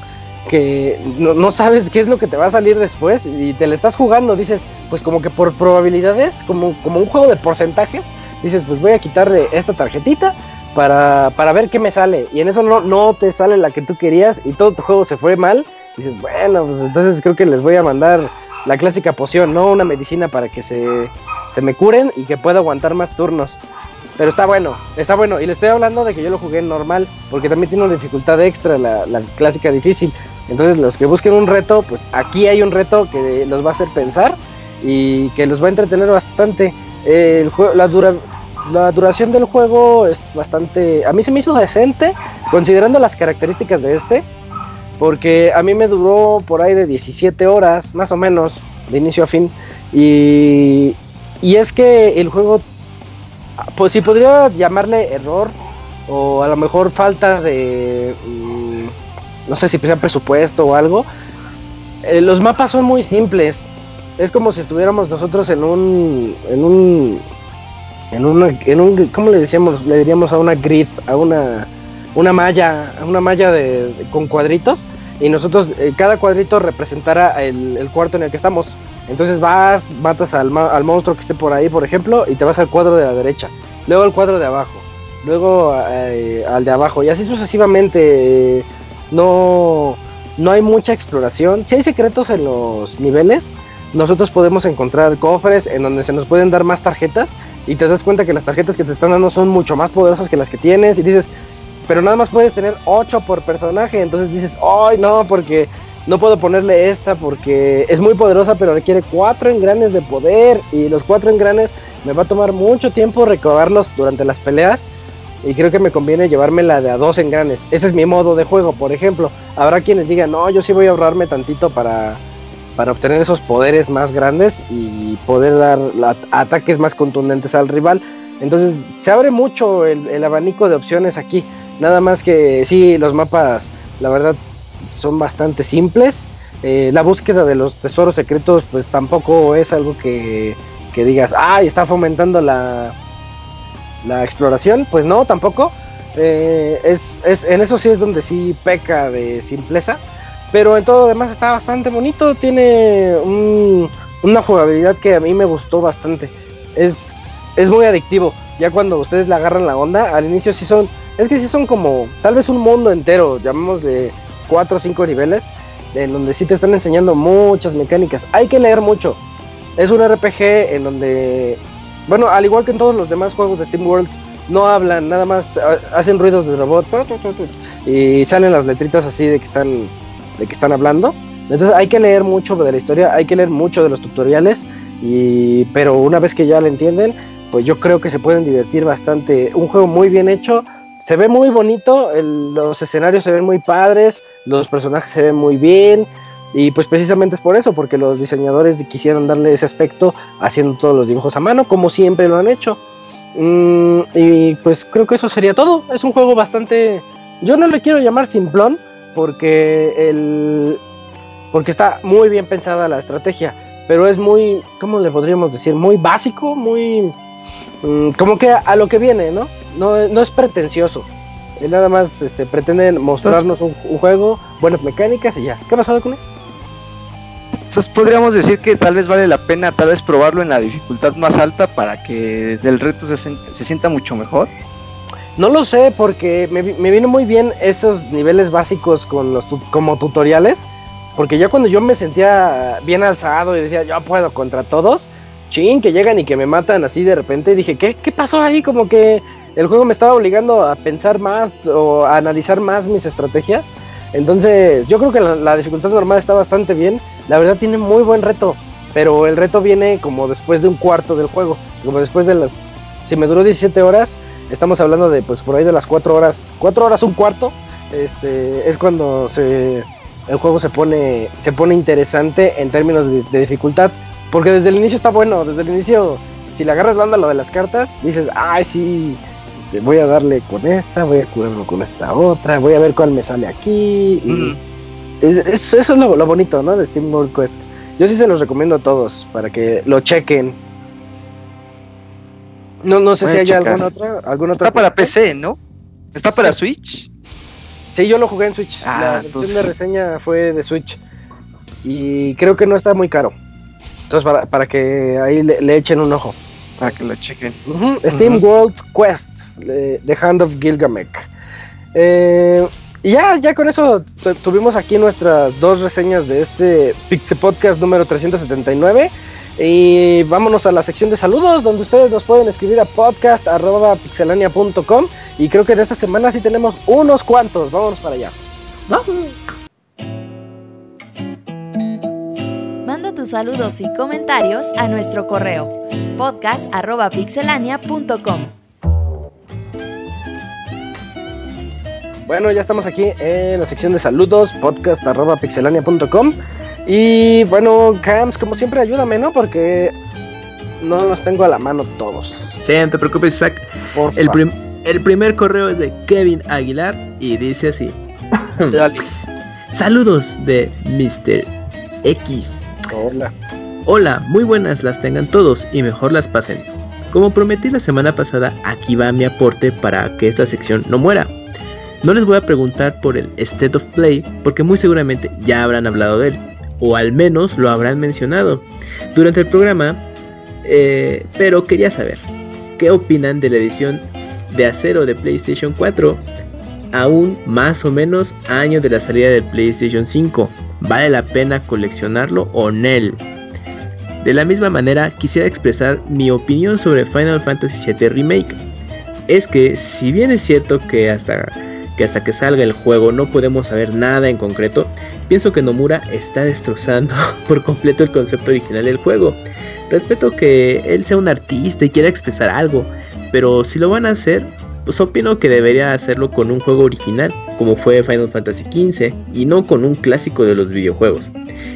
A: que no, sabes qué es lo que te va a salir después y te le estás jugando, dices, pues como que por probabilidades, como, como un juego de porcentajes, dices, pues voy a quitarle esta tarjetita para, para ver qué me sale. Y en eso no, no te sale la que tú querías y todo tu juego se fue mal. Dices, bueno, pues entonces creo que les voy a mandar la clásica poción, ¿no? Una medicina para que se, se me curen y que pueda aguantar más turnos. Pero está bueno, está bueno. Y le estoy hablando de que yo lo jugué normal, porque también tiene una dificultad extra, la, clásica difícil. Entonces los que busquen un reto, pues aquí hay un reto que los va a hacer pensar y que los va a entretener bastante. El jue- la, dura- la duración del juego es bastante... A mí se me hizo decente, considerando las características de este, porque a mí me duró por ahí de 17 horas, más o menos, de inicio a fin. Y, y es que el juego, pues si podría llamarle error, o a lo mejor falta de... mm, no sé si sea presupuesto o algo. eh, los mapas son muy simples. Es como si estuviéramos nosotros en un. en un. En una. en un. ¿cómo le decíamos? Le diríamos a una grid, a una. una malla. a una malla de, con cuadritos. Y nosotros, eh, cada cuadrito representara el, cuarto en el que estamos. Entonces vas, matas al, al monstruo que esté por ahí, por ejemplo, y te vas al cuadro de la derecha. Luego al cuadro de abajo. Luego eh, al de abajo. Y así sucesivamente. no, no hay mucha exploración. Si hay secretos en los niveles, nosotros podemos encontrar cofres en donde se nos pueden dar más tarjetas y te das cuenta que las tarjetas que te están dando son mucho más poderosas que las que tienes y dices, pero nada más puedes tener 8 por personaje, entonces dices, ay no, porque no puedo ponerle esta porque es muy poderosa pero requiere 4 engranes de poder y los 4 engranes me va a tomar mucho tiempo recabarlos durante las peleas y creo que me conviene llevármela de a dos engranes. Ese es mi modo de juego, por ejemplo. Habrá quienes digan, no, yo sí voy a ahorrarme tantito para, para obtener esos poderes más grandes y poder dar ataques más contundentes al rival. Entonces se abre mucho el, abanico de opciones aquí. Nada más que sí, los mapas, la verdad, son bastante simples. Eh, la búsqueda de los tesoros secretos, pues tampoco es algo que, que digas, ay, está fomentando la, la exploración, pues no, tampoco. Eh, es, es, en eso sí es donde sí peca de simpleza. Pero en todo lo demás está bastante bonito. Tiene un- una jugabilidad que a mí me gustó bastante. Es, es muy adictivo. Ya cuando ustedes le agarran la onda, al inicio sí son. Es que sí son como tal vez un mundo entero, llamémosle 4 o 5 niveles, en donde sí te están enseñando muchas mecánicas. Hay que leer mucho. Es un RPG en donde bueno, al igual que en todos los demás juegos de Steam World, no hablan, nada más hacen ruidos de robot y salen las letritas así de que están de que están hablando. Entonces hay que leer mucho de la historia, hay que leer mucho de los tutoriales y pero una vez que ya lo entienden, pues yo creo que se pueden divertir bastante. Un juego muy bien hecho, se ve muy bonito, los escenarios se ven muy padres, los personajes se ven muy bien. Y pues precisamente es por eso, porque los diseñadores quisieron darle ese aspecto haciendo todos los dibujos a mano, como siempre lo han hecho. Mm, y pues creo que eso sería todo. Es un juego bastante. Yo no le quiero llamar simplón, porque el. Porque está muy bien pensada la estrategia. Pero es muy. ¿Cómo le podríamos decir? Muy básico, muy. mm, como que a lo que viene, ¿no? No, no es pretencioso. Nada más este, pretenden mostrarnos un, un juego, buenas mecánicas y ya. ¿Qué ha pasado con él?
E: Entonces podríamos decir que tal vez vale la pena tal vez probarlo en la dificultad más alta para que del reto se, se sienta mucho mejor.
A: No lo sé porque me, me muy bien esos niveles básicos con los tu- como tutoriales. Porque ya cuando yo me sentía bien alzado y decía, yo puedo contra todos, chin, que llegan y que me matan así de repente, dije, ¿qué, ¿qué pasó ahí? Como que el juego me estaba obligando a pensar más o a analizar más mis estrategias. Entonces, yo creo que la, la dificultad normal está bastante bien. La verdad tiene muy buen reto, pero el reto viene como después de un cuarto del juego. Como después de las... Si me duró 17 horas, estamos hablando de pues por ahí de las 4 horas. 4 horas, un cuarto. Este, es cuando se, el juego se pone, se pone interesante en términos de, de dificultad. Porque desde el inicio está bueno, desde el inicio, si le agarras la onda lo de las cartas, dices, ay sí, voy a darle con esta, voy a curarlo con esta otra, voy a ver cuál me sale aquí. y
E: Mm.
A: es- es- eso es lo, lo bonito, ¿no? De Steam World Quest. Yo sí se los recomiendo a todos para que lo chequen. No, no sé
E: Voy
A: si hay
E: checar.
A: alguna otra, alguna otra.
E: Está para PC, ¿no? Está para
A: Sí.
E: Switch.
A: Sí, yo lo jugué en Switch.
E: Ah,
A: la versión
E: entonces-
A: de reseña fue de Switch. Y creo que no está muy caro. Entonces, para, para que ahí le, le echen un ojo.
E: para que lo chequen.
A: Steam World Quest, eh, The Hand of Gilgamesh. Eh, y ya, ya con eso tu- tuvimos aquí nuestras dos reseñas de este Pixel Podcast número 379. Y vámonos a la sección de saludos, donde ustedes nos pueden escribir a podcast.pixelania.com. Y creo que en esta semana sí tenemos unos cuantos. Vámonos para allá.
I: Manda tus saludos y comentarios a nuestro correo podcast.pixelania.com.
A: Bueno, ya estamos aquí en la sección de saludos, podcast.pixelania.com. Y bueno, Cams, como siempre, ayúdame, ¿no? Porque no los tengo a la mano todos.
C: Sí, no te preocupes, Isaac. El, prim- el primer correo es de Kevin Aguilar y dice así.
E: Dale.
C: Saludos de Mr. X.
A: Hola.
C: Hola, muy buenas las tengan todos y mejor las pasen. Como prometí la semana pasada, aquí va mi aporte para que esta sección no muera. No les voy a preguntar por el State of Play porque muy seguramente ya habrán hablado de él, o al menos lo habrán mencionado durante el programa, eh, pero quería saber, ¿qué opinan de la edición de acero de PlayStation 4? Aún más o menos año de la salida del PlayStation 5. ¿Vale la pena coleccionarlo o no? De la misma manera, quisiera expresar mi opinión sobre Final Fantasy VII Remake. Es que, si bien es cierto que hasta, que hasta que salga el juego no podemos saber nada en concreto, pienso que Nomura está destrozando por completo el concepto original del juego. Respeto que él sea un artista y quiera expresar algo, pero si lo van a hacer, pues opino que debería hacerlo con un juego original, como fue Final Fantasy XV, y no con un clásico de los videojuegos.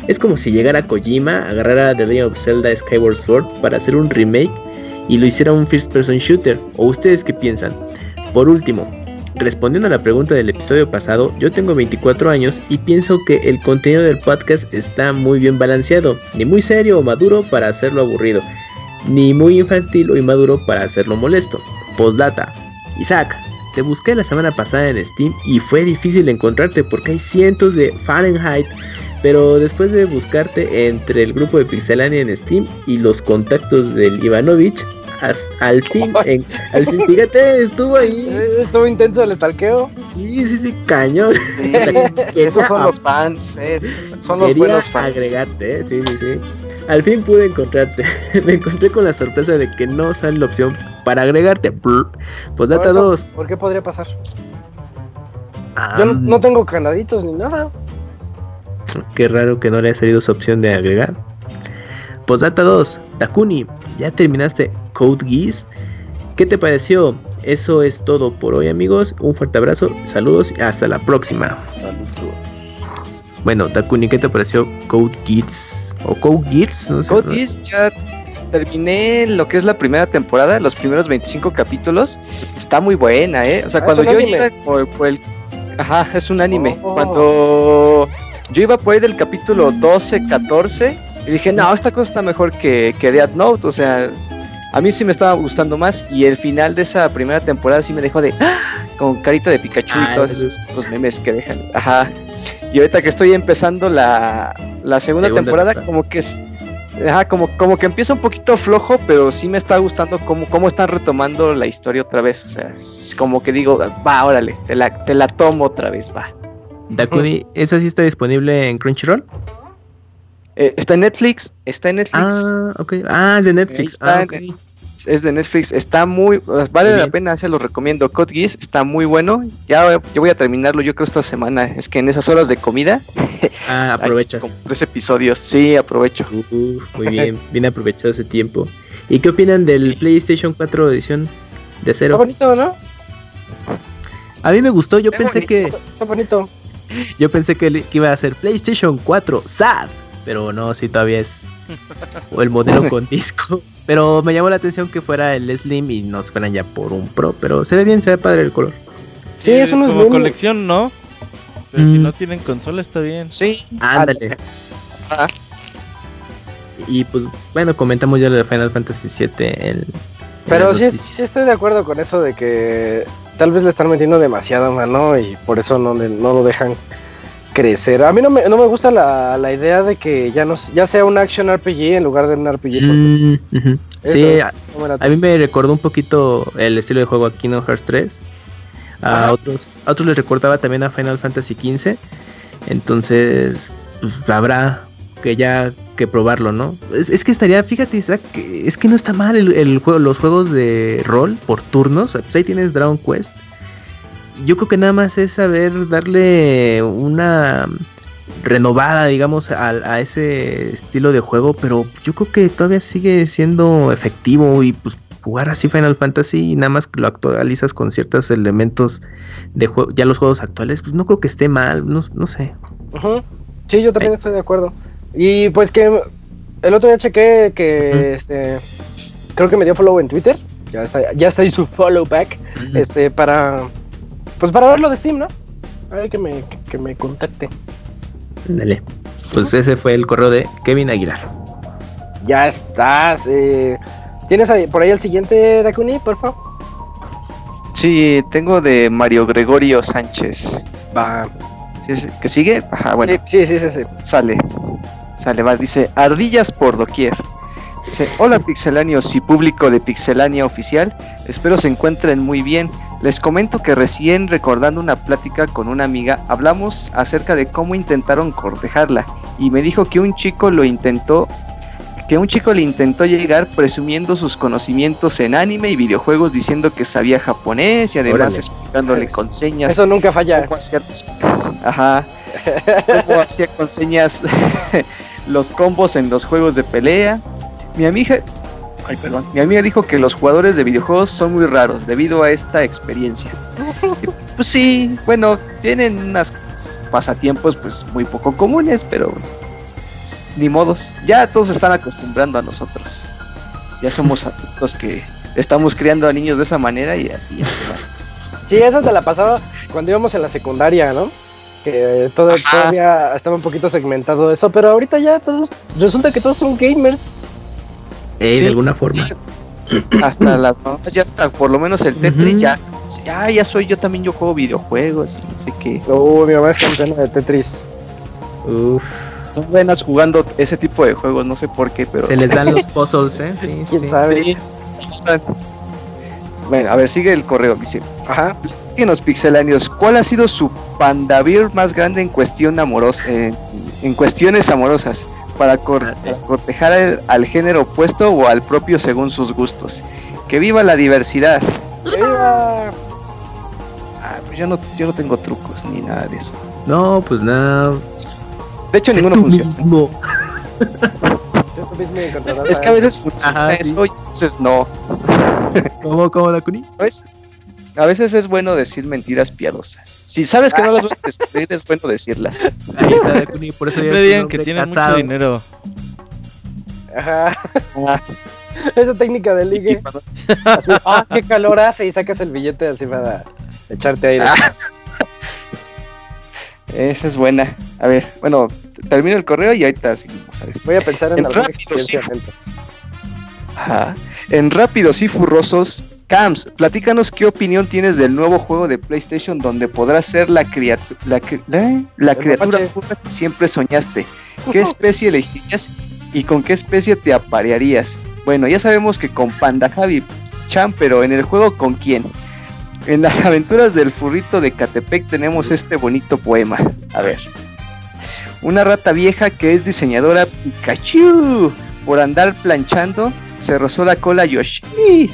C: Es como si llegara Kojima, agarrara The Legend of Zelda Skyward Sword para hacer un remake y lo hiciera un first person shooter. ¿O ustedes qué piensan? Por último, respondiendo a la pregunta del episodio pasado, yo tengo 24 años y pienso que el contenido del podcast está muy bien balanceado, ni muy serio o maduro para hacerlo aburrido, ni muy infantil o inmaduro para hacerlo molesto. Postdata, Isaac, te busqué la semana pasada en Steam y fue difícil encontrarte porque hay cientos de Fahrenheit pero después de buscarte entre el grupo de Pixelania en Steam y los contactos del Ivanovich, al fin, en- al fin, fíjate, estuvo ahí.
A: Eh, Estuvo intenso el estalqueo.
C: Sí, sí, sí, cañón.
E: Sí, esos son los fans, es- son los buenos fans.
C: agregarte, ¿eh? sí, sí, sí. Al fin pude encontrarte. Me encontré con la sorpresa de que no sale la opción para agregarte. Pues data
A: Por eso,
C: 2.
A: ¿Por qué podría pasar? Yo no, no tengo candaditos ni nada.
C: Qué raro que no le haya salido esa opción de agregar. Postdata 2. Takuni, ¿ya terminaste Code Geass? ¿Qué te pareció? Eso es todo por hoy, amigos. Un fuerte abrazo, saludos y hasta la próxima. Bueno, Takuni, ¿qué te pareció Code Geass? ¿O Code Geass? No sé.
E: Code Geass ya terminé lo que es la primera temporada, los primeros 25 capítulos. Está muy buena, ¿eh? O sea,
A: Ah,
E: cuando
A: es un
E: yo
A: anime.
E: iba por, por el... Ajá, es un anime.
A: Oh.
E: Cuando yo iba por ahí del capítulo 12, 14, y dije, no, esta cosa está mejor que, que Death Note. O sea, a mí sí me estaba gustando más. Y el final de esa primera temporada sí me dejó de... ¡ah! Con carita de Pikachu
C: Ah,
E: y todos
C: eso
E: esos otros memes que dejan. Ajá. Y ahorita que estoy empezando la, la segunda,
C: Segunda
E: temporada,
C: temporada.
E: como que es... Ajá, como, como que empieza un poquito flojo, pero sí me está gustando cómo, cómo están retomando la historia otra vez. O sea, es como que digo, va, órale, te la, te la tomo otra vez, va.
C: Takuni, ¿eso sí está disponible en Crunchyroll?
E: Eh, está en Netflix, está en Netflix,
C: Ah, ok. Ah, es de Netflix.
E: Está
C: Ah,
E: en-
C: ok.
E: es de Netflix, está muy, vale
C: Muy
E: la pena, se lo recomiendo. Code Geass está muy bueno. Ya yo voy a terminarlo, yo creo esta semana. Es que en esas horas de comida,
C: Ah, aprovechas.
E: tres episodios. Sí, aprovecho.
C: Uf, muy bien, bien aprovechado ese tiempo. ¿Y qué opinan del PlayStation 4 edición de
A: Está
C: acero?
A: bonito, ¿no?
C: A mí me gustó, yo
E: Está
C: pensé que
A: Está bonito.
C: yo pensé que iba a ser PlayStation 4 SAD, pero no, sí todavía es o el modelo con disco. Pero me llamó la atención que fuera el Slim y no se fueran ya por un Pro, pero se ve bien, se ve padre el color.
A: Sí, es
F: Como colección, ¿no? Pero si
C: Mm.
F: no tienen consola está bien.
E: Sí,
C: Ándale.
E: Ajá.
C: Y pues bueno, comentamos ya lo de Final Fantasy 7 en
A: Pero sí, sí estoy de acuerdo con eso de que tal vez le están metiendo demasiada mano y por eso no, le- no lo dejan crecer. A mí no me, no me gusta la, la idea de que ya, no, ya sea un action RPG en lugar de un RPG.
C: Mm. Sí, a, a mí me recordó un poquito el estilo de juego a Kingdom Hearts 3. A
A: Ajá.
C: otros, a otros les recordaba también a Final Fantasy XV. Entonces, pues, habrá que ya que probarlo, ¿no? Es, es que estaría, fíjate, Isaac, es que no está mal el, el juego, los juegos de rol por turnos. Pues ahí tienes Dragon Quest. Yo creo que nada más es saber darle una renovada, digamos, a, a ese estilo de juego, pero yo creo que todavía sigue siendo efectivo y pues jugar así Final Fantasy y nada más que lo actualizas con ciertos elementos de juego, ya los juegos actuales, pues no creo que esté mal, no, no sé.
A: Sí, yo también estoy de acuerdo. Y pues que el otro día chequé que este creo que me dio follow en Twitter. Ya está, ya está ahí su follow back. Este, para pues para verlo de Steam, ¿no? A ver que me, que me contacte.
C: Dale. Pues ese fue el correo de Kevin Aguilar.
A: Ya estás. eh, ¿Tienes ahí- por ahí el siguiente, Dakuni, por favor?
E: Sí, tengo de Mario Gregorio Sánchez.
A: Va.
E: ¿Sí, sí, ¿Que sigue? Ajá, bueno.
A: Sí, sí, sí, sí. sí.
E: Sale. Sale, va. Dice, ardillas por doquier. Dice, hola pixeláneos y público de Pixelania Oficial. Espero se encuentren muy bien. Les comento que recién recordando una plática con una amiga, hablamos acerca de cómo intentaron cortejarla. Y me dijo que un chico lo intentó que un chico le intentó llegar presumiendo sus conocimientos en anime y videojuegos diciendo que sabía japonés y además
C: Órale.
E: explicándole con señas
A: Eso nunca falla.
E: cómo hacía los- Ajá. Cómo hacía con señas los combos en los juegos de pelea. Mi amiga, ay, perdón, mi amiga dijo que los jugadores de videojuegos son muy raros debido a esta experiencia. Y, pues sí, bueno, tienen unos pasatiempos pues muy poco comunes, pero ni modos. Ya todos están acostumbrando a nosotros. Ya somos adultos que estamos criando a niños de esa manera y así.
A: Sí, esa te la pasaba cuando íbamos en la secundaria, ¿no? Que todo, todavía estaba un poquito segmentado eso, pero ahorita ya todos, resulta que todos son gamers.
C: Eh,
E: Sí.
C: De alguna forma.
E: hasta las mamás ya está, por lo menos el Tetris
C: Ujú.
E: ya, ya, ya soy yo también, yo juego videojuegos y no sé qué.
A: Uy, mi mamá es campeona de Tetris.
C: Uf,
E: Son buenas jugando ese tipo de juegos, no sé por qué, pero...
C: se les dan los puzzles, ¿eh? Sí,
A: ¿Quién
C: sí.
A: sabe?
E: Sí. Bueno, a ver, sigue el correo, dice.
A: Ajá.
E: Díganos, pixeláneos, ¿cuál ha sido su pandavir más grande en cuestión amorosa, eh, en cuestiones amorosas? Para, cor-
C: Ah, sí.
E: para cortejar al, al género opuesto o al propio según sus gustos. Que viva la diversidad.
A: Viva.
E: Ah, pues yo no, yo no tengo trucos ni nada de eso.
C: No, pues nada.
E: De hecho,
C: sé
E: ninguno
C: tú
E: funciona.
C: mismo.
A: Y
E: Es que a veces funciona
C: Ajá, sí.
E: eso y a veces no.
C: ¿Cómo, cómo la?
E: A veces, a veces es bueno decir mentiras piadosas. Si sabes que no las vas a descubrir, es bueno decirlas.
C: Ahí está Kuni, por eso
F: Siempre digan que tienen
C: casado.
F: mucho dinero.
A: Ajá.
E: Ah,
A: Esa técnica de ligue. Así, ah, qué calor hace y sacas el billete así para echarte aire.
E: Ah. esa es buena. A ver, bueno, termino el correo y ahorita seguimos. A ver.
A: Voy a pensar en
E: En
A: alguna
E: rápido,
A: experiencia.
E: Ajá. En Rápidos y Furrosos, Cams, platícanos qué opinión tienes del nuevo juego de PlayStation donde podrás ser la, criatu- la, cri- la- la
A: El
E: criatura que siempre soñaste. ¿Qué especie elegirías y con qué especie te aparearías? Bueno, ya sabemos que con Panda Javi Chan, pero en el juego con quién? En las aventuras del furrito de Catepec tenemos este bonito poema. A ver. Una rata vieja que es diseñadora Pikachu. Por andar planchando, se rozó la cola Yoshi.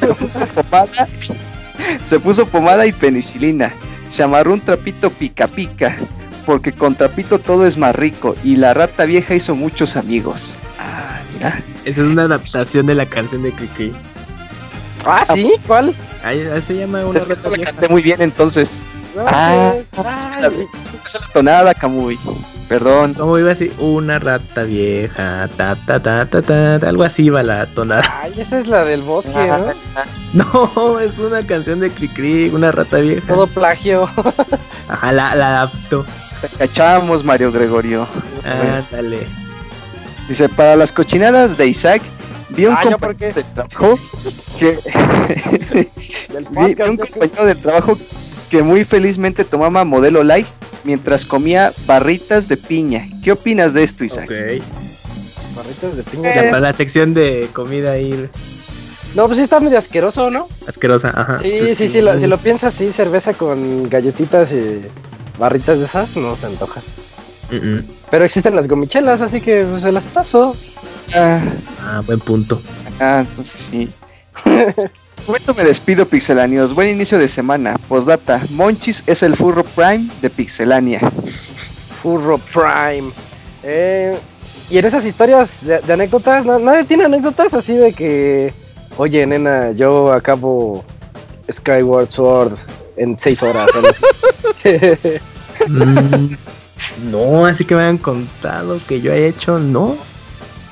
E: se, puso pomada, se puso pomada y penicilina. Se amarró un trapito pica pica. Porque con trapito todo es más rico. Y la rata vieja hizo muchos amigos. Ah, mira.
C: Esa es una adaptación de la canción de Kiki.
A: Ah, ¿sí? ¿Cuál?
C: Ahí ahí se llama una
E: Es que
C: rata
E: no la
C: vieja.
E: canté muy bien entonces. Ah, Esa la tonada, Camuy. Perdón.
C: ¿Cómo iba así? Una rata vieja, ta ta ta ta ta, ta, algo así iba la tonada.
A: ay, esa es la del bosque,
E: Ah,
A: ¿no?
C: No, es una canción de Cricri, una rata vieja.
A: Todo plagio.
C: Ajá, la, la adaptó.
E: Te cachamos, Mario Gregorio.
C: Ah, dale.
E: Dice, para las cochinadas de Isaac, vi un
A: Ah, ¿yo
E: compañero
A: por qué?
E: de trabajo que
A: Del
E: vi, vi un compañero de trabajo que muy felizmente tomaba modelo light mientras comía barritas de piña. ¿Qué opinas de esto, Isaac?
C: Ok.
A: Barritas de piña.
C: Ya para la sección de comida ahí
A: No, pues sí está medio asqueroso, ¿no?
C: asquerosa, ajá.
A: Sí,
C: Pues
A: sí, sí, lo- si lo piensas así, cerveza con galletitas y barritas de esas, no se antoja. Pero existen las gomichelas, así que pues, se las paso.
E: Ah,
C: Ah, buen punto.
E: ah, entonces sí. Momento me despido, Pixelanios. Buen inicio de semana. Postdata. Monchis es el furro prime de Pixelania.
A: Furro Prime. Eh, y en esas historias de, de anécdotas, ¿no- nadie tiene anécdotas así de que, oye, nena, yo acabo Skyward Sword en seis horas.
C: Mm, no, así que me han contado que yo he hecho, no.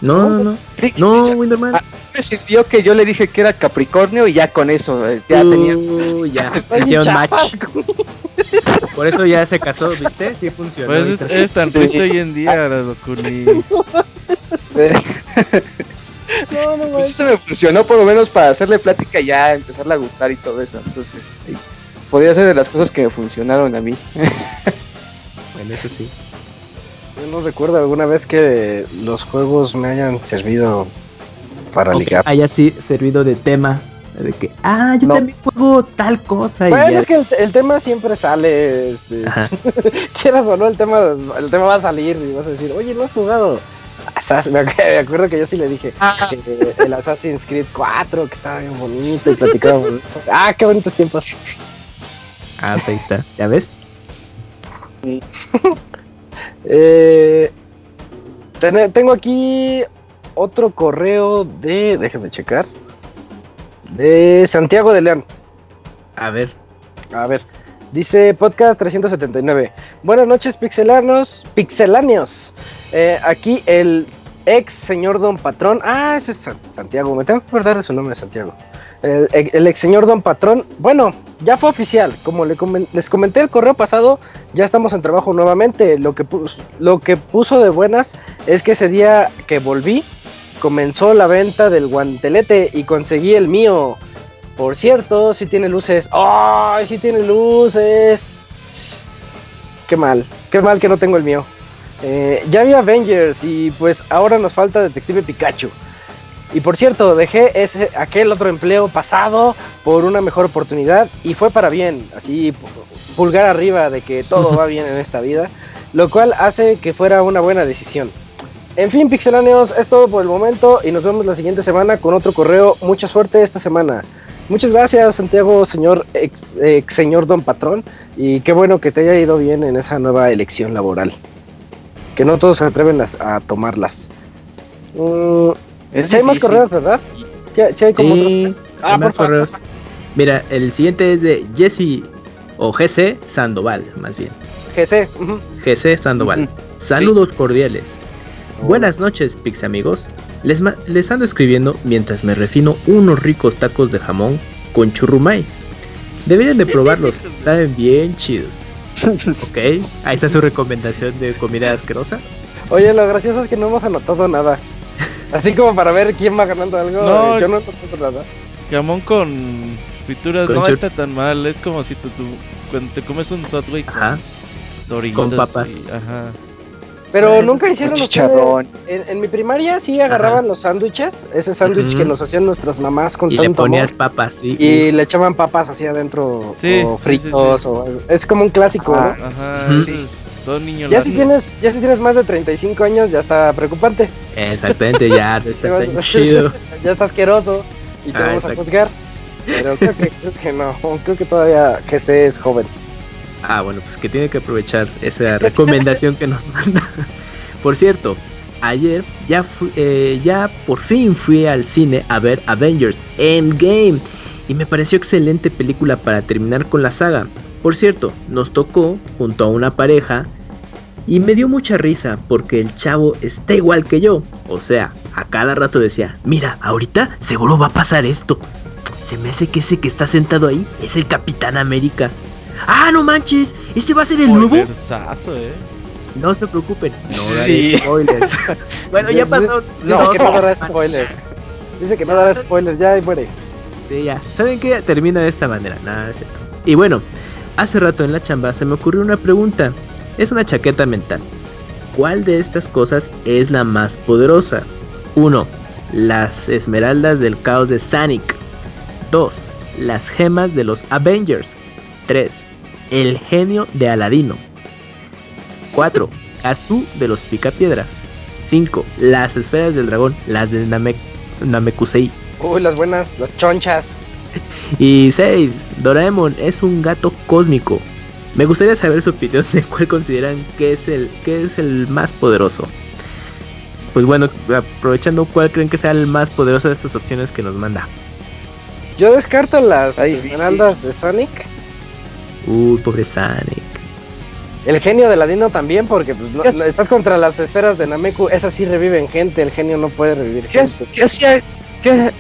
C: No, no, no. No, Winderman.
E: Ah, Me sirvió que yo le dije que era Capricornio y ya con eso eh, ya tenía.
C: Uh, ya, hicieron match. Por eso ya se casó, ¿viste? Sí funcionó.
F: Pues es, es tan
E: Sí.
F: triste hoy en día, Locuni.
A: No, no,
E: Pues eso me funcionó por lo menos para hacerle plática y ya empezarle a gustar y todo eso. Entonces, sí, podría ser de las cosas que me funcionaron a mí.
C: Bueno, eso sí.
A: Yo no recuerdo alguna vez que los juegos me hayan servido para ligar.
C: haya sí servido de tema. De que, ah, yo
A: No.
C: también juego tal cosa. y
A: Bueno,
C: ya-
A: es que el, el tema siempre sale. este, quieras o no, el tema, el tema va a salir y vas a decir, oye, no has jugado. Assassin- me acu- me acuerdo que yo sí le dije que el Assassin's Creed 4, que estaba bien bonito y platicábamos. Ah, qué bonitos tiempos.
C: Ah, pues ahí está. ¿Ya ves?
A: Eh, ten- tengo aquí otro correo de. Déjame checar. De Santiago de León.
C: A ver.
A: A ver. Dice podcast 379. Buenas noches, pixelanos. Pixeláneos. Eh, aquí el ex señor Don Patrón. Ah, ese es San- Santiago. Me tengo que acordar de su nombre, Santiago. El, ex señor Don Patrón. Bueno, ya fue oficial. Como les comenté el correo pasado, ya estamos en trabajo nuevamente. Lo que, pus- lo que puso de buenas es que ese día que volví, comenzó la venta del guantelete y conseguí el mío. Por cierto, sí tiene luces. ¡Ay, sí tiene luces! Qué mal, qué mal que no tengo el mío. Eh, ya vi Avengers y pues ahora nos falta Detective Pikachu. Y por cierto, dejé ese, aquel otro empleo pasado por una mejor oportunidad y fue para bien, así pu- pulgar arriba de que todo va bien en esta vida, lo cual hace que fuera una buena decisión. En fin, pixeláneos, es todo por el momento y nos vemos la siguiente semana con otro correo. Mucha suerte esta semana. Muchas gracias, Santiago, señor ex, ex señor Don Patrón, y qué bueno que te haya ido bien en esa nueva elección laboral. Que no todos se atreven a, a tomarlas. Mm,
E: Es
A: sí hay más correos, ¿verdad? Sí, sí hay como otro. Ah,
C: hay más
A: por favor.
C: correos. Mira, el siguiente es de Jesse o GC Sandoval, más bien.
A: GC.
C: GC Sandoval. Saludos cordiales. Buenas noches, Pix amigos. Les, les ando escribiendo mientras me refino unos ricos tacos de jamón con churrumais. Deberían de probarlos, saben bien chidos. Ok, ahí está su recomendación de comida asquerosa.
A: Oye, lo gracioso es que no hemos anotado nada. Así como para ver quién va ganando algo.
F: No.
A: Yo no anoto nada.
F: Jamón con frituras
C: Con
F: no
C: chur-
F: está tan mal. Es como si tú, tú- cuando te comes un Subway con
C: Ajá.
F: Doritos.
C: Con papas.
F: y- ajá.
A: Pero nunca hicieron
E: chicharrón.
A: En, en mi primaria sí agarraban los sándwiches. Ese sándwich que nos hacían nuestras mamás con
C: Y le ponías
A: amor,
C: papas, sí.
A: Y le echaban papas así adentro.
F: Sí,
A: o
F: sí,
A: fritos.
F: sí, sí.
A: O, es como un clásico,
E: Ah,
A: ¿no?
F: Ajá.
C: Ujú.
F: Todo niño
A: Ya
F: lo
A: si,
F: hace.
A: tienes, ya si tienes más de 35 años, ya está preocupante.
C: Exactamente, ya no está tan chido.
A: ya está asqueroso y te
C: Ah,
A: vamos a juzgar. Pero creo que, creo que no. Creo que todavía que se es joven.
C: Ah, bueno, pues que tiene que aprovechar esa recomendación que nos manda. Por cierto, ayer ya, fui- eh, ya por fin fui al cine a ver Avengers Endgame y me pareció excelente película para terminar con la saga. Por cierto, nos tocó junto a una pareja y me dio mucha risa porque el chavo está igual que yo. O sea, a cada rato decía, mira, ahorita seguro va a pasar esto. Se me hace que ese que está sentado ahí es el Capitán América. ¡Ah, no manches! ¿Ese va a ser el nuevo?
F: Eh.
C: No se preocupen, no daré
E: Sí.
C: spoilers. bueno, ya pasó.
A: Dice
C: No,
A: que no dará spoilers. Dice que no dará spoilers, ya y muere.
C: Sí, ya. ¿Saben qué? Termina de esta manera. Nada, es cierto. Y bueno, hace rato en la chamba se me ocurrió una pregunta. Es una chaqueta mental. ¿Cuál de estas cosas es la más poderosa? 1. Las esmeraldas del caos de Sonic. 2. Las gemas de los Avengers. 3. El genio de Aladino. 4. Kazu de los Picapiedra. 5. Las esferas del dragón, las de Namek Namekusei.
A: Uy, las buenas, las chonchas.
C: Y 6. Doraemon es un gato cósmico. Me gustaría saber su opinión de cuál consideran que es el, que es el más poderoso. Pues bueno, aprovechando cuál creen que sea el más poderoso de estas opciones que nos manda.
A: Yo descarto las esmeraldas de Sonic.
C: Uy, pobre Sonic.
A: El genio de Ladino también, porque pues, no- no, estás contra las esferas de Nameku. Esas sí reviven gente. El genio no puede revivir
D: ¿Qué,
A: gente.
D: qué hacía? ¿Qué,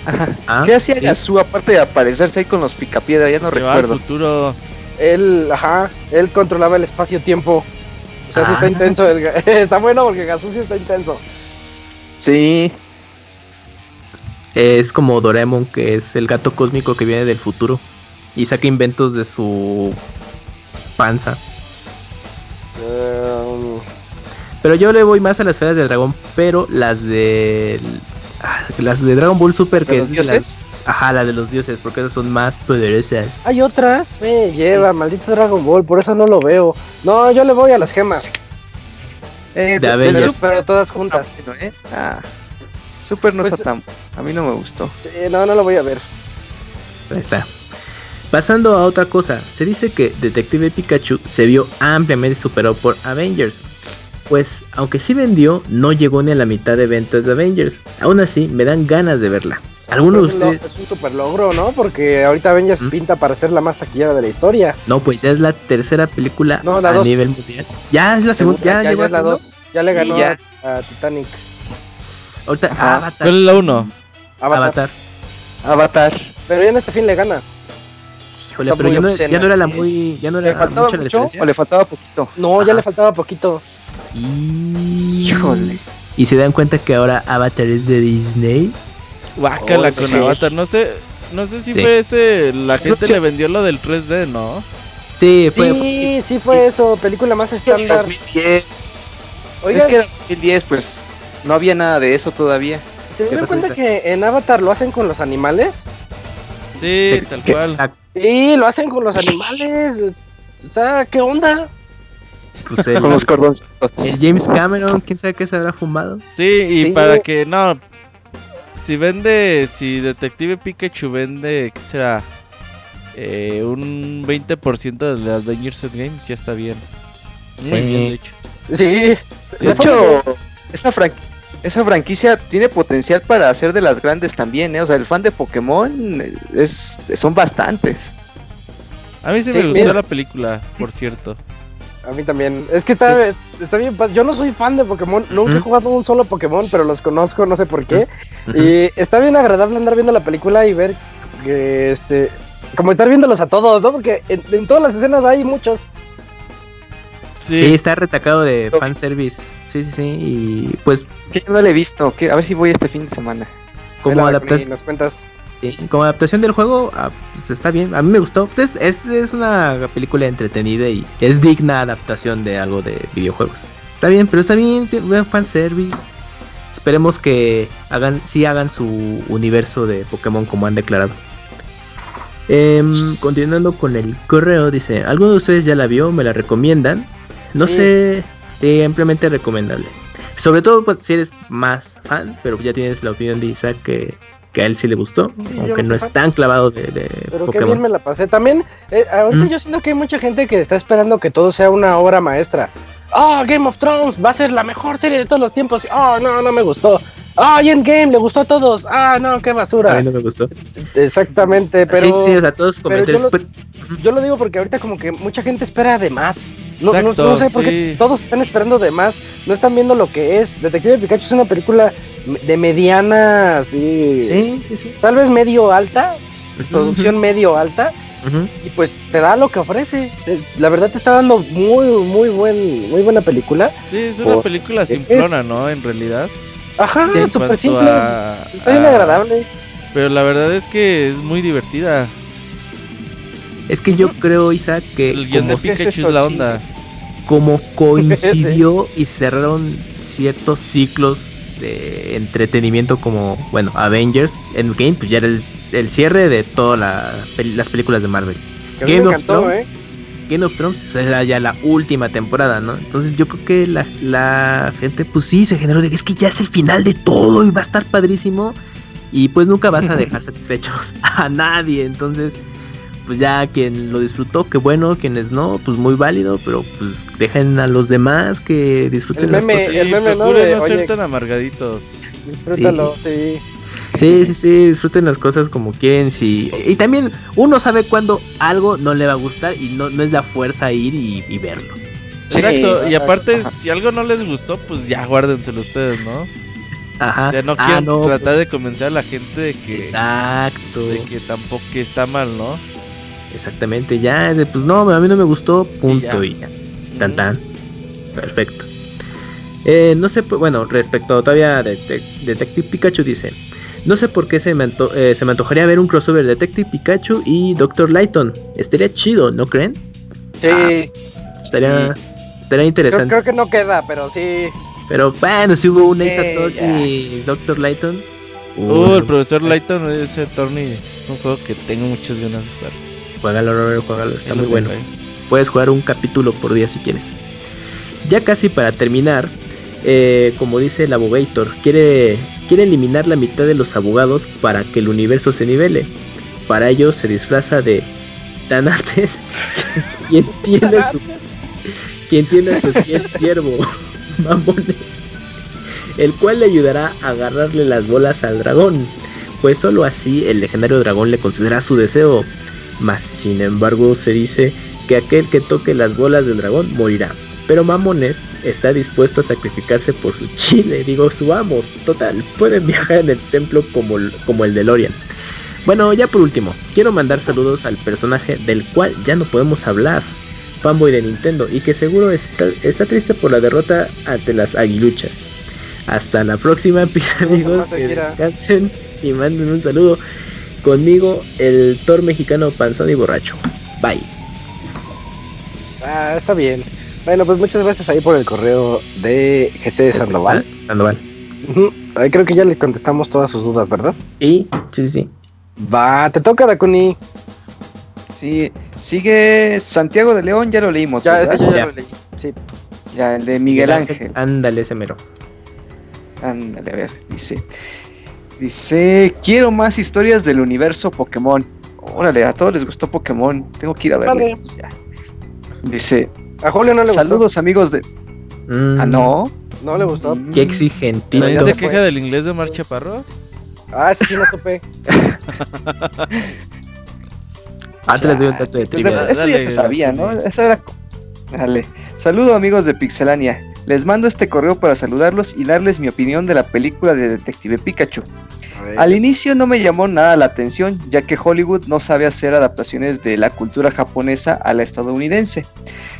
C: Ah,
D: ¿qué hacía
C: sí.
D: Gazú aparte de aparecerse ahí con los picapiedra? Ya no
F: al
D: recuerdo.
F: futuro.
A: Él, ajá, él controlaba el espacio-tiempo. O sea, sí está
C: Ah.
A: intenso. el está bueno porque Gasu sí está intenso.
D: Sí,
C: Es como Doraemon, que es el gato cósmico que viene del futuro. Y saca inventos de su panza.
A: Um,
C: Pero yo le voy más a las esferas del dragón, pero las de. ah, Las de Dragon Ball Super, que
D: ¿de los
C: es
D: dioses?
C: las- ajá, las de los dioses, porque esas son más poderosas.
A: hay otras. Me lleva, maldito Dragon Ball. Por eso no lo veo. No, yo le voy a las gemas.
D: Eh,
C: De
D: del
C: Avengers.
A: Pero, todas juntas.
D: bueno, ¿eh? Ah, Super no
A: Pues-
D: está tan... A mí no me gustó.
A: No, no lo voy a ver.
C: Ahí está. Pasando a otra cosa, se dice que Detective Pikachu se vio ampliamente superado por Avengers. Pues, aunque sí vendió, no llegó ni a la mitad de ventas de Avengers. Aún así, me dan ganas de verla. ¿Alguno de
A: Es un lo-
C: ustedes?
A: es un super logro, ¿no? Porque ahorita Avengers
C: ¿Mm?
A: pinta para ser la más taquillera de la historia.
C: No, pues ya es la tercera película
A: No, la
C: a
A: dos.
C: nivel mundial. Ya es la segunda, ya,
A: ya, es la? 2. Ya le ganó
D: ya.
A: A, a Titanic.
C: Ahorita,
D: Ajá.
C: Avatar.
F: ¿Cuál es la 1?
A: Avatar.
C: Avatar.
D: Avatar.
A: Pero ya en este fin le gana.
C: Híjole,
A: Está
C: pero ya no,
A: obscena.
C: ya no era la muy. Ya no
D: ¿Le
C: era
D: faltaba
C: mucho la
D: mucho
C: diferencia.
D: o le faltaba poquito?
A: No, ya le faltaba poquito.
D: Híjole.
C: Y se dan cuenta que ahora Avatar es de Disney.
F: Guácala
A: Oh,
F: con
A: sí.
F: Avatar. No sé, no sé si
C: Sí.
F: fue ese. La gente le vendió lo del 3D, ¿no?
C: Sí, fue.
A: Sí, sí fue eso. Película más
D: Es que en
A: estándar.
D: 2010.
A: Oigan,
D: Es que era 2010, pues no había nada de eso todavía.
A: ¿se dieron cuenta que en Avatar lo hacen con los animales?
F: Sí,
C: Sí,
F: tal
C: que-
F: cual.
A: Sí, lo hacen con los animales. O sea, ¿qué onda?
C: Pues el,
D: Con los cordoncitos.
C: el James Cameron, quién sabe qué se habrá fumado.
F: Sí, y
A: Sí.
F: para que no. Si vende, si Detective Pikachu vende, ¿qué será? Eh, un 20% de las Avengers Games, ya está bien. Muy
C: Sí.
F: bien, de hecho.
A: Sí.
F: Sí.
D: De hecho, esa, fran- esa franquicia tiene potencial para ser de las grandes también, ¿eh? O sea, el fan de Pokémon es, son bastantes.
F: A mí sí,
A: Sí,
F: me gustó
A: mira.
F: la película, por cierto.
A: A mí también. Es que está, está bien. pa- Yo no soy fan de Pokémon. Nunca he jugado un solo Pokémon, pero los conozco, no sé por qué. Y está bien agradable andar viendo la película y ver que este. Como estar viéndolos a todos, ¿no? Porque en, en todas las escenas hay muchos.
F: Sí,
C: Sí, está retacado de fanservice. Sí, sí, sí. Y pues,
D: Que yo no la he visto, que a ver si voy este fin de semana.
C: como,
A: Vela,
C: adaptas-
A: nos cuentas.
C: Sí, como adaptación del juego, ah, pues está bien. A mí me gustó. Pues es, es, es una película entretenida y es digna adaptación de algo de videojuegos. Está bien, pero está bien. tiene buen fanservice. Esperemos que hagan, sí hagan su universo de Pokémon como han declarado. Em, continuando con el correo, dice, ¿alguno de ustedes ya la vio? ¿Me la recomiendan? No
A: Sí.
C: sé, sí, ampliamente recomendable. Sobre todo pues, si eres más fan, pero ya tienes la opinión de Isaac que, que a él sí le gustó, aunque
A: no
C: es tan clavado de, de
A: Pero qué
C: Pokémon.
A: bien me la pasé. También, eh, ahorita
C: Mm.
A: yo siento que hay mucha gente que está esperando que todo sea una obra maestra. Ah, Game of Thrones va a ser la mejor serie de todos los tiempos. Ah, no, no me gustó. Ah, y Endgame le gustó a todos. Ah, no, qué
C: A
A: basura.
C: mí no me gustó.
A: Exactamente, pero
C: sí, sí, o sea, todos
A: pero yo
C: comentarios.
A: lo-
C: pero-
A: yo lo digo porque ahorita como que mucha gente espera de más. No, no-
F: Exacto,
A: no sé por qué todos están esperando de más. No están viendo lo que es. Detective Pikachu es una película de mediana, sí,
C: sí, sí, sí.
A: tal vez medio alta, producción medio alta. y pues te da lo que ofrece. La verdad te está dando muy, muy buen, muy buena película.
F: sí, es una película
A: es-
F: simplona, ¿no? En realidad.
A: Ajá, súper simple.
F: a-
A: Está bien
F: a-
A: agradable.
F: Pero la verdad es que es muy divertida.
C: Es que yo creo, Isaac, que
F: El guion de Pikachu es
D: eso,
F: la onda.
C: como coincidió y cerraron ciertos ciclos de entretenimiento como, bueno, Avengers, Endgame, pues ya era el, el cierre de todas la- las películas de Marvel.
A: Que
C: Game
A: me
C: of
A: encantó,
C: Thrones.
A: ¿eh?
C: Game of Thrones pues, era ya la última temporada, ¿no? Entonces yo creo que la, la gente, pues sí, se generó de que es que ya es el final de todo y va a estar padrísimo. Y pues nunca vas a dejar satisfechos a nadie. Entonces, pues ya quien lo disfrutó, qué bueno, quienes no, pues muy válido, pero pues dejen a los demás que disfruten
A: El
C: las
A: meme-
C: cosas.
A: el meme, ¿no? de,
F: no
A: oye,
F: ser tan amargaditos.
A: Disfrútalo, sí.
C: Sí, sí, sí, disfruten las cosas como quieren. Sí. Y también uno sabe cuando algo no le va a gustar y no, no es la fuerza ir y, y verlo.
F: Exacto, y aparte,
D: ajá.
F: si algo no les gustó, pues ya guárdenselo ustedes, ¿no?
C: Ajá.
F: O sea, no
C: Ah,
F: quieren
C: no,
F: tratar de convencer a la gente de que,
C: Exacto.
F: de que tampoco que está mal, ¿no?
C: Exactamente, ya, de, pues no, a mí no me gustó, punto,
F: Y
C: y ya. Tan tan. Perfecto. Eh, no sé, pues, bueno, respecto todavía de, de- Detective Pikachu dice, no sé por qué se me, anto- eh, se me antojaría ver un crossover de Detective Pikachu y Dr. Lighton. Estaría chido, ¿no creen?
A: Sí.
C: Ah, Estaría, estaría interesante.
A: creo que no queda, pero sí.
C: Pero bueno, si hubo un Ace
A: Sí,
C: Attorney
A: ya.
C: y Dr. Lighton.
F: Uh, el profesor Lighton, ese Tony, es un juego que tengo muchas ganas de jugar.
C: Juégalo, Robert, juégalo, está
F: Ya
C: muy bueno. Puedes jugar un capítulo por día si quieres. Ya casi para terminar, eh, como dice el abogator, quiere, quiere eliminar la mitad de los abogados para que el universo se nivele. Para ello se disfraza de Tanates, quien tiene su, quien tiene a su fiel siervo, Mamones, el cual le ayudará a agarrarle las bolas al dragón, pues solo así el legendario dragón le concederá su deseo. Mas sin embargo se dice que aquel que toque las bolas del dragón morirá. Pero Mamones está dispuesto a sacrificarse por su chile, digo su amo. Total, pueden viajar en el templo como, el- como el de Lorian. Bueno, ya por último, quiero mandar saludos al personaje del cual ya no podemos hablar, fanboy de Nintendo, y que seguro está, está triste por la derrota ante las aguiluchas. Hasta la próxima, mis amigos, que descansen y manden un saludo. Conmigo, el Thor mexicano panzón y borracho. Bye.
A: Ah, está bien. Bueno, pues muchas gracias ahí por el correo de GC Sandoval.
C: Ah, Sandoval.
A: Ahí creo que ya le contestamos todas sus dudas, ¿verdad?
C: Y, sí, sí, sí.
A: Va, te toca, Dakuni.
E: Sí, sigue Santiago de León, ya lo leímos.
A: Ya, ese ya
C: Ya.
A: lo leí. Sí.
E: Ya, el de Miguel Ángel.
C: Ándale, ese mero.
E: Ándale, a ver, dice. Dice, quiero más historias del universo Pokémon. Órale, a todos les gustó Pokémon. Tengo que ir a verlo.
A: Vale.
E: Dice,
A: A Julio no le
E: saludos amigos de...
C: Mm,
E: Ah, no.
A: No le gustó.
E: Mm.
C: Qué exigentito.
F: ¿También
A: ya
F: se queja del inglés de Mar Chaparro?
A: Ah, ese sí no supe.
C: Antes doy un dato de
E: Pues
C: trivia.
E: de- eso ya
F: Dale,
E: se sabía, ¿no? Eso era... Dale. Saludo amigos de Pixelania. Les mando este correo para saludarlos y darles mi opinión de la película de Detective Pikachu. Al inicio no me llamó nada la atención, ya que Hollywood no sabe hacer adaptaciones de la cultura japonesa a la estadounidense.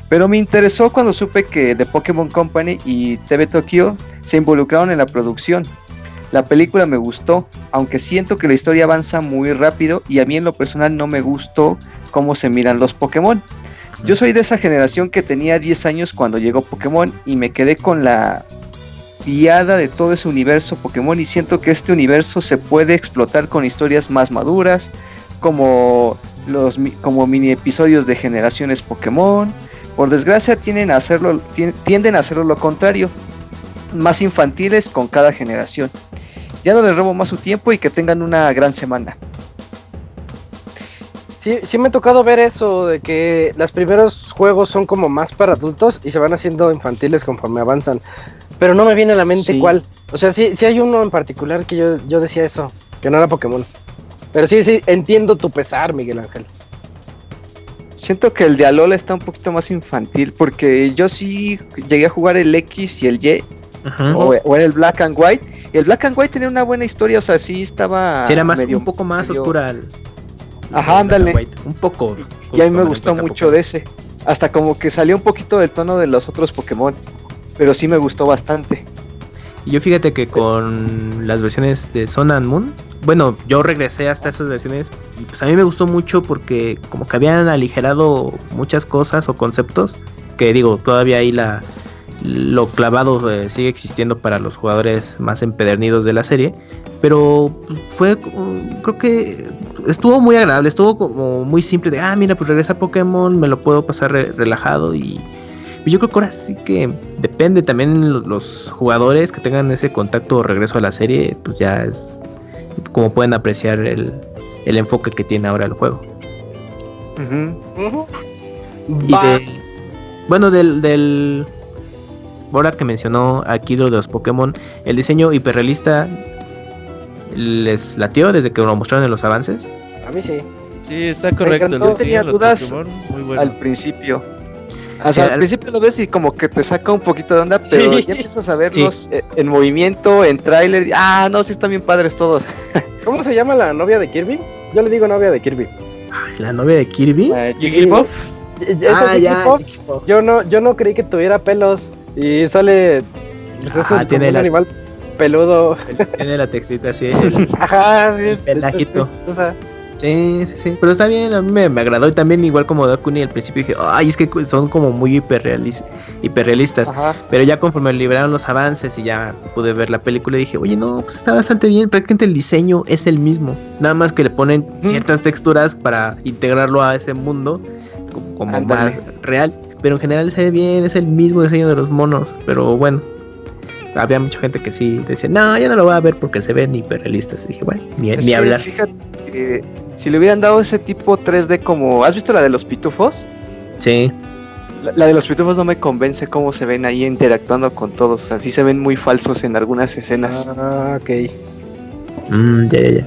E: Pero me interesó cuando supe que The Pokémon Company y TV Tokyo se involucraron en la producción. La película me gustó, aunque siento que la historia avanza muy rápido y a mí en lo personal no me gustó cómo se miran los Pokémon. Yo soy de esa generación que tenía 10 años cuando llegó Pokémon y me quedé con la de todo ese universo Pokémon y siento que este universo se puede explotar con historias más maduras, como los como mini episodios de generaciones Pokémon. Por desgracia tienden a hacerlo tien- tienden a hacerlo lo contrario, más infantiles con cada generación. Ya no les robo más su tiempo y que tengan una gran semana.
A: Sí, sí me ha tocado ver eso, de que los primeros juegos son como más para adultos y se van haciendo infantiles conforme avanzan. Pero no me viene a la mente
E: Sí.
A: cuál. O sea, sí, sí hay uno en particular que yo, yo decía eso, que no era Pokémon. Pero sí, sí, entiendo tu pesar, Miguel Ángel.
E: Siento que el de Alola está un poquito más infantil porque yo sí llegué a jugar el X y el Y
C: Ajá.
E: o, o era el Black and White. Y el Black and White tenía una buena historia, o sea, sí estaba
C: Sí, era más,
E: medio-
C: un poco más
E: medio-
C: oscura. el-
E: Ajá, ándale.
C: Black and White, Un poco.
E: Y a mí me gustó mucho de ese. Hasta como que salió un poquito del tono de los otros Pokémon. Pero sí me gustó bastante.
C: Y yo fíjate que con las versiones de Sun and Moon, bueno, yo regresé hasta esas versiones y pues a mí me gustó mucho porque como que habían aligerado muchas cosas o conceptos que digo, todavía ahí la lo clavado eh, sigue existiendo para los jugadores más empedernidos de la serie, pero pues, fue creo que estuvo muy agradable, estuvo como muy simple de, ah, mira, pues regresa Pokémon, me lo puedo pasar re- relajado y y yo creo que ahora sí que depende también lo- los jugadores que tengan ese contacto o regreso a la serie, pues ya es como pueden apreciar el, el enfoque que tiene ahora el juego.
E: Ujú.
A: Ujú.
C: Y de, bueno, del, del ahora que mencionó aquí lo de los Pokémon, el diseño hiperrealista les latió desde que lo mostraron en los avances.
A: A mí sí.
F: Sí, está correcto. El
E: encantó.
F: diseño
E: Tenía
F: de los
E: dudas
F: Pokémon, muy bueno.
E: Al principio. O sea,
C: Sí, al-
E: principio lo ves y como que te saca un poquito de onda, pero
A: Sí.
E: ya empiezas a verlos eh, en movimiento, en tráiler. Ah, no, sí están bien padres todos.
A: ¿Cómo se llama la novia de Kirby? Yo le digo novia de Kirby.
C: La novia de Kirby.
E: Eh, Jigglypuff.
A: Esa
C: Ah, ya.
A: Jigglypuff, Yo no, yo no creí que tuviera pelos. Y sale. Pues es
C: Ah,
A: un-
C: tiene
A: un
C: la-
A: animal peludo.
C: Tiene la textita así. el-
A: Ajá, sí. es-
C: pelajito.
A: es- o sea,
C: Sí, sí, sí. Pero está bien, a mí me, me agradó. Y también, igual como Dakuni al principio, dije, ay, es que son como muy hiperrealis- hiperrealistas.
A: ajá.
C: Pero ya conforme liberaron los avances y ya pude ver la película, dije, oye, no, pues está bastante bien. Prácticamente el diseño es el mismo. Nada más que le ponen ciertas texturas para integrarlo a ese mundo co- como
E: Ándale.
C: más real. Pero en general se ve bien, es el mismo diseño de los monos. Pero bueno, había mucha gente que sí decía, no, ya no lo voy a ver porque se ven hiperrealistas. dije, bueno, ni, ni
E: que
C: hablar.
E: Fíjate que si le hubieran dado ese tipo 3D como... ¿Has visto la de los pitufos?
C: Sí.
E: La, la de los pitufos no me convence cómo se ven ahí interactuando con todos. O sea, sí se ven muy falsos en algunas escenas.
A: Ah, ok.
C: Mm, ya, ya, ya.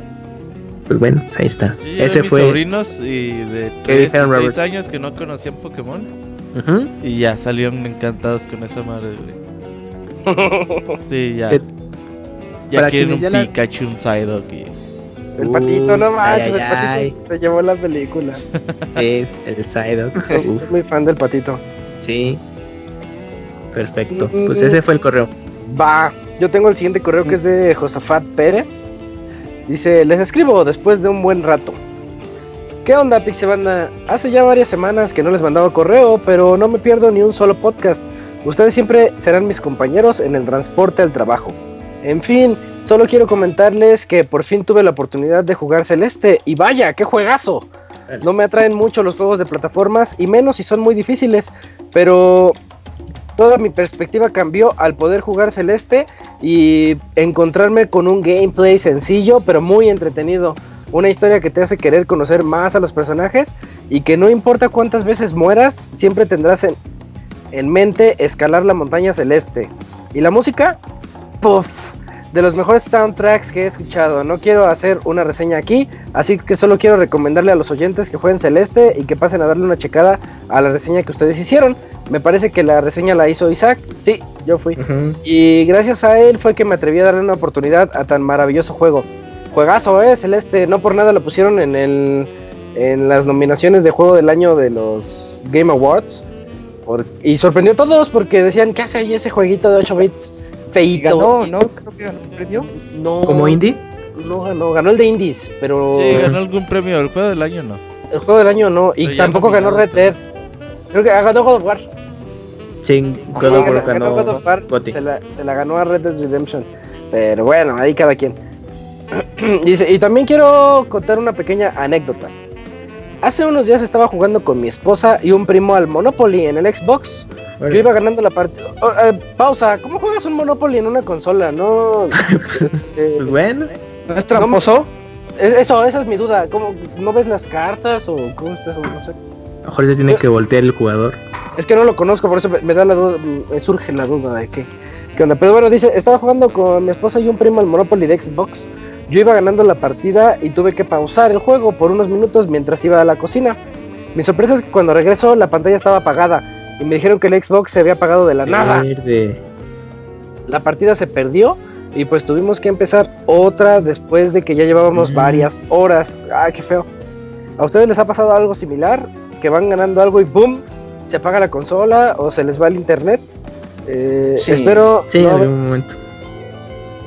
C: Pues bueno, pues ahí está.
F: Sí,
C: Ese
F: mis
C: fue.
F: sobrinos y de
C: ¿Qué
F: 3
C: dijeron,
F: y 6
C: Robert?
F: años que no conocían Pokémon
C: Ujú.
F: y ya salieron encantados con esa madre. güey. Sí, ya.
C: Eh,
F: Ya
C: para
F: quieren un
C: la-
F: Pikachu, un Psyduck y...
A: El patito, no manches, el patito se llevó la película.
C: Es el Psyduck.
A: Soy muy fan del patito.
C: sí. Perfecto.
A: Mm.
C: Pues ese fue el correo.
A: Va, yo tengo el siguiente correo que es de Josafat Pérez. Dice, les escribo después de un buen rato. ¿Qué onda, Pixebanda? Hace ya varias semanas que no les mandaba correo, pero no me pierdo ni un solo podcast. Ustedes siempre serán mis compañeros en el transporte al trabajo. En fin, solo quiero comentarles que por fin tuve la oportunidad de jugar Celeste y vaya, qué juegazo. No me atraen mucho los juegos de plataformas y menos si son muy difíciles, pero toda mi perspectiva cambió al poder jugar Celeste y encontrarme con un gameplay sencillo pero muy entretenido. Una historia que te hace querer conocer más a los personajes y que no importa cuántas veces mueras, siempre tendrás en, en mente escalar la montaña celeste. ¿Y la música? Puff, de los mejores soundtracks que he escuchado. No quiero hacer una reseña aquí, así que solo quiero recomendarle a los oyentes que jueguen Celeste y que pasen a darle una checada a la reseña que ustedes hicieron. Me parece que la reseña la hizo Isaac. Sí, yo fui. Y gracias a él fue que me atreví a darle una oportunidad a tan maravilloso juego. Juegazo, eh, Celeste. No por nada lo pusieron en el en las nominaciones de juego del año de los Game Awards. Por- y sorprendió a todos porque decían, ¿qué hace ahí ese jueguito de 8 bits?
E: Y
A: Feito.
E: ganó, ¿no? Creo que ganó un premio.
A: No,
C: ¿Como indie?
A: No ganó, ganó el de Indies, pero
F: Sí, ganó algún premio. El juego del año no.
A: el juego del año no. Y tampoco ganó Red Dead. Creo que ah, ganó God of War.
C: Sí, God of War
A: ganó God of War. Se la, se la ganó a Red Dead Redemption. Pero bueno, ahí cada quien. Dice, y también quiero contar una pequeña anécdota. Hace unos días estaba jugando con mi esposa y un primo al Monopoly en el Xbox. Yo iba ganando la partida. pausa, ¿cómo juegas un Monopoly en una consola? No. este,
C: Pues bueno.
E: ¿No es tramposo?
A: es- eso, esa es mi duda. ¿Cómo, ¿No ves las cartas o cómo está eso? No sé.
C: A lo mejor se tiene que voltear el jugador.
A: Es que no lo conozco, por eso me, me da la duda, me surge la duda de qué, qué onda. Pero bueno, dice, estaba jugando con mi esposa y un primo al Monopoly de Xbox. Yo iba ganando la partida y tuve que pausar el juego por unos minutos mientras iba a la cocina. Mi sorpresa es que cuando regreso la pantalla estaba apagada y me dijeron que el Xbox se había apagado de la nada.
C: Verde.
A: La partida se perdió y pues tuvimos que empezar otra después de que ya llevábamos
C: Mm.
A: varias horas. Ah, qué feo. ¿A ustedes les ha pasado algo similar? Que van ganando algo y ¡boom! Se apaga la consola o se les va el internet. Eh,
E: Sí.
A: Espero.
C: Sí,
A: no
C: en algún momento.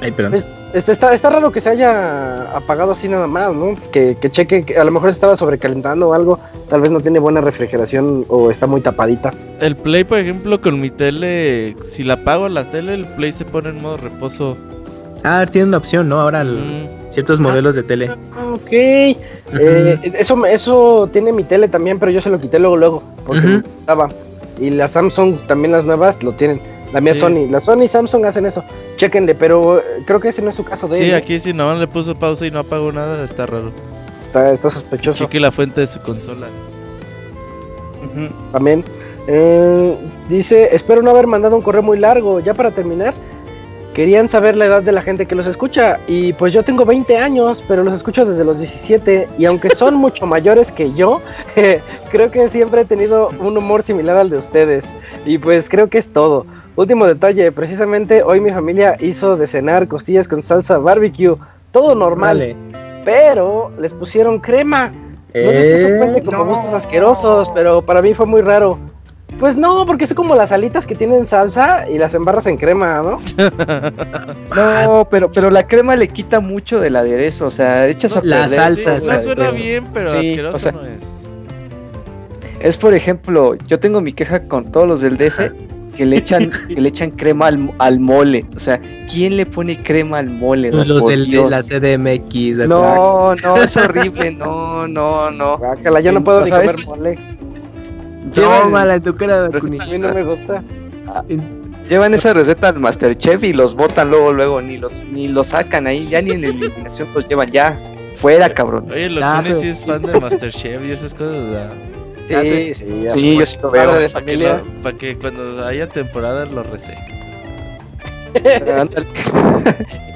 C: Ay, perdón.
A: pues, Este, está, está raro que se haya apagado así nada más, ¿no? Que, que cheque, que a lo mejor se estaba sobrecalentando o algo. Tal vez no tiene buena refrigeración o está muy tapadita.
F: El Play, por ejemplo, con mi tele, si la apago la tele, el Play se pone en modo reposo.
C: Ah, tiene una opción, ¿no? Ahora el-
F: Mm,
C: ciertos modelos de tele.
A: Ok. Eh, eso, eso tiene mi tele también, pero yo se lo quité luego, luego. Porque
C: Ujú.
A: me estaba. Y la Samsung, también las nuevas, lo tienen. La mía
F: Sí.
A: Sony. La Sony y Samsung hacen eso. Chequenle, pero eh, creo que ese no es su caso de
F: Sí,
A: él,
F: aquí si no le puso pausa y no apagó nada, está raro.
A: Está, está sospechoso.
F: Cheque la fuente de su consola.
A: también. Eh, dice, espero no haber mandado un correo muy largo. Ya para terminar, querían saber la edad de la gente que los escucha. Y pues yo tengo 20 años, pero los escucho desde los 17. Y aunque son mucho mayores que yo, creo que siempre he tenido un humor similar al de ustedes. Y pues creo que es todo. Último detalle, precisamente hoy mi familia hizo de cenar costillas con salsa barbecue. Todo normal,
C: Vale.
A: pero les pusieron crema. No sé si eso
C: Eh,
A: cuente como
C: no.
A: gustos asquerosos, pero para mí fue muy raro. Pues no, porque son como las alitas que tienen salsa y las embarras en crema, ¿no?
E: No, pero, pero la crema le quita mucho del aderezo, o sea, echas a
C: La
E: perder
C: salsa,
F: no
E: el
F: suena bien, pero
E: Sí,
F: asqueroso
E: o sea,
F: no es.
E: Es por ejemplo, yo tengo mi queja con todos los del DF que le echan, que le echan crema al, al mole. O sea, ¿quién le pone crema al mole?
C: Los,
E: Por
C: del- de
E: Dios.
C: la CDMX.
E: No, no, es horrible, no, no, no.
A: Guácala, yo no puedo ni comer mole.
E: Llevan,
C: Tómala en tu cara.
A: A mí no me gusta.
E: llevan esa receta al Masterchef y los botan luego, luego, ni los, ni los sacan ahí, ya ni en eliminación los llevan, ya. Fuera, cabrón.
F: Oye, lo
C: Ah, pero-
F: sí es fan de Masterchef y esas cosas. ¿verdad?
A: Sí, sí, ya
E: Sí, yo sí lo
A: Padre
E: veo.
A: de
F: Para que,
A: familia.
F: lo- pa' que cuando haya temporada lo recé.
E: Ándale.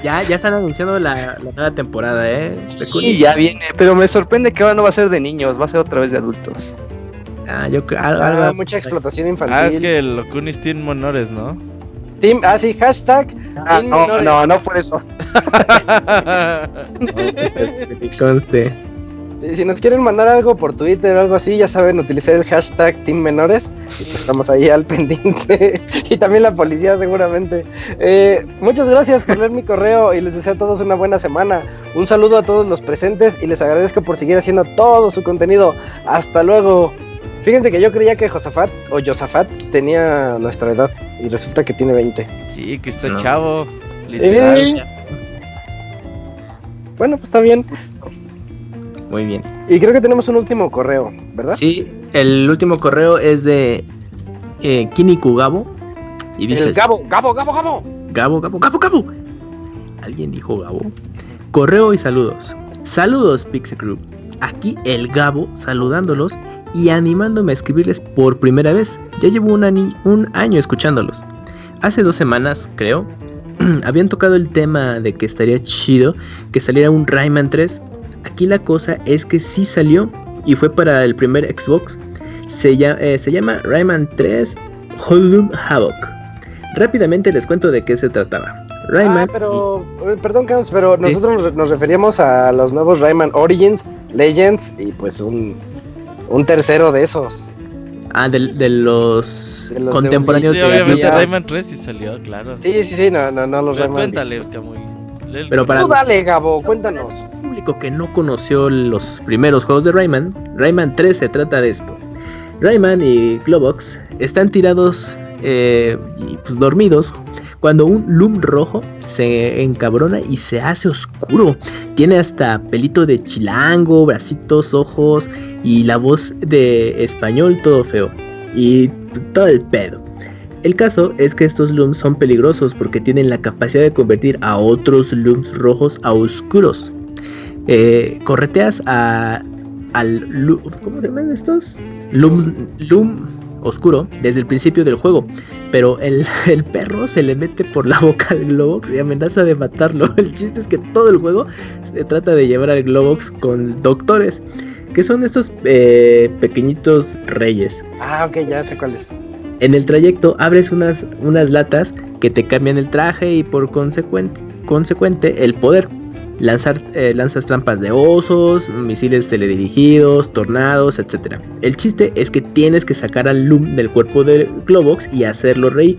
C: Ya, ya están anunciando la, la nueva temporada, ¿eh?
E: Y ya viene, pero me sorprende que ahora no va a ser de niños, va a ser otra vez de adultos.
C: Ah, yo creo.
A: Ah, mucha explotación infantil.
F: Ah, es que los Kunis tienen honores, ¿no?
A: Team, ah, sí, hashtag.
E: Ah,
A: Team
E: no,
A: menores.
E: no, no por eso.
C: te conste.
A: Si nos quieren mandar algo por Twitter o algo así, ya saben utilizar el hashtag Team Menores. Y pues estamos ahí al pendiente. y también la policía, seguramente. Eh, muchas gracias por leer mi correo y les deseo a todos una buena semana. Un saludo a todos los presentes y les agradezco por seguir haciendo todo su contenido. Hasta luego. Fíjense que yo creía que Josafat o Josafat tenía nuestra edad y resulta que tiene 20.
F: sí, que está
C: No.
F: chavo. Literal.
A: Eh, bueno, pues está bien.
C: Muy bien.
A: Y creo que tenemos un último correo, ¿verdad?
C: Sí, el último correo es de eh, Kiniku Gabo. Y dice:
A: El Gabo, Gabo, Gabo, Gabo.
C: Gabo, Gabo, Gabo, Gabo. ¿Alguien dijo Gabo? Correo y saludos. Saludos, Pixie Crew. Aquí el Gabo saludándolos y animándome a escribirles por primera vez. Ya llevo un, ani- un año escuchándolos. Hace dos semanas, creo, habían tocado el tema de que estaría chido que saliera un Rayman 3. Aquí la cosa es que sí salió y fue para el primer Xbox. Se, llama, se llama Rayman 3 Hold'em Havoc. Rápidamente les cuento de qué se trataba. Rayman
A: Ah, pero, eh, perdón, Caos, pero nosotros nos- nos referíamos a los nuevos Rayman Origins, Legends y pues un, un tercero de esos.
C: Ah, de, de los
A: De los de
C: contemporáneos
F: Sí,
C: de
F: obviamente
A: ya.
F: Rayman 3 sí salió, claro.
A: Sí, sí, sí, no, no, no los
F: Pero
A: Rayman.
F: cuéntale, Camuy. Lee el
C: Pero para-
A: Tú dale, Gabo, cuéntanos.
C: Que no conoció los primeros juegos de Rayman, Rayman 3 se trata de esto. Rayman y Globox están tirados eh, y pues dormidos cuando un Loom rojo se encabrona y se hace oscuro. Tiene hasta pelito de chilango, bracitos, ojos y la voz de español todo feo. Y todo el pedo. El caso es que estos looms son peligrosos porque tienen la capacidad de convertir a otros looms rojos a oscuros. Eh, correteas a, al ¿cómo se llaman estos? Loom, loom oscuro desde el principio del juego, pero el, el perro se le mete por la boca al Globox y amenaza de matarlo. El chiste es que todo el juego se trata de llevar al Globox con doctores, que son estos eh, pequeñitos reyes.
A: Ah, ok, ya sé cuál es.
C: En el trayecto abres unas, unas latas que te cambian el traje y por consecuente, consecuente el poder. Lanzar, eh, lanzas trampas de osos, misiles teledirigidos, tornados, etc. El chiste es que tienes que sacar al Loom del cuerpo de Globox y hacerlo rey.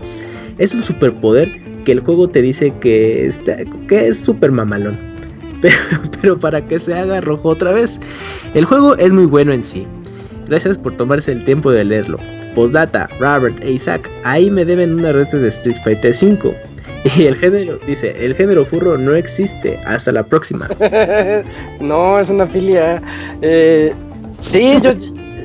C: Es un superpoder que el juego te dice que, está, que es súper mamalón. Pero, pero para que se haga rojo otra vez. El juego es muy bueno en sí. Gracias por tomarse el tiempo de leerlo. Postdata, Robert e Isaac, ahí me deben una red de Street Fighter 5. Y el género, dice, el género furro no existe. Hasta la próxima.
A: no, es una filia. Eh, sí, yo,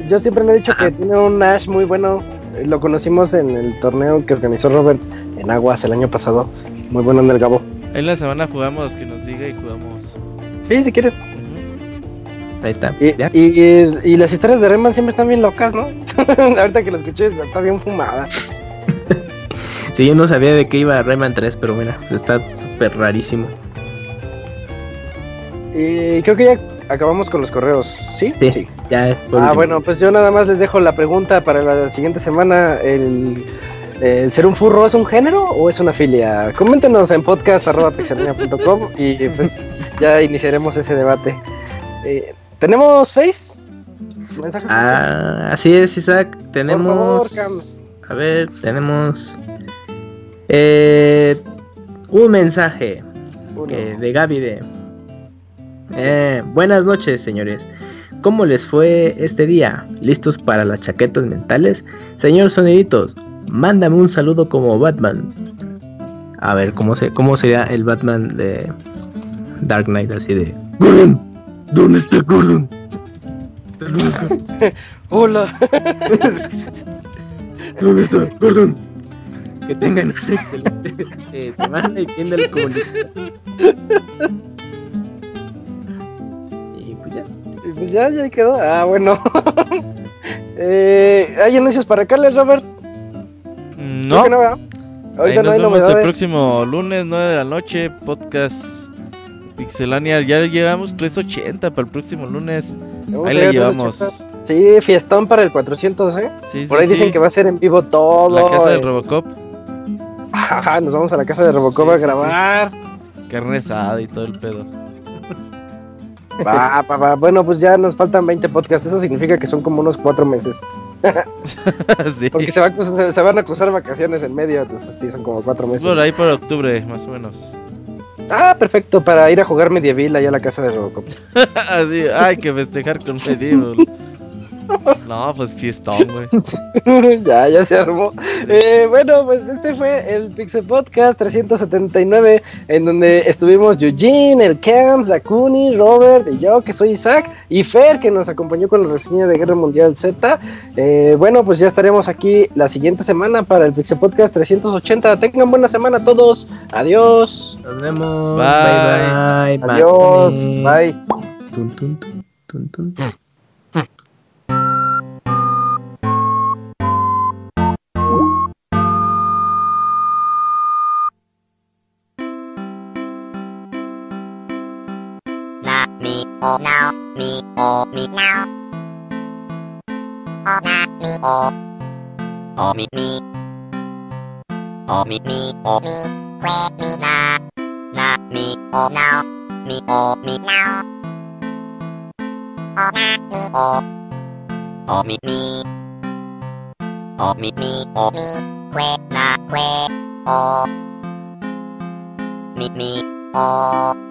A: yo siempre le he dicho que tiene un Ash muy bueno. Lo conocimos en el torneo que organizó Robert en Aguas el año pasado. Muy bueno en el Gabo.
F: Ahí la semana jugamos, que nos diga y jugamos.
A: Sí, si quieres.
C: Ahí está.
A: Y, y- y las historias de Rayman siempre están bien locas, ¿no? Ahorita que lo escuché, está bien fumada.
C: Sí, yo no sabía de qué iba Rayman 3, pero mira, pues está súper rarísimo.
A: Y creo que ya acabamos con los correos, ¿sí?
C: Sí, ya es por
A: Ah,
C: último.
A: bueno, pues yo nada más les dejo la pregunta para la siguiente semana. El, el ser un furro es un género o es una filia? Coméntenos en podcast.pixelania.com y pues ya iniciaremos ese debate. Eh, ¿Tenemos Face? ¿Mensajes?
C: Ah, así es, Isaac. Tenemos.
A: Por favor, Cam.
C: A ver, tenemos. Eh, un mensaje de Gaby de. Eh, buenas noches, señores. ¿Cómo les fue este día? ¿Listos para las chaquetas mentales? Señor Soniditos, mándame un saludo como Batman. A ver, ¿cómo, se, cómo sería el Batman de Dark Knight? Así de... Gordon, ¿dónde está Gordon?
A: Hola.
C: ¿Dónde está Gordon? Que tengan una excelente eh, semana y tienda el. Y pues ya.
A: Y Pues ya, ya quedó. Ah, bueno. eh, ¿Hay anuncios para Carles, Robert?
F: No,
A: que no, Ahorita
F: nos
A: no hay
F: vemos el próximo lunes, 9 de la noche. Podcast Pixelania. Ya llegamos 380 para el próximo lunes.
A: Vamos
F: Ahí le llevamos.
A: 380. Sí, fiestón para el 400, ¿eh?
F: Sí,
A: Por
F: sí,
A: ahí dicen
F: sí.
A: que va a ser en vivo todo.
F: La casa de
A: eh.
F: Robocop.
A: Ajá, nos vamos a la casa de Robocop
F: Sí,
A: a
F: sí,
A: grabar.
F: Carne asada y todo el pedo.
A: Va, va, va. Bueno, pues ya nos faltan 20 podcasts. Eso significa que son como unos 4 meses.
F: sí.
A: Porque se, va se, se van a cruzar vacaciones en medio. Entonces, sí, son como 4 meses.
F: Por ahí por octubre, más o menos.
A: Ah, perfecto. Para ir a jugar Medieval allá a la casa de Robocop.
F: Así, hay que festejar con Medieval. No, pues fiestón, güey.
A: ya, ya se armó. Eh, bueno, pues este fue el Pixel Podcast 379, en donde estuvimos Eugene, el Camps, Dakuni, Robert y yo, que soy Isaac, y Fer, que nos acompañó con la reseña de Guerra Mundial Z. Eh, bueno, pues ya estaremos aquí la siguiente semana para el Pixel Podcast 380. Tengan buena semana todos. Adiós.
C: Nos vemos.
F: Bye.
C: Bye, bye.
D: Adiós.
C: Bye.
D: Bye.
C: Tun, tun, tun,
J: mi o now mi o mi now. O na mi o o mi mi o mi mi o mi que mi na na mi o now mi o mi now. O na mi o o mi mi o mi mi o mi que na que o mi mi o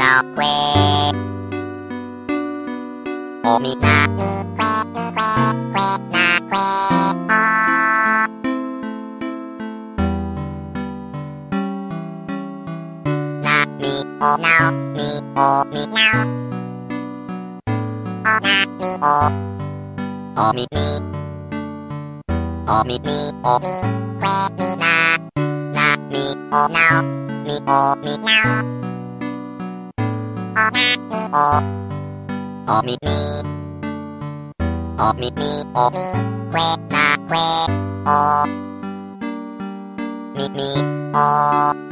J: na me que que me que now que. Oh me na me que me que que na que ah. Na me oh now me oh me now. Oh na me oh oh me me. Oh me me oh me que me na na me oh now me oh me now おみみおみみおみくえなくえおみみお